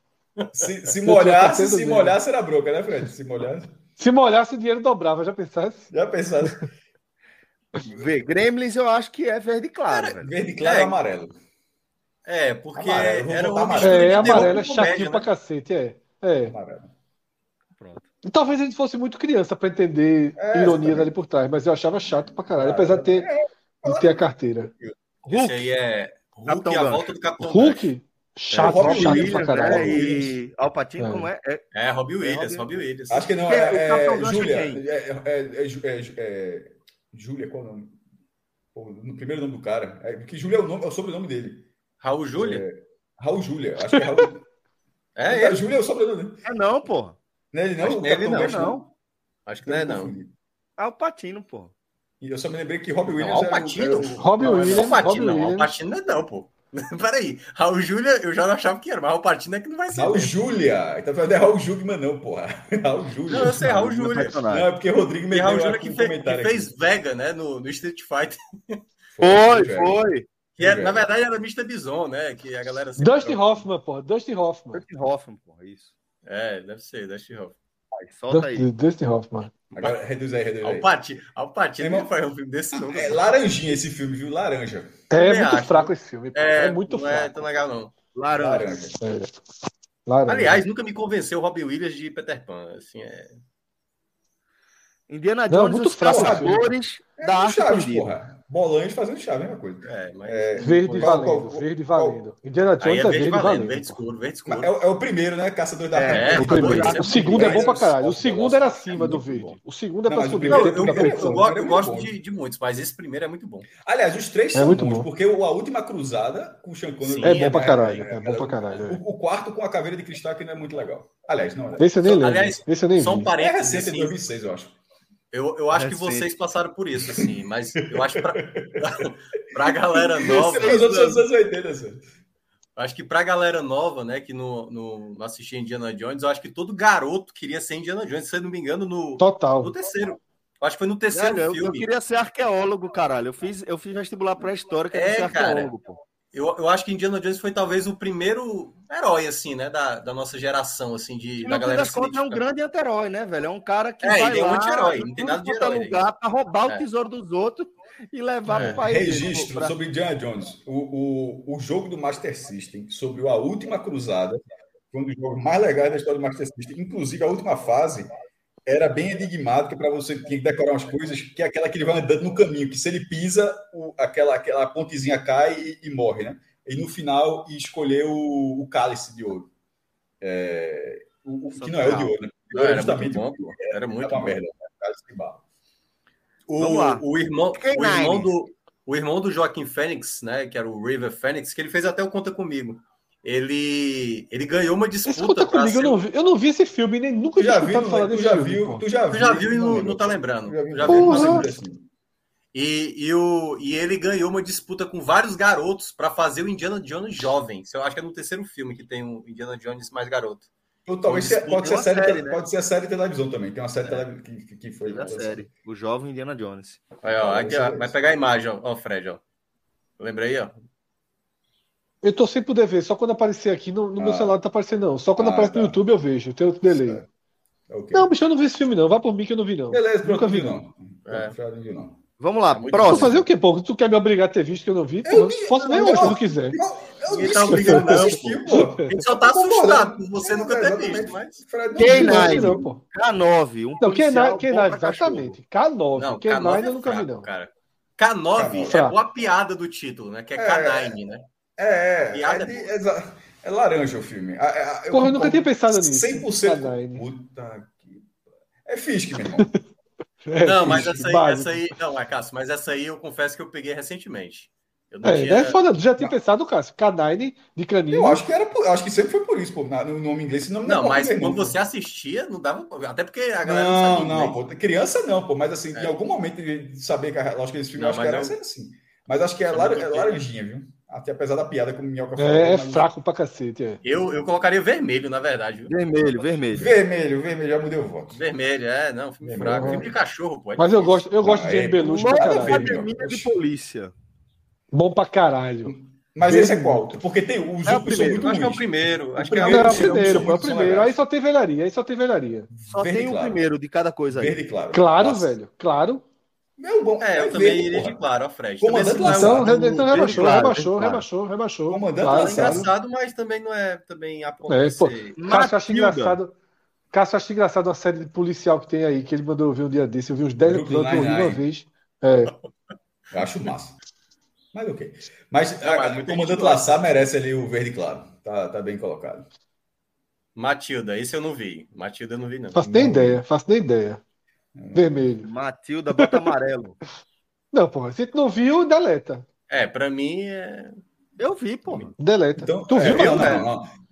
Se, se tinha molhasse, se molhasse era broca, né, Fred? Se molhasse. Se molhasse, o dinheiro dobrava, já pensasse? Já pensasse. Vê, Gremlins eu acho que é verde claro. Verde claro É. ou amarelo? É, porque Amarelo, era botar uma amarelo. É, amarelo é chatinho né? pra cacete, é. É. Amarelo. Pronto. E talvez a gente fosse muito criança pra entender É, ironias ali por trás, mas eu achava chato pra caralho, Ah, apesar de ter, de ter a carteira. Esse aí é Hulk Capitão e a volta do Capitão. Hulk, chato, Robin chato pra Williams, né? caralho. E Alpatino, É. como é? é? É, Robbie Williams, Robbie- Robbie Williams. Acho que não, é, é, Júlia. é? É, é, é, Ju- é, é, Júlia, qual é o nome? Pô, no primeiro nome do cara. É, porque Júlia é o, nome, é o sobrenome dele. Raul Júlia? É, Raul Júlia. Acho que é Raul. É, é. Júlia é o sobrenome dele. É não, porra. Não é ele não? Acho é ele não. Não. Acho que não é, não. Alpatino, porra. E eu só me lembrei que Robbie Não, Williams Al era o- Pacino? era o- Robin não, é Williams. Al Pacino Robin não, Al Williams. Pacino não é não, pô. Peraí, Raul Júlia eu já não achava que era, mas Raul Pacino é que não vai ser. Raul mesmo. Júlia. Então não é Raul Jugman, não, porra. Raul Júlia. Não, eu sei, Raul Júlia. Não, é porque Rodrigo me Raul deu Júlia aqui que, um fe- que comentário fez aqui. Vega, né, no, no Street Fighter. Foi, foi. Que é- Foi na verdade era Mr. Bison, né? Que a galera troca. Hoffman, porra. Dustin Hoffman. Dustin Hoffman, porra, isso. É, deve ser, Dustin Hoffman. Vai, solta aí. Dustin Hoffman. Agora, reduz aí, reduz aí. Al Pacino, Al Pacino Irmão, não faz um filme desse não. É laranjinha esse filme, viu? Laranja. É Também muito acho. fraco esse filme. É, É, muito não é fraco. tão legal não. Laranja. Laranja. É. Laranja. Aliás, nunca me convenceu o Robbie Williams de Peter Pan. Assim, é... Indiana Não, Jones muito os fraco, caçadores É da arte Chaves, perdida. porra. Bolanhos fazendo chave, a mesma coisa. É, mas... É, Verde qual- valendo, qual- verde qual- valendo. Indiana Aí Jones é é verde verde valendo, valendo. verde escuro, verde escuro. É, o- é o primeiro, né? Caçador da É, O, o primeiro. o segundo é bom pra caralho. O segundo era acima é do verde. bom. O segundo é Não, pra mas o subir. Não, eu, eu, eu, É eu gosto de, de muitos, mas esse primeiro é muito bom. Aliás, os três É são muito bons, bom. porque a última cruzada com o Sean Connery... É bom pra caralho. é, É bom pra caralho. é. O, quarto com a caveira de cristal que não é muito legal. Aliás, não é. Esse eu nem lembro. Aliás, Esse eu nem Só um vi. É recente, é assim, 2006, eu acho. Eu, eu acho que Recente. vocês passaram por isso, assim, mas eu acho que pra, pra galera nova... 80, assim. Acho que pra galera nova, né, que não, não, não assistia Indiana Jones, eu acho que todo garoto queria ser Indiana Jones, se eu não me engano, no, Total. no terceiro. Eu acho que foi no terceiro Velho, eu, eu filme. queria ser arqueólogo, caralho. Eu fiz, eu fiz vestibular pra história, que É, ser cara. arqueólogo, pô. Eu, eu acho que Indiana Jones foi talvez o primeiro herói, assim, né, da, da nossa geração, assim, de, da galera das contas é um grande anti-herói, né, velho? É um cara que É, vai ele é um anti-herói, em não tem nada de é herói, né? lugar pra roubar É. o tesouro dos outros e levar É. pro país. dele, Registro pra- sobre Indiana Jones. O, o, o jogo do Master System, sobre a última cruzada, foi um dos jogos mais legais da história do Master System. Inclusive, a última fase era bem enigmática para você tinha que decorar umas coisas, que é aquela que ele vai andando no caminho, que se ele pisa, o- aquela, aquela pontezinha cai e, e morre, né? E no final, e escolher o, o cálice de ouro. É, o, o- que não é o de ouro, né? Não, era Justamente muito bom, pô. Era muito uma bom. merda, né? Cálice de barro. O, o irmão, o irmão do o irmão do Joaquim Fênix, né, que era o River Phoenix, que ele fez até o Conta Comigo. Ele, ele ganhou uma disputa. Escuta comigo, eu não, vi, eu não vi esse filme, nem nunca já tinha viu, escutado falar tu desse já filme. viu, tu já Tu já viu e não, não tá lembrando. Já viu, Já não viu, assim. E, e, o, e ele ganhou uma disputa com vários garotos para fazer o Indiana Jones jovem. Eu acho que é no terceiro filme que tem o Indiana Jones mais garoto. Talvez se- pode ser, série, série, né? pode ser a série de televisão também. Tem uma série televisão que, que, que foi. Da série. O jovem Indiana Jones. Aí, ó, Ah, aqui, ó, é vai pegar a imagem, ó, ó, Fred, ó. Lembra aí, ó. Eu tô sem poder ver, só quando aparecer aqui, no, no meu Ah. celular não tá aparecendo, não. Só quando Ah, aparece no tá. YouTube eu vejo, tem outro delay. Ok. Não, bicho, eu não vi esse filme, não. Vá por mim que eu não vi, não. Beleza, Nunca vi, vi não. não. É. Não vi, não. Vamos lá, É próximo. fazer o quê, pô? Tu quer me obrigar a ter visto que eu não vi? Eu vi- posso ver hoje, se não. tu quiser. Eu disse tá que obrigando, eu não, assisti, pô. gente só tá assustado por você nunca ter visto, mas. Fred, Não vi, K9. não, pô. K9, um Não, policial K9, bom K9 pra cachorro. exatamente. K9. Não, K9 K9 eu é nunca vi, fraco, não. cara. K9 é boa piada do título, né? Que é É. K9, né? É, é, Piada é, de- exa- é laranja o filme. É, eu Porra, eu nunca concordo tinha pensado nisso. 100% K9. Puta que... É Fisk, meu irmão. É, Não, mas essa aí, essa aí. Não, é, Cássio, mas essa aí eu confesso que eu peguei recentemente. Eu não É, tinha. é foda. Tu já tinha pensado, Cássio? K9 de canino. Eu acho que era por- acho que sempre foi por isso, pô. No nome inglês, esse nome Não, é mas quando não. você assistia, não dava. Até porque a galera não, Não, sabia não, pô. Criança não, pô. Mas assim, É. em algum momento de saber que a lógica desse filme, Não, eu acho que mas era eu- ser assim. Mas acho que é, é lar- é bem. laranjinha, viu? Até apesar da piada como o Minhoca falou. É, é mas- fraco pra cacete, é. Eu, eu colocaria vermelho, na verdade, viu? Vermelho, vermelho. Vermelho, vermelho, já mudei o voto. Vermelho, é, não, filme Vermelho. fraco. Filme de cachorro, pô. é Mas eu gosto, eu gosto Ah, de é, Belushi pra caralho. Academia de Polícia. Bom pra caralho. Mas esse é qual? Porque tem os É o primeiro, muito Acho que é o primeiro. Acho O que é o é o primeiro, é o primeiro. Aí só tem velharia, aí só tem velharia. Só Verde tem claro. primeiro de cada coisa aí. Verde claro. Claro, Nossa. velho, claro. Meu bom. É, eu é também verde, iria porra. de claro, ó, Fred. Comandante Também não é Então, re- então bem rebaixou, claro, rebaixou, claro. rebaixou, rebaixou. Comandante Claro, é Lacerda. claro. engraçado, mas também não é também a ponto É, pô, ser- Cássio, acho engraçado. Cássio, acho engraçado uma série de policial que tem aí, que ele mandou eu ver um dia desse. Eu vi uns 10 Brooklyn episódios, eu vi uma vez. É, Eu acho massa. Mas ok. Mas Não, mas a- o comandante gente gosta. Laçar merece ali o verde claro. Tá, tá bem colocado. Matilda, esse eu não vi. Matilda eu não vi, não. faço nem ideia, faço nem ideia. Vermelho. Matilda bota amarelo. Não, pô, se tu não viu, deleta. É, pra mim é. Eu vi, pô. Deleta. Então, tu é, viu, cara? não, não.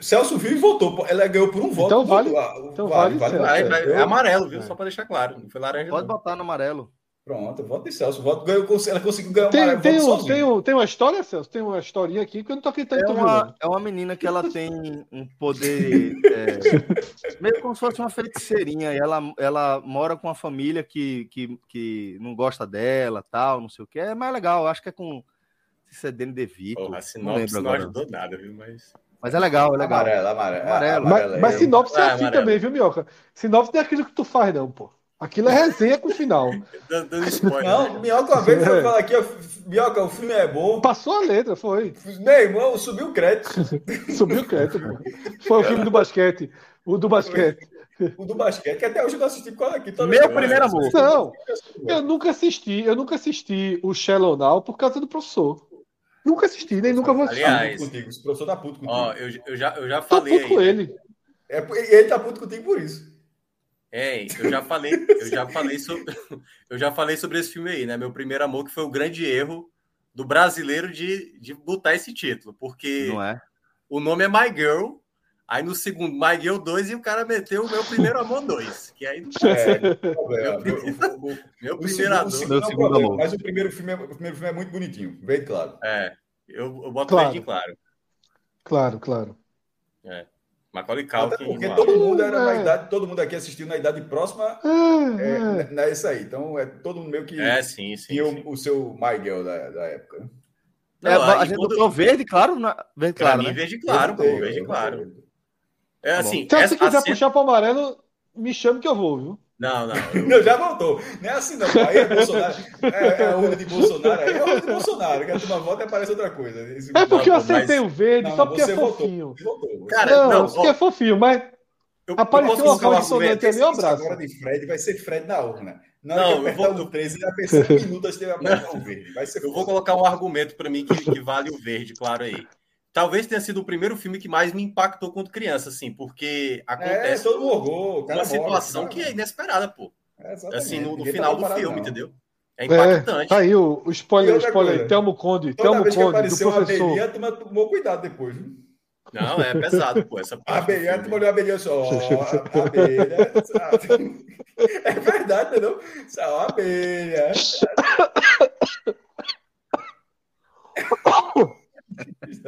Celso viu e votou. Ela ganhou por um voto. Então vale-. Ah, então vale. Ah, é, Eu- é amarelo, viu? É. Só pra deixar claro. Não foi laranja. Pode não. botar no amarelo. Pronto, voto de Celso. Voto, ganhou, ela conseguiu ganhar Tem, uma tem, voto um, tem, um, tem uma história, Celso? Tem uma historinha aqui que eu não tô acreditando É viu, uma, não. é uma menina que ela tem um poder. é, meio como se fosse uma feiticeirinha. E ela, ela mora com uma família que, que, que não gosta dela, tal, não sei o que. É mais legal. Acho que é com. Não se é Danny DeVito. Porra, a não sinopse não agora. ajudou nada, viu? Mas. Mas é legal, é legal. Amarelo, amarelo. Amarelo. Mas, amarelo, mas é- sinopse é Ah, assim amarelo. também, viu, Minhoca? Sinopse não é aquilo que tu faz, não, pô. Aquilo é resenha com o final. Dando, dando spoiler. Não? Minhoca uma vez É. foi falar aqui, Minhoca, o filme é bom. Passou a letra, foi. Meu irmão, subiu o crédito. Subiu o crédito, pô. Foi o filme do basquete. O do basquete. O do basquete, que até hoje eu não assisti causa aqui. Meu primeiro amor. Não, eu nunca assisti, eu nunca assisti o Shallow Now por causa do professor. Nunca assisti, nem nunca vou assistir. Tá Aliás, puto contigo, esse professor tá puto contigo. Ó, eu, eu, já, eu já Tô falei. puto com aí, né? ele. É, ele tá puto contigo por isso. É, eu já falei, eu já falei sobre, eu já falei sobre esse filme aí, né? Meu primeiro amor, que foi o grande erro do brasileiro de, de botar esse título, porque Não é? o nome é My Girl, aí no segundo My Girl 2 e o cara meteu o meu primeiro amor 2, que aí É, problema. Meu O- o- o- meu o primeiro amor. segundo Meu é segundo problema, amor. Mas o primeiro filme é, o primeiro filme é muito bonitinho, bem claro. É, eu, eu boto Claro. claro. claro. Claro, claro. É. Macaulay Até Culkin. porque no todo mundo era na É. idade, todo mundo aqui assistiu na idade próxima É, é, é. na- nessa aí. Então é todo mundo meio que É, sim, sim. tinha sim. o, o seu My Girl da, da época. né? Não, É, a gente quando- botou verde, claro? Na... Verde, Pra claro, mim, né? verde claro, pô, verde claro. É Tá assim, Então, se quiser cena- puxar pro amarelo, me chame que eu vou, viu? Não, não. Não, já voltou. Não é assim, não. Aí é Bolsonaro. É, é a urna de Bolsonaro. Aí é a urna de Bolsonaro. Que a turma vota e aparece outra coisa. Esse- É porque eu Não, pô, acertei mas- o verde Não, só porque você é fofinho. Votou. Você- Cara, Não, não, porque ó, é fofinho, mas eu, Apareceu eu uma posso voz falar de sobre- sonante ali, um abraço. agora de Fred vai ser Fred na urna. Não, que eu vou- o 13, ele vai pensar em minutos de apertar o verde. Vai ser Eu vou colocar um argumento para mim que, que vale o verde, claro aí. Talvez tenha sido o primeiro filme que mais me impactou quando criança, assim, porque É, acontece todo mundo orgou. o cara uma morre, situação cara. que é inesperada, pô. É. Assim, no, no Ninguém final tá do filme, não. entendeu? É É, impactante. tá aí o, o spoiler, spoiler. Telmo Conde, Toda Telmo Conde, do apareceu uma professor. abelhinha, a tomou cuidado depois. viu? Não, é pesado, pô. Essa A parte. do abelha, tu filme. olhou a abelha só. a abelha. sabe? É verdade, não? Só a abelha.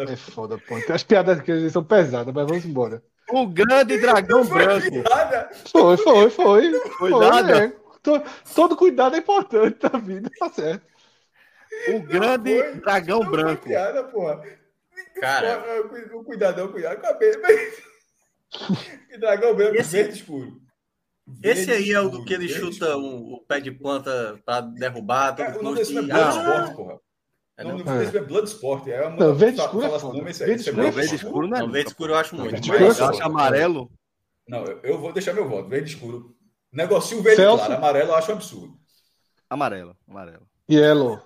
É foda, pô. As piadas que são pesadas, mas vamos embora. O grande dragão branco. Nada. Foi, foi, foi. Foi nada. é. To- Todo cuidado é importante na vida, tá certo. O grande foi. dragão branco. piada, porra. Cara, Cu- Cuidado, cuidado com a. Que dragão branco, Esse- verde escuro. esse Verde aí é o do que ele chuta um- o pé de planta pra derrubar. todo É, o nome desse é Bloodsport, porra. É, não? do filme é Bloodsport. É uma Não, verde escuro é fala- foda. nome, esse- Verde é escuro é. Verde escuro não é Não, verde escuro eu acho muito. verde mas- escuro é Eu acho amarelo. Não, eu, eu vou deixar meu voto. Verde escuro. Negocio verde Celso? claro. Amarelo eu acho um absurdo. Amarelo, amarelo. Yellow.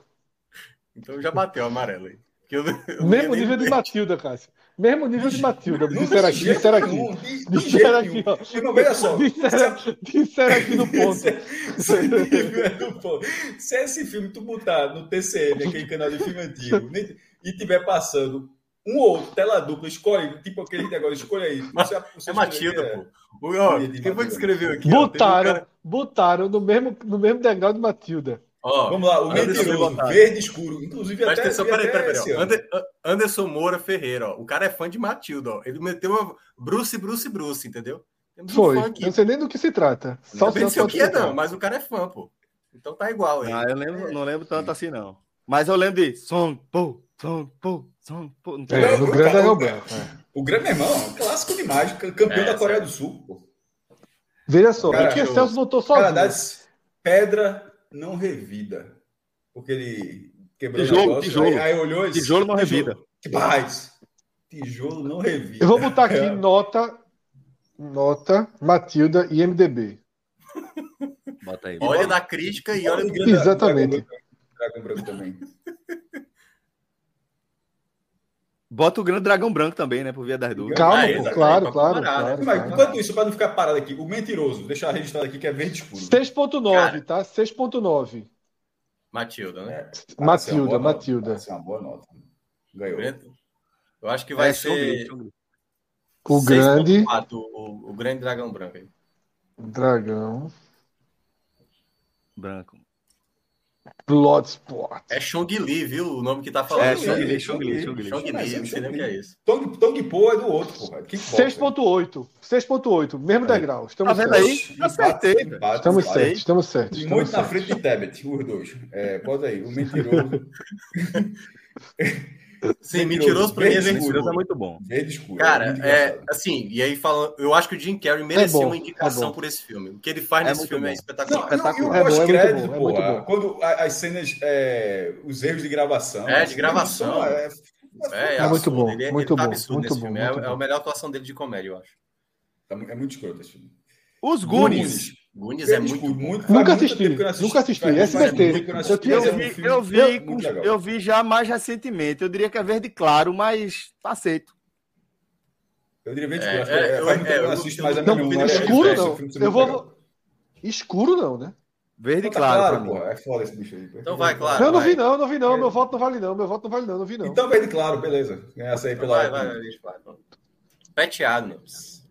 Então já bateu o amarelo aí. Eu- eu não Mesmo nível de. Matilda, Cássio. Mesmo nível de Matilda. Não Disseram aqui, disseram aqui. Disseram aqui, ó. Irmão, veja só. Disseram, aqui no ponto. Se, se, nível é do ponto. Se esse filme tu botar no TCM, aquele canal de filme antigo, e tiver passando um ou outro, tela dupla, escolhe, tipo aquele negócio, escolhe aí. Você- você É Matilda, é. pô. O- ó, quem foi que escreveu aqui? ó? Um Botaram, cara- botaram no mesmo, no mesmo degrau de Matilda. Ó, Vamos lá, o Anderson mentiroso, verde escuro. Inclusive, Presta até, atenção, peraí, peraí, peraí. Ander- Anderson Moura Ferreira, ó. O cara é fã de Matilda, ó. Ele meteu uma Bruce, Bruce, Bruce, entendeu? Temos um Foi. Não sei nem do que se trata. Só Não o sei Celso o que é, não, mas o cara é fã, pô. Então tá igual aí. Ah, eu lembro, não lembro tanto assim, não. Mas eu lembro de som, pô, som, pô, som, pô. Não tem É, no Eu- grande é o é. O grande meu irmão, é um clássico demais, campeão É, da Coreia do Sul. Pô. Veja só, Cara, porque eu- Celso votou Cara, sozinho. das pedra não revida. Porque ele quebrou Tijolo, o negócio, tijolo. Aí, aí olhou e disse, Tijolo não revida. Paz, tijolo não revida. Eu vou botar aqui É. nota, nota, Matilda e MDB. Bota aí. Olha da crítica e olha o do grande Exatamente. Dragão Branco também. Bota o grande dragão branco também, né? Por via das dúvidas. Calma, Ah, pô, claro, pra claro, né? claro, Mas, claro. enquanto isso, para não ficar parado aqui, o mentiroso, deixar registrado aqui que é verde escuro. 6.9, tá? 6.9. Matilda, né? Parece uma Matilda, nota, Matilda. parece uma boa nota. Ganhou. Eu acho que vai É, ser. O grande 6.4, o, o grande dragão branco aí. dragão Branco. Bloodsport. É Chong Li, viu? O nome que tá falando. É, Chong Li, Chong Li, Chong Li. Chong Li, não sei nem o que é isso. Tong, Tong Po é do outro, porra. Que 6.8. 6.8, mesmo degrau. Tá Estamos vendo certos. aí? Acertei. Estamos certos, estamos certos. Estamos muito na frente de Tebet, os dois. É, bota aí, o mentiroso. Sim, mentiroso pra mim é. Deus é muito bom. Verde escuro. Cara, muito é engraçado. assim, e aí falando, eu acho que o Jim Carrey merecia bom, uma indicação é por esse filme. O que ele faz É nesse muito filme é bom. espetacular. Não, não, e o É é pós-crédito, é pô, quando as cenas, é, os erros de gravação. É, de gravação. É, É, É muito bom, ele, muito ele tá bom, absurdo muito nesse bom, muito é, é a melhor atuação dele de comédia, eu acho. é muito escroto esse filme. Os Goonies. Goonies é muito bom. muito- Nunca muito assisti, não nunca assisti. Faz muito SBT. eu não assisti, é vi, eu, vi, muito com- legal. eu vi já mais recentemente. Eu diria que é verde claro, mas tá aceito. Eu diria verde É, que é, é, eu- é, eu eu- não assisto, mas a não é Escuro não. Eu vou. Escuro não, né? Verde Então tá claro, claro, porra. É foda esse bicho aí. Então vai, claro. Eu não vai. vi não, não vi não. Meu voto não vale não. Meu voto não vale não, não vi não. Então verde claro, beleza. Essa aí Então pela. vai. Pat Adams.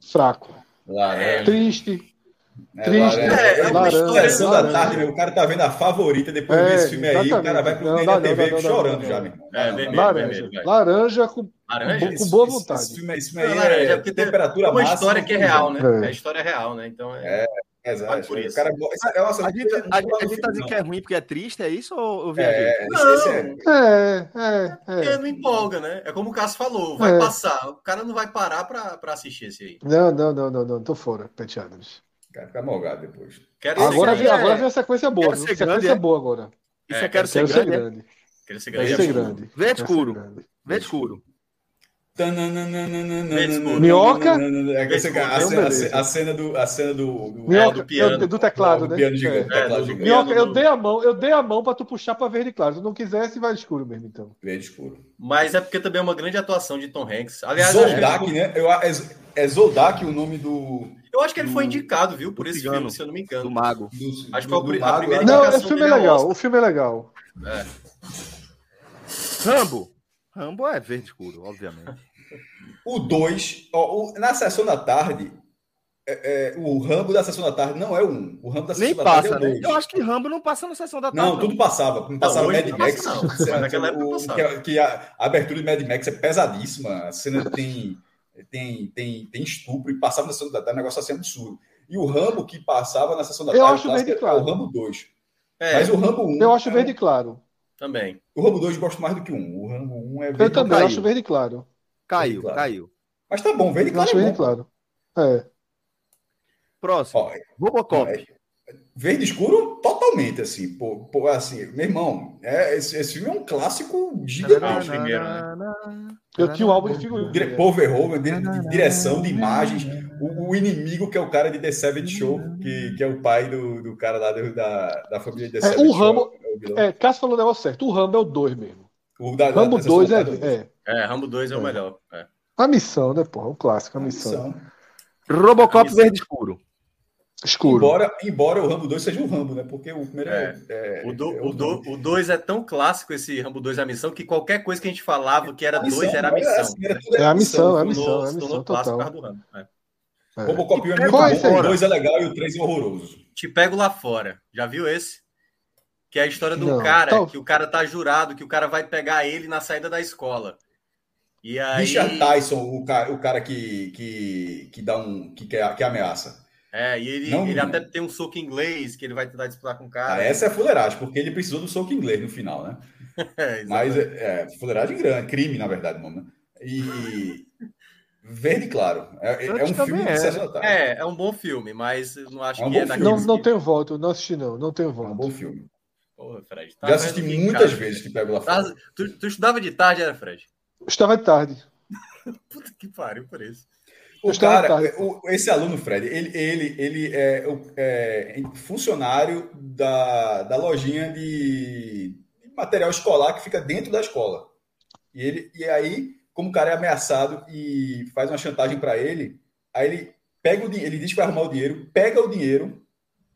Fraco. Lá? Triste. É, Triste. laranja. É, é uma laranja, Sessão laranja. da tarde, meu. O cara tá vendo a favorita depois de ver É, esse filme aí. O cara vai pro Não, da TV não, não, chorando não, já, meu. É, vermelho, Laranja. vermelho. Laranja com, Laranja? com Esse- boa vontade. Esse filme, esse filme aí laranja, é porque tem- temperatura é uma máxima. história que é real, né? É. É. a história é real, né? Então é. Exato. por isso. O cara, é A gente, a, gente- a gente tá dizendo que é ruim porque é triste, é isso ou? É, Não, é- É, é, porque é. não empolga, né? É como o Cássio falou, vai É. passar. O cara não vai parar pra, pra assistir esse aí. Não, não, não, não, não. Tô fora, Pet Adams. O cara fica molgado depois. Quero Agora grande. agora vem a sequência boa. Quero ser Sequência grande, é? boa agora. Isso É, é quero ser Quero ser grande. é? grande. Quero ser Quero grande. ser é grande. Verde Quero ser escuro. grande. Verde escuro. Minhoca? É que essa- a, cena, beleza. a cena do. A cena do, do, Minhoca, do piano. eu- do teclado, do né? piano gigante. É. É, teclado do- gigante. Minhoca, eu dei a mão, eu dei a mão pra tu puxar pra verde claro. Se tu não quisesse, vai escuro mesmo, então. Verde escuro. Mas é porque também é uma grande atuação de Tom Hanks. Aliás, eu acho, que Zoldak, ele, né? Eu, é, é Zoldak o nome do. Eu acho que ele foi do- indicado, viu, por esse cigano. filme, se eu não me engano. Do mago. do Acho que do- foi a a primeira? Não, esse filme é dele é legal. O filme é legal. É. Rambo. Rambo é verde escuro, obviamente. O 2, na sessão da tarde, é, é, o Rambo da sessão da tarde não é o 1. Um. O Rambo da sessão Nem da passa, tarde é o né? 2. Eu acho que Rambo não passa na sessão da tarde. Não, tudo passava. Não passava hoje Mad não Max. passa, não. Naquela época O- passava. que, a- que a abertura de Mad Max é pesadíssima. A cena tem, tem, tem, tem estupro e passava na sessão da tarde, um negócio assim absurdo. E o Rambo que passava na sessão da Eu tarde acho clássica, verde claro. é o Rambo 2. É, Mas o Rambo 1. Eu acho é- verde claro. também. O Rambo 2 eu gosto mais do que o 1. O Rambo 1 é verde Eu também caiu. acho verde claro. Caiu, Claro. caiu. Mas tá bom, verde Eu claro. acho é verde bom. claro. É. Próximo. Ó, Robocop. Verde escuro, totalmente, assim. Pô, pô, assim, meu irmão, é, esse, esse filme é um clássico Ah, o gigantesco. primeiro, né? Eu tinha um álbum de figurinha. Paul Verhoeven, de, de direção, de imagens, o, o inimigo que é o cara de The Savage Show, que, que é o pai do, do cara lá do- da, da família The É, Savage o Show. Rambo- é. É, Cássio falou o negócio certo. O Rambo é o 2 mesmo. O da- Rambo da 2 é, é. É, Rambo 2 é o melhor. É. A missão, né, porra? O clássico, a missão. São. Robocop Camisa. verde escuro. Escuro. Embora, embora o Rambo 2 seja um Rambo, né? Porque o primeiro é. é- O 2 é o do, o dois é tão clássico, esse Rambo 2 é a missão, que qualquer coisa que a gente falava que era A missão, 2 era a é missão. assim, era É a missão, é a missão, é a missão total. do Rambo. É. É. Robocop 1 é muito é bom, o 2 é legal e o 3 é horroroso. Te pego lá fora. Já viu esse? Que é a história do Não, cara, tal- que o cara tá jurado, que o cara vai pegar ele na saída da escola. E aí. Richard Tyson, o cara, o cara que, que, que dá um. que, que ameaça. É, e ele, Não- ele até tem um soco inglês que ele vai tentar disputar com o cara. Ah, essa é fuleiragem, porque ele precisou do soco inglês no final, né? É, Mas é, é fuleiragem grande, crime, na verdade, não, né? E. Verde claro. É, é um filme da tarde. É, é um bom filme, mas eu não acho É um que bom é filme. daqueles Não, não que- tenho voto, não assisti não, não tenho É um voto. bom filme. Porra, Fred. tá Já assisti que, muitas cara, vezes Te Pego Lá Fora. tu, tu estudava de tarde, era, Fred? Estava de tarde. Puta que pariu por isso. O cara, tarde. o- esse aluno, Fred, ele, ele, ele é, é funcionário da, da lojinha de, de material escolar que fica dentro da escola. E, ele, e aí, como o cara é ameaçado e faz uma chantagem para ele, aí ele pega o dinheiro, ele diz que vai arrumar o dinheiro, pega o dinheiro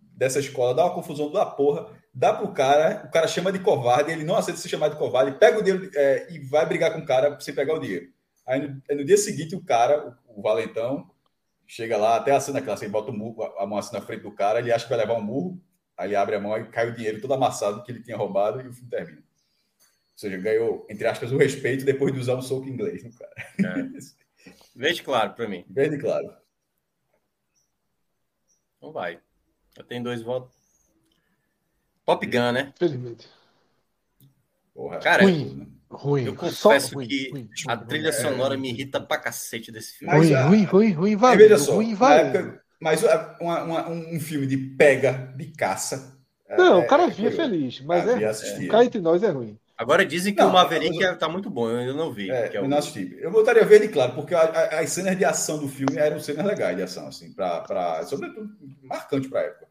dessa escola, dá uma confusão da porra, dá pro cara, o cara chama de covarde, ele não aceita ser chamado de covarde, pega o dinheiro é, e vai brigar com o cara sem pegar o dinheiro. Aí no, aí no dia seguinte, o cara, o, o valentão, chega lá, até a cena clássica, ele bota o murro, a mão assim na frente do cara, ele acha que vai levar um murro, aí ele abre a mão e cai o dinheiro todo amassado que ele tinha roubado e o filme termina. Ou seja, ganhou, entre aspas, o respeito depois de usar um soco inglês no cara. É. Veja claro pra mim. Verde claro. Então vai. Eu tenho dois votos. Top Gun, né? Felizmente. Porra, Cara, Ruim. Ruim. Eu confesso ruim, que ruim, a ruim, trilha sonora me irrita pra cacete desse filme. Ruim, a- ruim, ruim, ruim, valendo. veja só, ruim, valendo. época, mas a- uma- uma- um filme de pega, de caça. Não, é- o cara é via curioso. feliz, mas Ah, é. Cá entre nós é ruim. Agora dizem que Não, o Maverick eu- tá muito bom, eu ainda não vi. É, que é eu o- não assisti. Eu botaria verde claro, porque a- a- as cenas de ação do filme eram cenas legais de ação, assim, pra, pra, sobretudo marcante pra época.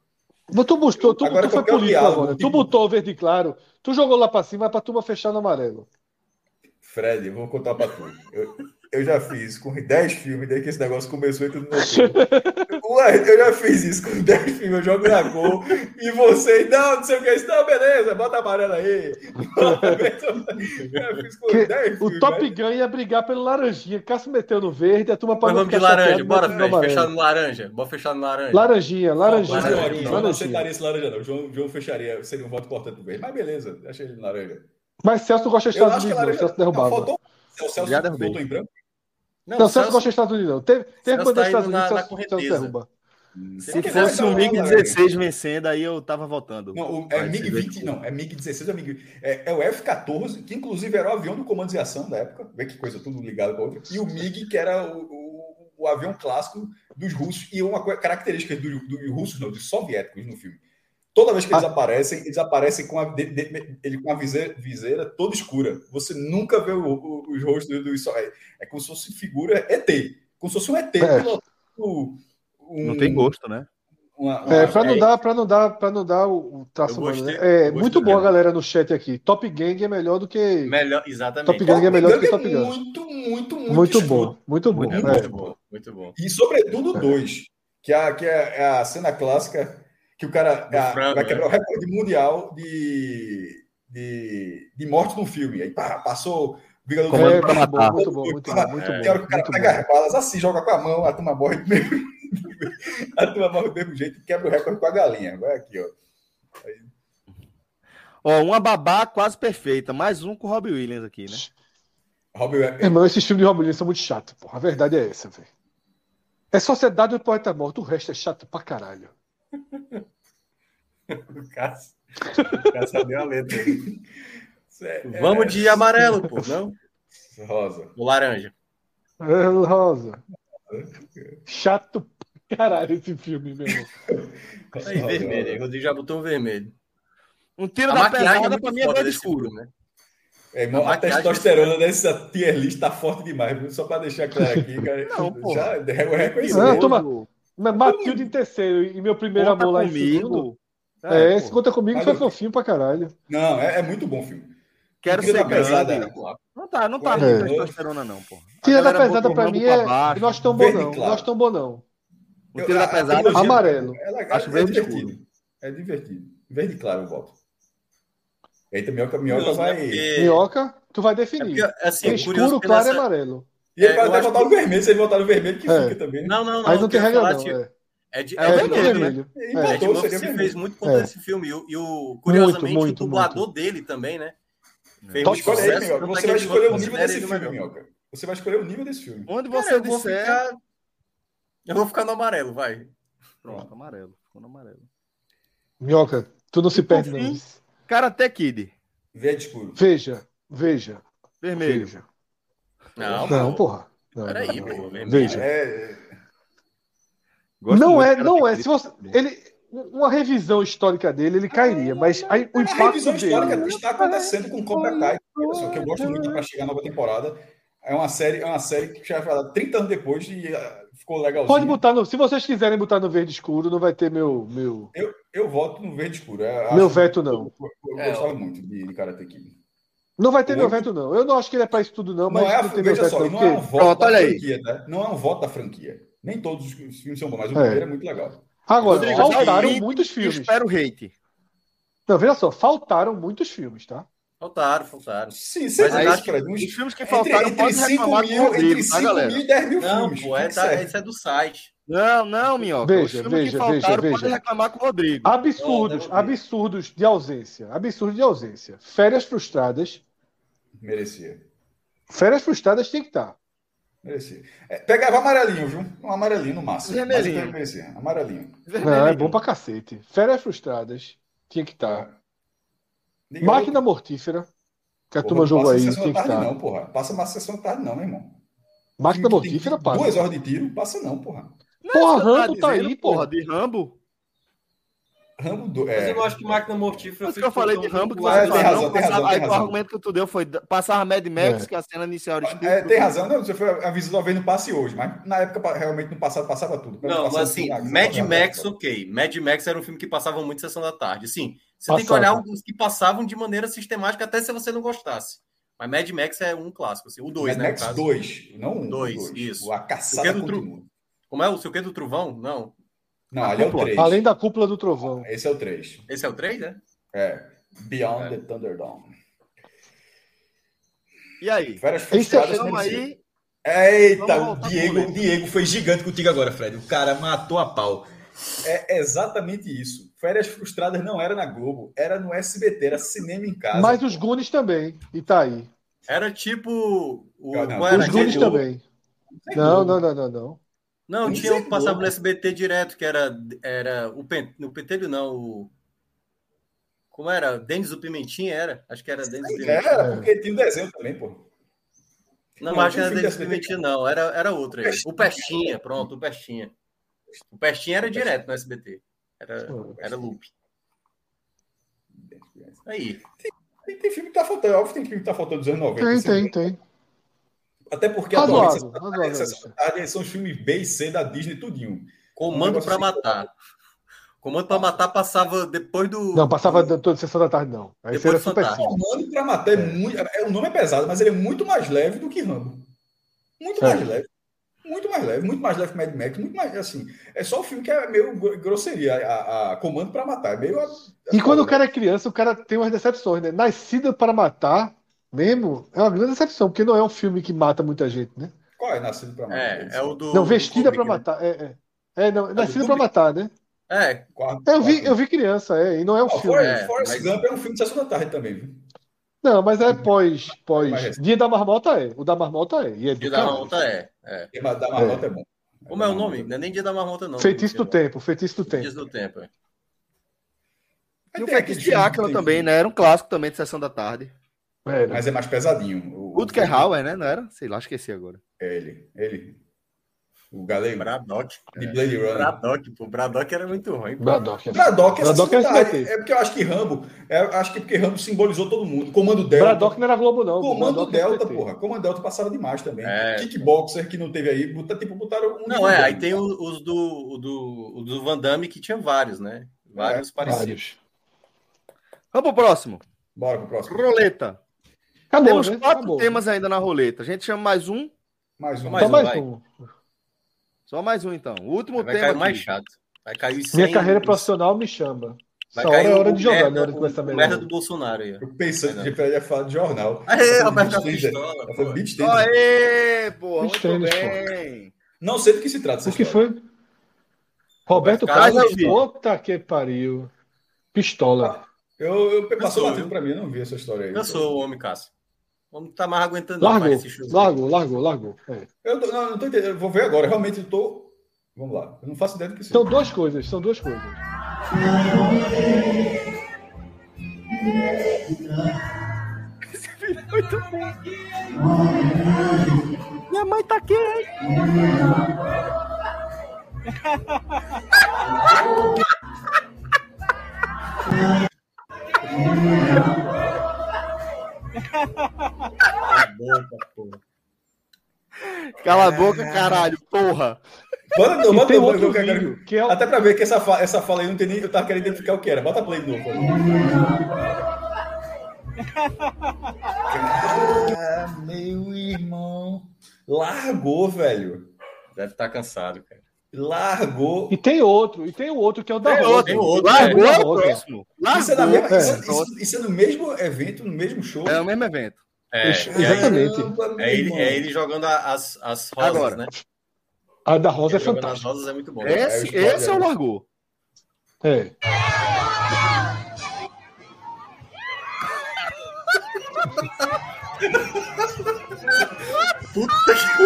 Mas tu buscou, tu, Agora, tu foi político diálogo, agora. Tu tipo- botou o verde claro, tu jogou lá pra cima pra turma fechar no amarelo. Fred, eu vou contar pra tu. Eu, eu já fiz com 10 filmes, desde que esse negócio começou e tudo não Ué, eu já fiz isso com 10 filmes, eu jogo na gol e você, não, não sei o que, isso, não, beleza, bota amarelo aí. Eu fiz com Que 10 o filmes, Top né? Gun ia brigar pelo laranjinha. Cássio meteu no verde, a turma Mas pode vamos de laranja, bora, Fred, fechar no laranja. Bora fechar no laranja. Laranjinha, laranjinha. Mas aqui, João não laranjinha. aceitaria esse laranja, não. João, João fecharia, seria um voto importante pro verde. Mas beleza, achei ele laranja. Mas Celso gosta dos Estados Unidos, não. laranja. Celso Não, derrubava. faltou. O Celso Já derrubei. votou em branco. Não, Não, o Celso Celso- gosta dos Estados Unidos, não. Teve, teve Celso bandeira tá dos Estados Unidos, na- na Celso, Celso correnteza. derruba. Se Não, fosse não, um não, MiG-16 vencendo, aí eu tava votando. Não, o- é Vai ser MiG-20, verde não, é MiG-16 ou MiG... É, é o F-14, que inclusive era o avião do comando de ação da época, vê que coisa, tudo ligado com a outra, e o MiG, que era o, o- o avião clássico dos russos, e uma característica dos do, russos, não, dos soviéticos no filme. Toda vez que eles aparecem, eles aparecem com a, de- de- ele com a viseira, viseira toda escura. Você nunca vê o- o- os rostos dos... so- É, é como se fosse figura ET, como se fosse um ET É. pilotando um- Não tem gosto, né? uma- uma- É, pra não é. dar, pra não dar, pra não dar o, o traço Eu humano, gostei- né? É muito gostei boa a galera no chat aqui. Top Gang é melhor do que. Melhor, exatamente. Top Gun é melhor do que Top Gun Gun. Muito, muito, muito, Muito bom, muito bom. Muito, é. muito bom, muito bom. E sobretudo dois, que é, a- que é a cena clássica que o cara a- frango, vai quebrar né? o recorde mundial de, de, de morte no filme. Aí pá, passou, Vingador do Comando É, pra muito bom, matar. muito bom, muito bom, muito Tem hora que o cara muito pega bom. as balas assim, joga com a mão, a turma morre do mesmo A turma morre do mesmo jeito e quebra o recorde com a galinha. Vai aqui, ó. Ó, uma babá quase perfeita. Mais um com o Robbie Williams aqui, né? Robbie Irmão, esses filmes de Robin Williams são muito chatos, porra. A verdade é essa, velho. É Sociedade do Poeta Morto, o resto é chato pra caralho. O Cássio. O Cássio deu a letra. É, Vamos de amarelo, pô, não? Rosa. O laranja. É, Rosa. Chato caralho esse filme, meu irmão. Aí, vermelho. Aí, Rodrigo já botou um vermelho. Um tiro A da é pesada muito pra mim é verde escuro. né? É, irmão, A testosterona dessa tier list tá forte demais, viu? Só pra deixar claro aqui, cara. Não, pô. Já é. Ah, toma. Mas Matilde em terceiro e meu primeiro Conta amor lá em comigo. segundo. É, esse pô. conta comigo Mas foi eu- fofinho pra caralho. Não, é, é muito bom filme. Quero Tira ser da pesada. grande. Não tá, não tá É. testosterona, não, porra. A Tira da pesada pra mim pra é. baixo. Nós tão bom não. claro. Nós tão bom não. O tiro da a- a pesada. trilogia Amarelo. É legal, Acho é verde divertido. É divertido. Verde claro, eu voto. Eita, minhoca, minhoca né? vai. Porque- Minhoca, tu vai é definir. porque, assim, É escuro, claro e amarelo. E ele É, pode até votar no vermelho, se ele votar no vermelho, que É. fica também. né? Não, não, não. Aí não tem regra falar, não. tipo, É, É, de, É é, vermelho, né? vermelho. Ele É, se vermelho. fez muito por É. esse filme. E, o- e o, curiosamente, muito, o dublador dele também, né? Fez Top muito Escolhe aí, minhoca. é Você que vai escolher o nível desse o filme, minhoca. Você vai escolher o nível desse filme. Onde Cara, você eu vou disser. ficar... Eu vou ficar no amarelo, vai. Pronto, amarelo. Ficou no amarelo. Minhoca, tu não se perde não. Karate Kid. Verde escuro. Veja, veja, Vermelho. veja. Não, Não, porra. Não, Peraí, não, não. Veja. É, Gosto não é, não é. Se você, ele, uma revisão histórica dele, ele cairia, mas aí, o a impacto revisão histórica dele. está acontecendo com Cobra Kai. Só, que eu gosto muito para chegar a nova temporada. É uma série, é uma série que já vai 30 anos depois e ah, ficou legalzinho. Pode botar no. Se vocês quiserem botar no verde escuro, não vai ter meu. meu... Eu, eu voto no verde escuro. Eu Meu acho- veto não. Eu, eu É, gostava muito de, de Karate Kid. Não vai ter meu Oito. veto, não. Eu não acho que ele é pra isso tudo, não, mas Não é, a, não tem veja só, não. não é um voto Pronto, da olha aí. franquia, tá? Não é um voto da franquia. Nem todos os filmes são bons, mas o É. primeiro é muito legal. Agora, Rodrigo, faltaram muitos filmes. Espero o hate. Não, veja só, faltaram muitos filmes, tá? Faltaram, faltaram. Sim, você Mas acha, acho que Fred? Uns, Os filmes que entre faltaram entre podem 5 reclamar com o mil, Rodrigo, entre tá, 5 galera? mil e 10 mil Não, filmes. pô, é, tá, isso é do site. Não, não, Minhoca. Veja, Os filmes veja, que faltaram veja, podem veja. reclamar com o Rodrigo. Absurdos, Não, não, absurdos de ausência. Absurdo de ausência. Férias frustradas. Merecia. Férias frustradas tem que estar. Merecia. É, pegava amarelinho, viu? Um amarelinho no máximo. Vermelhinho. Mas merecia. Amarelinho. Não, é bom pra cacete. Férias frustradas tinha que estar. Diga Máquina mortífera. Que a Porra, turma não jogou passa aí, sessão tinha que tarde, estar. não, porra. Passa uma sessão tarde, não, meu irmão. Máquina mortífera, pá. Duas horas de tiro, passa não, porra. Porra, Você Rambo tá dizendo, aí, porra. De Rambo? Rambo do, Mas é, eu não acho que máquina mortífera. Mas que eu falei de Rambo que você tem falou, razão, não, passava- razão, Aí o argumento que tu deu foi passava Mad Max, É. que a cena inicial era é, tem razão, não, você foi avisou talvez não passe hoje, mas na época realmente no passado passava tudo. Não, passava mas assim, tudo, Mad passava Max, ok. Mad Max era um filme que passava muito sessão da tarde. Sim, você tem que Passava. olhar os que passavam de maneira sistemática, até se você não gostasse. Mas Mad Max é um clássico, assim. O 2, Mad né? no Max caso. 2, não um. Dois, dois. isso. A O caçada do continua. Como é o seu que do Trovão? Não. Não, ali é o cúpula. 3. Além da cúpula do trovão. Esse é o 3. Esse é o 3, né? É. Beyond É. the Thunderdome. E aí? É frustradas merecia. aí. Eita, o Diego, o Diego foi gigante contigo agora, Fred. O cara matou a pau. É exatamente isso. Férias frustradas não era na Globo, era no SBT, era cinema em casa. Mas os Gunes também. E tá aí. Era tipo. O, Não, não, Os Gunes também. Não, não, não, não, não. Não, Não tinha um sei que passava no SBT direto, que era, era o, pen, o Pentelho, não. O, como era? Denis o Pimentinha era? Acho que era Denis o Pimentinha. Era, porque tinha um desenho também, pô. Não, Não, mas acho que era Denis o. Pimentinha, não. Era, era outro aí. O Pestinha, pronto, o Pestinha. O Pestinha era direto no SBT. Era, era loop. Aí. Tem, tem filme que tá faltando, óbvio que tem filme que tá faltando dos anos 90. Tem, assim. tem, tem. Até porque Razoável, atualmente Sessão da Tarde- da Tarde são os filmes B e C da Disney, tudinho. Comando Um pra negócio matar. Comando pra matar passava depois do. Não, passava da- toda sessão da tarde, não. Aí Depois era do super. Comando pra matar é muito. É, o nome é pesado, mas ele é muito mais leve do que Rambo. Muito É. mais leve. Muito mais leve, muito mais leve que Mad Max, muito mais assim. É só o filme que é meio gro- grosseria, a, a Comando pra matar. É meio. E quando o cara é criança, o cara tem umas decepções, né? Nascida para matar mesmo, é uma grande decepção, porque não é um filme que mata muita gente, né? Qual é Nascido pra Matar? É, é o do. Não, Vestida do pra Kubrick, Matar. É, é. É, não, do Nascido pra Kubrick? Matar, né? né? É, Quarto- Eu vi, quarto. eu vi criança, é, e não é um Ó, filme. Forrest, É, Forrest mas- Gump é um filme de sessão da tarde também, viu? Não, mas é pós, pós. Mais recente. Dia da Marmota é. O da Marmota é. E é Dia da. Marmota é. é. Uma- Da Marmota é, bom. Como é o nome? Não é nem Dia da Marmota, não. Feitiço do tempo. feitiço do tempo. Dias do tempo. é. E o Feitiço de Áquila também, né? Era um clássico também de Sessão da Tarde. É, Mas é mais pesadinho. O, Rutger Hauer, né? Não era? Sei lá, esqueci agora. É ele. Ele. O galego. Braddock. De Blade Runner. Braddock, pô. Braddock era muito ruim. pô. Braddock. é- Braddock é Braddock é tarde. É porque eu acho que Rambo. É, eu acho que porque Rambo simbolizou todo mundo. Comando Delta. Braddock não era Globo, não. Comando Braddock é Delta, porra. Comando Delta passava demais também. É. Kickboxer que não teve aí. Botar, tipo, botaram um. Não, é. Aí tem os do, do, o do Van Damme que tinha vários, né? Vários parecidos. Vários. Vamos pro próximo. Bora pro próximo. Roleta. Acabou, Temos né? quatro Acabou. temas ainda na roleta. A gente chama mais um. Mais um. Mais Só um, mais vai. um. Só mais um, então. O último Vai tema. cair o mais chato. Vai cair os Minha 100, carreira profissional me chama. Vai Essa hora cair é o hora de jogar, merda, na hora de começar merda do Bolsonaro aí. Eu pensando que ele ia falar de jornal. Aê, Roberto. Pistola, foi pô. beat tender. Aê, Os muito treinos, bem. Não sei do que se trata O que história. foi? Roberto Carlos, puta que pariu. Pistola. Eu, eu passou sou, batido pra mim, eu não vi essa história aí. Eu sou o homem Cássio. Não tá mais aguentando Largou, mais esse show. largou, largou, largou. É. Eu tô- não, não tô entendendo. Eu vou ver agora. Realmente eu tô. Vamos lá. Eu não faço ideia do que seja. São duas coisas, são duas coisas. Minha mãe tá aqui, hein? Cala a boca, caralho, porra. Bota, não, não, outro vídeo, que é o- Até pra ver que essa, fa- essa fala aí não tem nem. Eu tava querendo identificar o que era. Bota play de novo. Ah, meu irmão. Largou, velho. Deve estar cansado, cara. Largou. E tem outro, e tem o outro que é o da Tem outro, tem outro, Largou é, é o próximo. Isso é, Largou. mesma, é. isso, isso- isso é no mesmo evento, no mesmo show. É o mesmo evento. É, aí, exatamente. Meu é, ele, é ele jogando as, as rosas, Agora. né? A da Rosa é Ele as fantástica. rosas é muito bom. Esse, spoiler. esse é o Largou. É. Puta que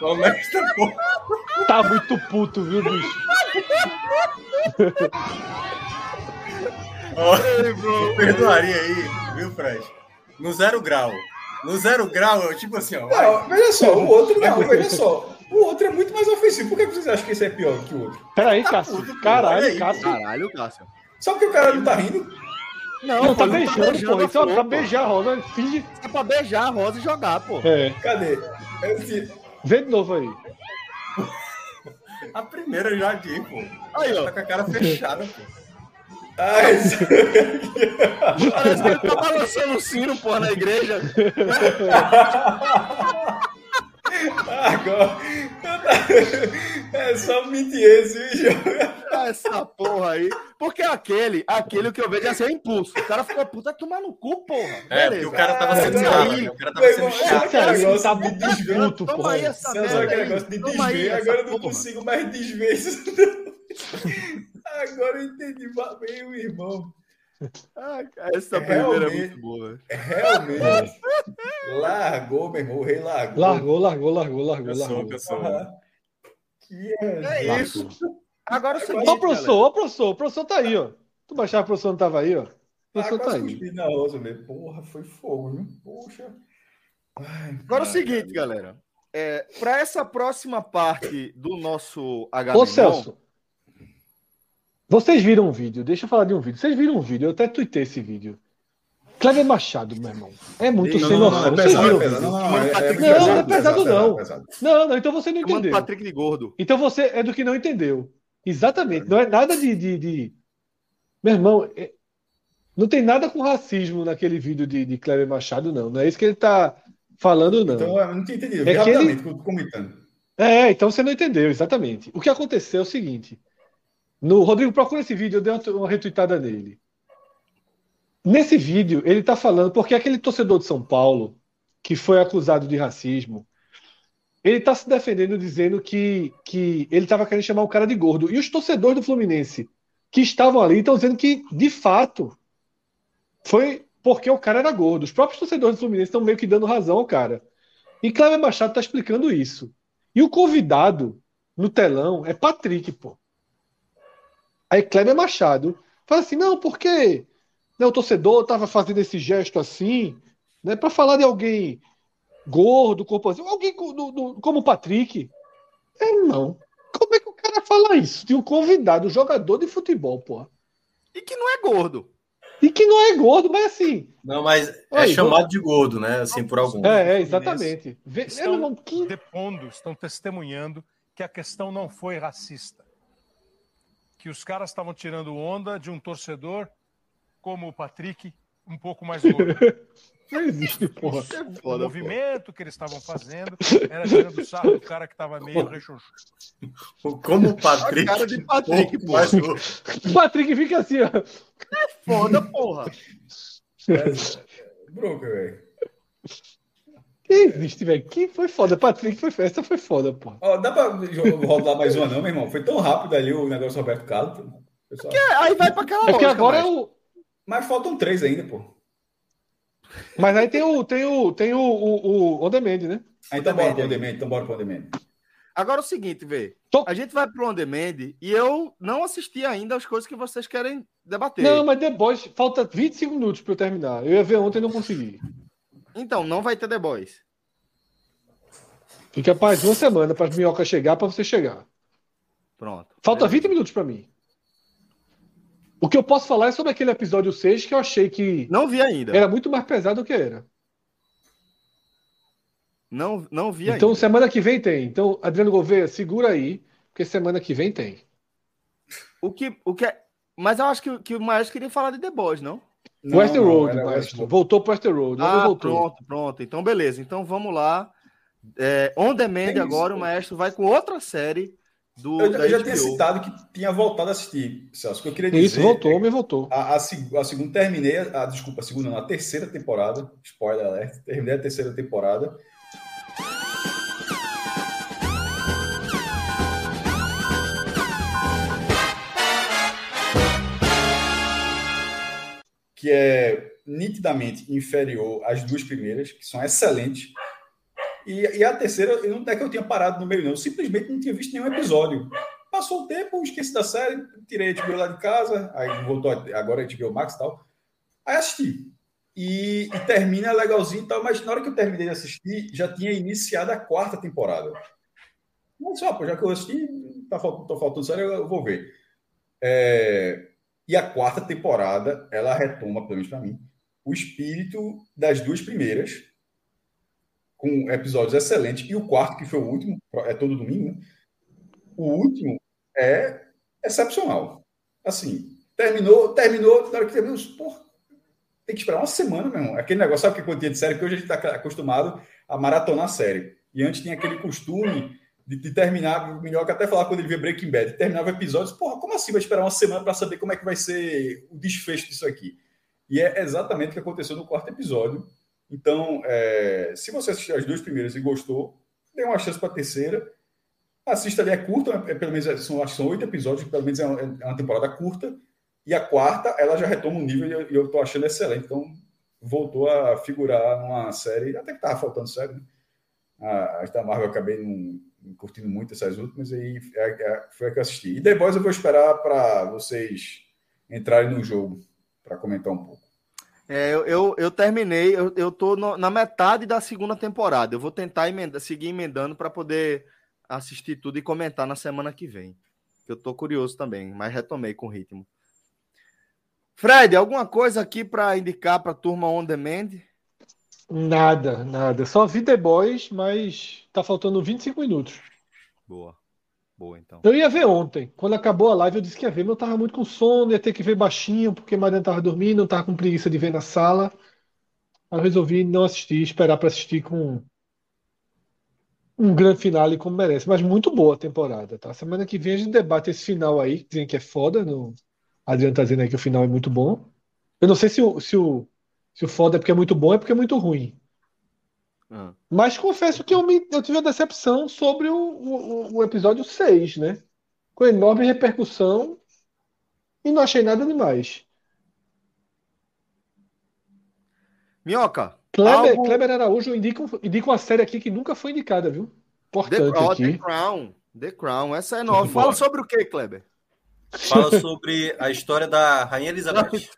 Como é que tá bom? Tá muito puto, viu, bicho? Perdoaria aí, viu, Fred? No zero grau. No zero grau, eu, tipo assim, ó. Não, veja só, o outro não, veja só. O outro é muito mais ofensivo. Por que vocês acham que esse é pior que o outro? Peraí, Cássio. puto, Caralho, aí, Cássio. Caralho, Cássio. Só porque o cara não tá rindo? Não, tá pô, ele beijando, pô. a Então, flor, pra beijar a Rosa, finge. É pra beijar a rosa e jogar, pô. É. Cadê? Eu disse, Vê de novo aí. A primeira eu já vi, pô. Aí, ó. Tá com a cara fechada, pô. Ai, Parece que ele tá balançando o sino, porra, na igreja. agora. É só mentir esse, viu? Essa porra aí. Porque aquele, aquele que eu vejo é assim, é impulso. O cara ficou puta tomar no cu, porra. É, porque Beleza. o cara tava sendo Ah, chato, aí, né? O cara tava sendo chato. Aí negócio tá muito puto, Toma aí essa merda aquele aí. negócio de Toma desver, agora eu não porra. consigo mais desver isso. Agora eu entendi bem o irmão. Ah, essa primeira é muito boa. Realmente. Largou, meu irmão. O rei largou. Largou, largou, largou, largou, largou. sou. Ah, Que é. É isso. Agora é o seguinte, Ó, professor, ó, professor. O professor tá aí, ó. Tu baixava o professor não tava aí, ó. O Ah, professor tá quase aí. na rosa mesmo. Porra, foi fogo, viu? Poxa. Ai, Agora é o cara. seguinte, galera. É, para essa próxima parte do nosso H Ô, Celso. Vocês viram um vídeo, deixa eu falar de um vídeo. Vocês viram um vídeo, eu até tuitei esse vídeo. Cleber Machado, meu irmão. É muito Não, sem não, noção. não, é Vocês pesado, viram é pesado. vídeo? Não, não, é- Patrick é Não, pesado, não é pesado, não. pesado. Não, não, então você não entendeu. Patrick de gordo. Então você é do que não entendeu. Exatamente. Não é nada de. de, de- Meu irmão, é- não tem nada com racismo naquele vídeo de, de Cleber Machado, não. Não é isso que ele tá falando, não. Então, eu não tinha entendido. É que ele- comentando. É, então você não entendeu, exatamente. O que aconteceu é o seguinte. No Rodrigo, procura esse vídeo, eu dei uma, retweetada nele. Nesse vídeo, ele tá falando, porque aquele torcedor de São Paulo, que foi acusado de racismo, ele tá se defendendo dizendo que, que ele tava querendo chamar o cara de gordo. E os torcedores do Fluminense que estavam ali estão dizendo que, de fato, foi porque o cara era gordo. Os próprios torcedores do Fluminense estão meio que dando razão ao cara. E Cleber Machado tá explicando isso. E o convidado no telão é Patrick, pô. Aí Kleber Machado fala assim: não, porque né, o torcedor tava fazendo esse gesto assim, né, para falar de alguém gordo, corpulento, alguém do, do, como o Patrick. É, não. Como é que o cara fala isso? De um convidado, um jogador de futebol, pô. E que não é gordo. E que não é gordo, mas assim. Não, mas é Aí, chamado vamos- de gordo, né? Assim, por algum. É, é, exatamente. Estão é, que- depondo, estão testemunhando que a questão não foi racista. Que os caras estavam tirando onda de um torcedor como o Patrick, um pouco mais gordo. Não existe, porra. o movimento que eles estavam fazendo era tirando sarro do cara que estava meio rechonchudo. Como o Patrick. A cara de Patrick, mas o- O Patrick fica assim, ó. Foda, porra. Bronca, velho. Que existe, velho? Que foi foda. Patrick foi essa foi foda, pô. Ó, dá pra rodar mais uma, não, meu irmão? Foi tão rápido ali o negócio do Roberto Carlos. pô. Pessoal. Aí vai pra aquela É porque agora é mas- o. Mas faltam três ainda, pô. Mas aí tem o tem o tem o, o, o On Demand, né? Ah, então bora pro on demand, então bora pro on demand. Agora é o seguinte, vê. Tô- A gente vai pro On Demand e eu não assisti ainda as coisas que vocês querem debater. Não, mas The Boys falta 25 minutos pra eu terminar. Eu ia ver ontem e não consegui. Então, não vai ter The Boys. Fica mais uma semana pra minhoca chegar pra você chegar. Pronto. Falta 20 minutos pra mim. O que eu posso falar é sobre aquele episódio 6 que eu achei que Não vi ainda. era muito mais pesado do que era. Não, não vi Então ainda. semana que vem tem. Então, Adriano Gouveia, segura aí, porque semana que vem tem. O que, o que é... Mas eu acho que, que o Maestro queria falar de The Boys, não? Não, Westworld, não, maestro. Voltou pro Westworld. Ah, voltou. pronto, pronto. Então, beleza. Então, vamos lá. É, on Demand É agora, o Maestro vai com outra série do Eu, eu já HBO. tinha citado que tinha voltado a assistir, Celso. O que eu queria dizer. Isso, voltou, é me voltou. A, a, a segunda, terminei, a, desculpa, a segunda, não, a terceira temporada, spoiler alert, terminei a terceira temporada. Que é nitidamente inferior às duas primeiras, que são excelentes. E, e a terceira, eu não é que eu tinha parado no meio, não. Eu simplesmente não tinha visto nenhum episódio. Passou o tempo, esqueci da série, tirei a HBO lá de casa, aí voltou a- agora a HBO Max e tal. Aí assisti. E, e termina legalzinho e tal, mas na hora que eu terminei de assistir, já tinha iniciado a quarta temporada. Mas só, já que eu assisti, tá faltando, tá faltando série, eu vou ver. É, e a quarta temporada, ela retoma, pelo menos para mim, o espírito das duas primeiras, com episódios excelentes, e o quarto, que foi o último, é todo domingo, né? O último é excepcional. Assim, terminou, terminou, na hora que terminou, porra, tem que esperar uma semana, meu irmão. Aquele negócio, sabe que quantia de série? Que hoje a gente está acostumado a maratonar série. E antes tinha aquele costume de, de terminar, o Minhoca até falar quando ele via Breaking Bad, terminava episódios, porra, como assim vai esperar uma semana para saber como é que vai ser o desfecho disso aqui? E é exatamente o que aconteceu no quarto episódio. Então, é, se você assistiu as duas primeiras e gostou, dê uma chance para a terceira. Assista ali, é curta, é, pelo menos é- são, acho que são oito episódios, pelo menos é uma, é uma temporada curta. E a quarta, ela já retoma um nível e eu, e tô achando excelente. Então, voltou a figurar numa série, até que tava faltando série, né? A, a da Marvel eu acabei não curtindo muito essas últimas, e é, é, foi a que eu assisti. E Boys eu vou esperar para vocês entrarem no jogo, para comentar um pouco. É, eu, eu, terminei, eu, eu tô no- na metade da segunda temporada. Eu vou tentar emenda- seguir emendando para poder assistir tudo e comentar na semana que vem. Eu tô curioso também, mas retomei com ritmo. Fred, alguma coisa aqui para indicar para turma on demand? Nada, nada. Só vi The Boys, mas tá faltando 25 minutos. Boa. Boa, então. Eu ia ver ontem. Quando acabou a live, eu disse que ia ver, mas eu tava muito com sono, ia ter que ver baixinho, porque Mariana tava dormindo, eu tava com preguiça de ver na sala. Aí eu resolvi não assistir, esperar pra assistir com um grande finale como merece. Mas muito boa a temporada, tá? Semana que vem a gente debate esse final aí, que dizem que é foda. No... Adriano tá dizendo aí que o final é muito bom. Eu não sei se o, se o, se o foda é porque é muito bom, é porque é muito ruim. Ah. Mas confesso que eu, me, eu tive uma decepção sobre o, o, o episódio 6, né? Com enorme repercussão e não achei nada demais. Minhoca. Kleber, algo- Kleber Araújo indica, indica uma série aqui que nunca foi indicada, viu? The, Importante ó, aqui. The Crown. The Crown. Essa é nova. Fala sobre o que, Kleber? Fala sobre a história da Rainha Elizabeth.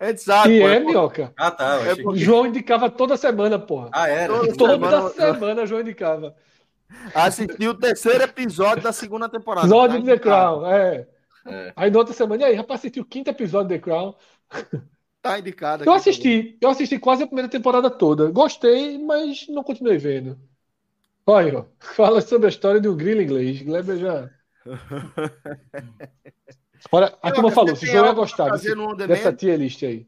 Exato. E pô, é, pô, minhoca. Ah, tá. É achei O que- João indicava toda semana, porra. Ah, era? Toda Toda semana- semana o João indicava. Assisti o terceiro episódio da segunda temporada. Episódio de The. Crown, é. É. Aí na outra semana, e aí, rapaz, assisti o quinto episódio de The Crown. Tá indicado. Eu assisti, eu assisti quase a primeira temporada toda. Gostei, mas não continuei vendo. Olha, aí, ó. fala sobre a história de um grilo inglês. Kleber já. Olha, a Eu turma falou, se o tem João ia gostar desse- dessa tier list aí.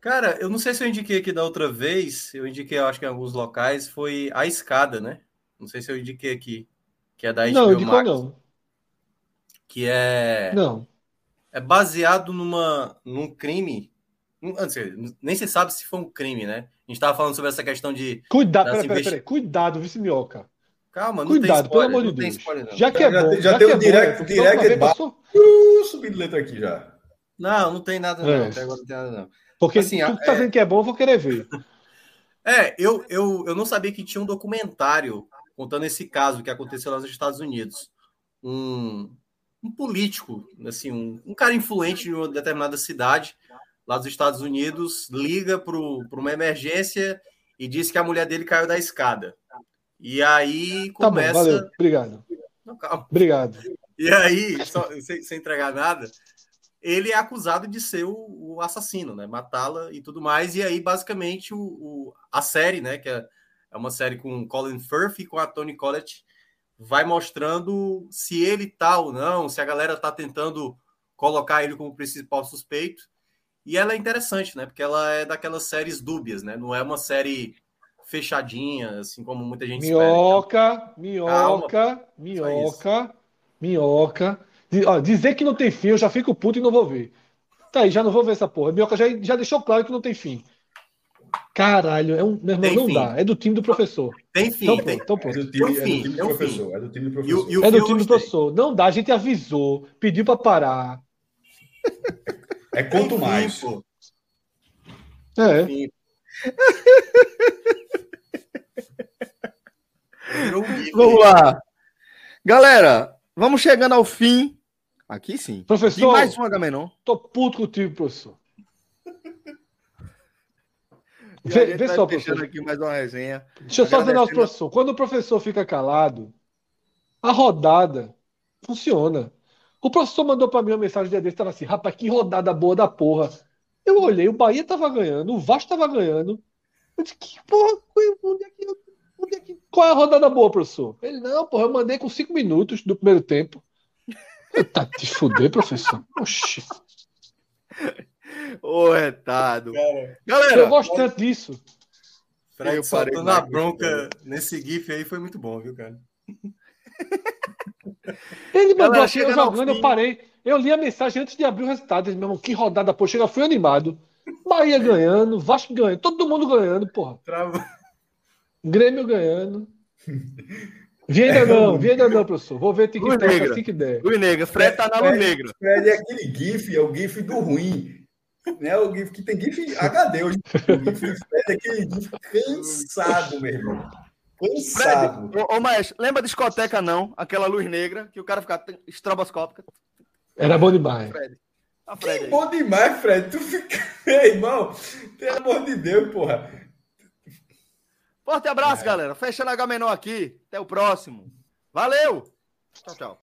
Cara, eu não sei se eu indiquei aqui da outra vez. Eu indiquei, eu acho que em alguns locais, foi A Escada, né? Não sei se eu indiquei aqui. Que é da HBO Não, Max. não. Que é, Não. é baseado numa, num crime. Sei, Nem se sabe se foi um crime, né? A gente tava falando sobre essa questão de. Cuidado, peraí, investi- peraí. Cuidado, vice minhoca. Calma, não Cuidado, tem pelo spoiler. amor de Deus. spoiler. Já que é Já bom, tem- já, já tem é o bom, direct- é direct outra vez bar- passou- Uh, subindo letra aqui já. Não, não tem nada, não. É. Até agora não tem nada, não. Porque Assim, tu tá é- dizendo que é bom, eu vou querer ver. É, eu, eu, eu não sabia que tinha um documentário contando esse caso que aconteceu lá nos Estados Unidos. Um, um político, assim, um, um cara influente de uma determinada cidade lá dos Estados Unidos liga para uma emergência e diz que a mulher dele caiu da escada. E aí Tá bom, começa. valeu. Obrigado. Não, calma. Obrigado. E aí, só- sem, sem entregar nada, ele é acusado de ser o, o assassino, né? Matá-la e tudo mais. E aí, basicamente, o, o- a série, né? Que é, é uma série com Colin Firth e com a Toni Collette, vai mostrando se ele tá ou não, se a galera tá tentando colocar ele como principal suspeito. E ela é interessante, né? Porque ela é daquelas séries dúbias, né? Não é uma série fechadinha, assim como muita gente espera. Minhoca, minhoca, minhoca, minhoca. Ó, dizer que não tem fim, eu já fico puto e não vou ver. Tá aí, já não vou ver essa porra. Minhoca já, já deixou claro que não tem fim. Caralho, é um, meu irmão, Tem não fim. dá. É do time do professor. Tem fim, Então tem- então É do time, é do fim, time é do professor. É do time do E professor. e o É do fim time do professor. Não dá, a gente avisou, pediu pra parar. É quanto Tem fim, mais. pô. É. Fim. Vamos lá. Galera, vamos chegando ao fim. Aqui sim. De Professor, mais um Agamenon. tô puto contigo, professor. E a Vê, vê só, professor. aqui mais uma resenha. Deixa eu só dizer ao professor. Quando o professor fica calado, a rodada funciona. O professor mandou pra mim uma mensagem dia desse, tava assim, rapaz, que rodada boa da porra. Eu olhei, o Bahia tava ganhando, o Vasco tava ganhando. Eu disse, que porra, onde é que, onde é que- qual é a rodada boa, professor? Ele, não, porra, eu mandei com cinco minutos do primeiro tempo. Eu, tá te fuder, professor. Oxi. Ô, retado. Eu Galera, gosto tanto disso. Fred Eu parei soltando mais a bronca nesse gif aí foi muito bom, viu, cara? Ele mandou Galera, aqui, eu jogando, eu parei. Eu li a mensagem antes de abrir o resultado. Ele, meu irmão, que rodada, pô. Chega, fui animado. Bahia ganhando, Vasco ganhando, todo mundo ganhando, porra. Trava. Grêmio ganhando. Vi ainda não, vi ainda não, professor. Vou ver Luz TikTok negra. assim que der. Luz Negra. Fred tá na luz negra. Fred é aquele GIF, é o GIF do ruim. Né? O GIF que tem GIF HD hoje. O GIF Fred é aquele GIF cansado, meu irmão. Cansado. Fred, ô, ô Maestro, lembra discoteca não? Aquela luz negra que o cara fica estroboscópica. Era bom demais. Fred. A Fred Que bom demais, Fred. Tu fica. Ei, irmão, pelo amor de Deus, porra. Forte abraço, galera. Fechando a Agamenon aqui. Até o próximo. Valeu. Tchau, tchau.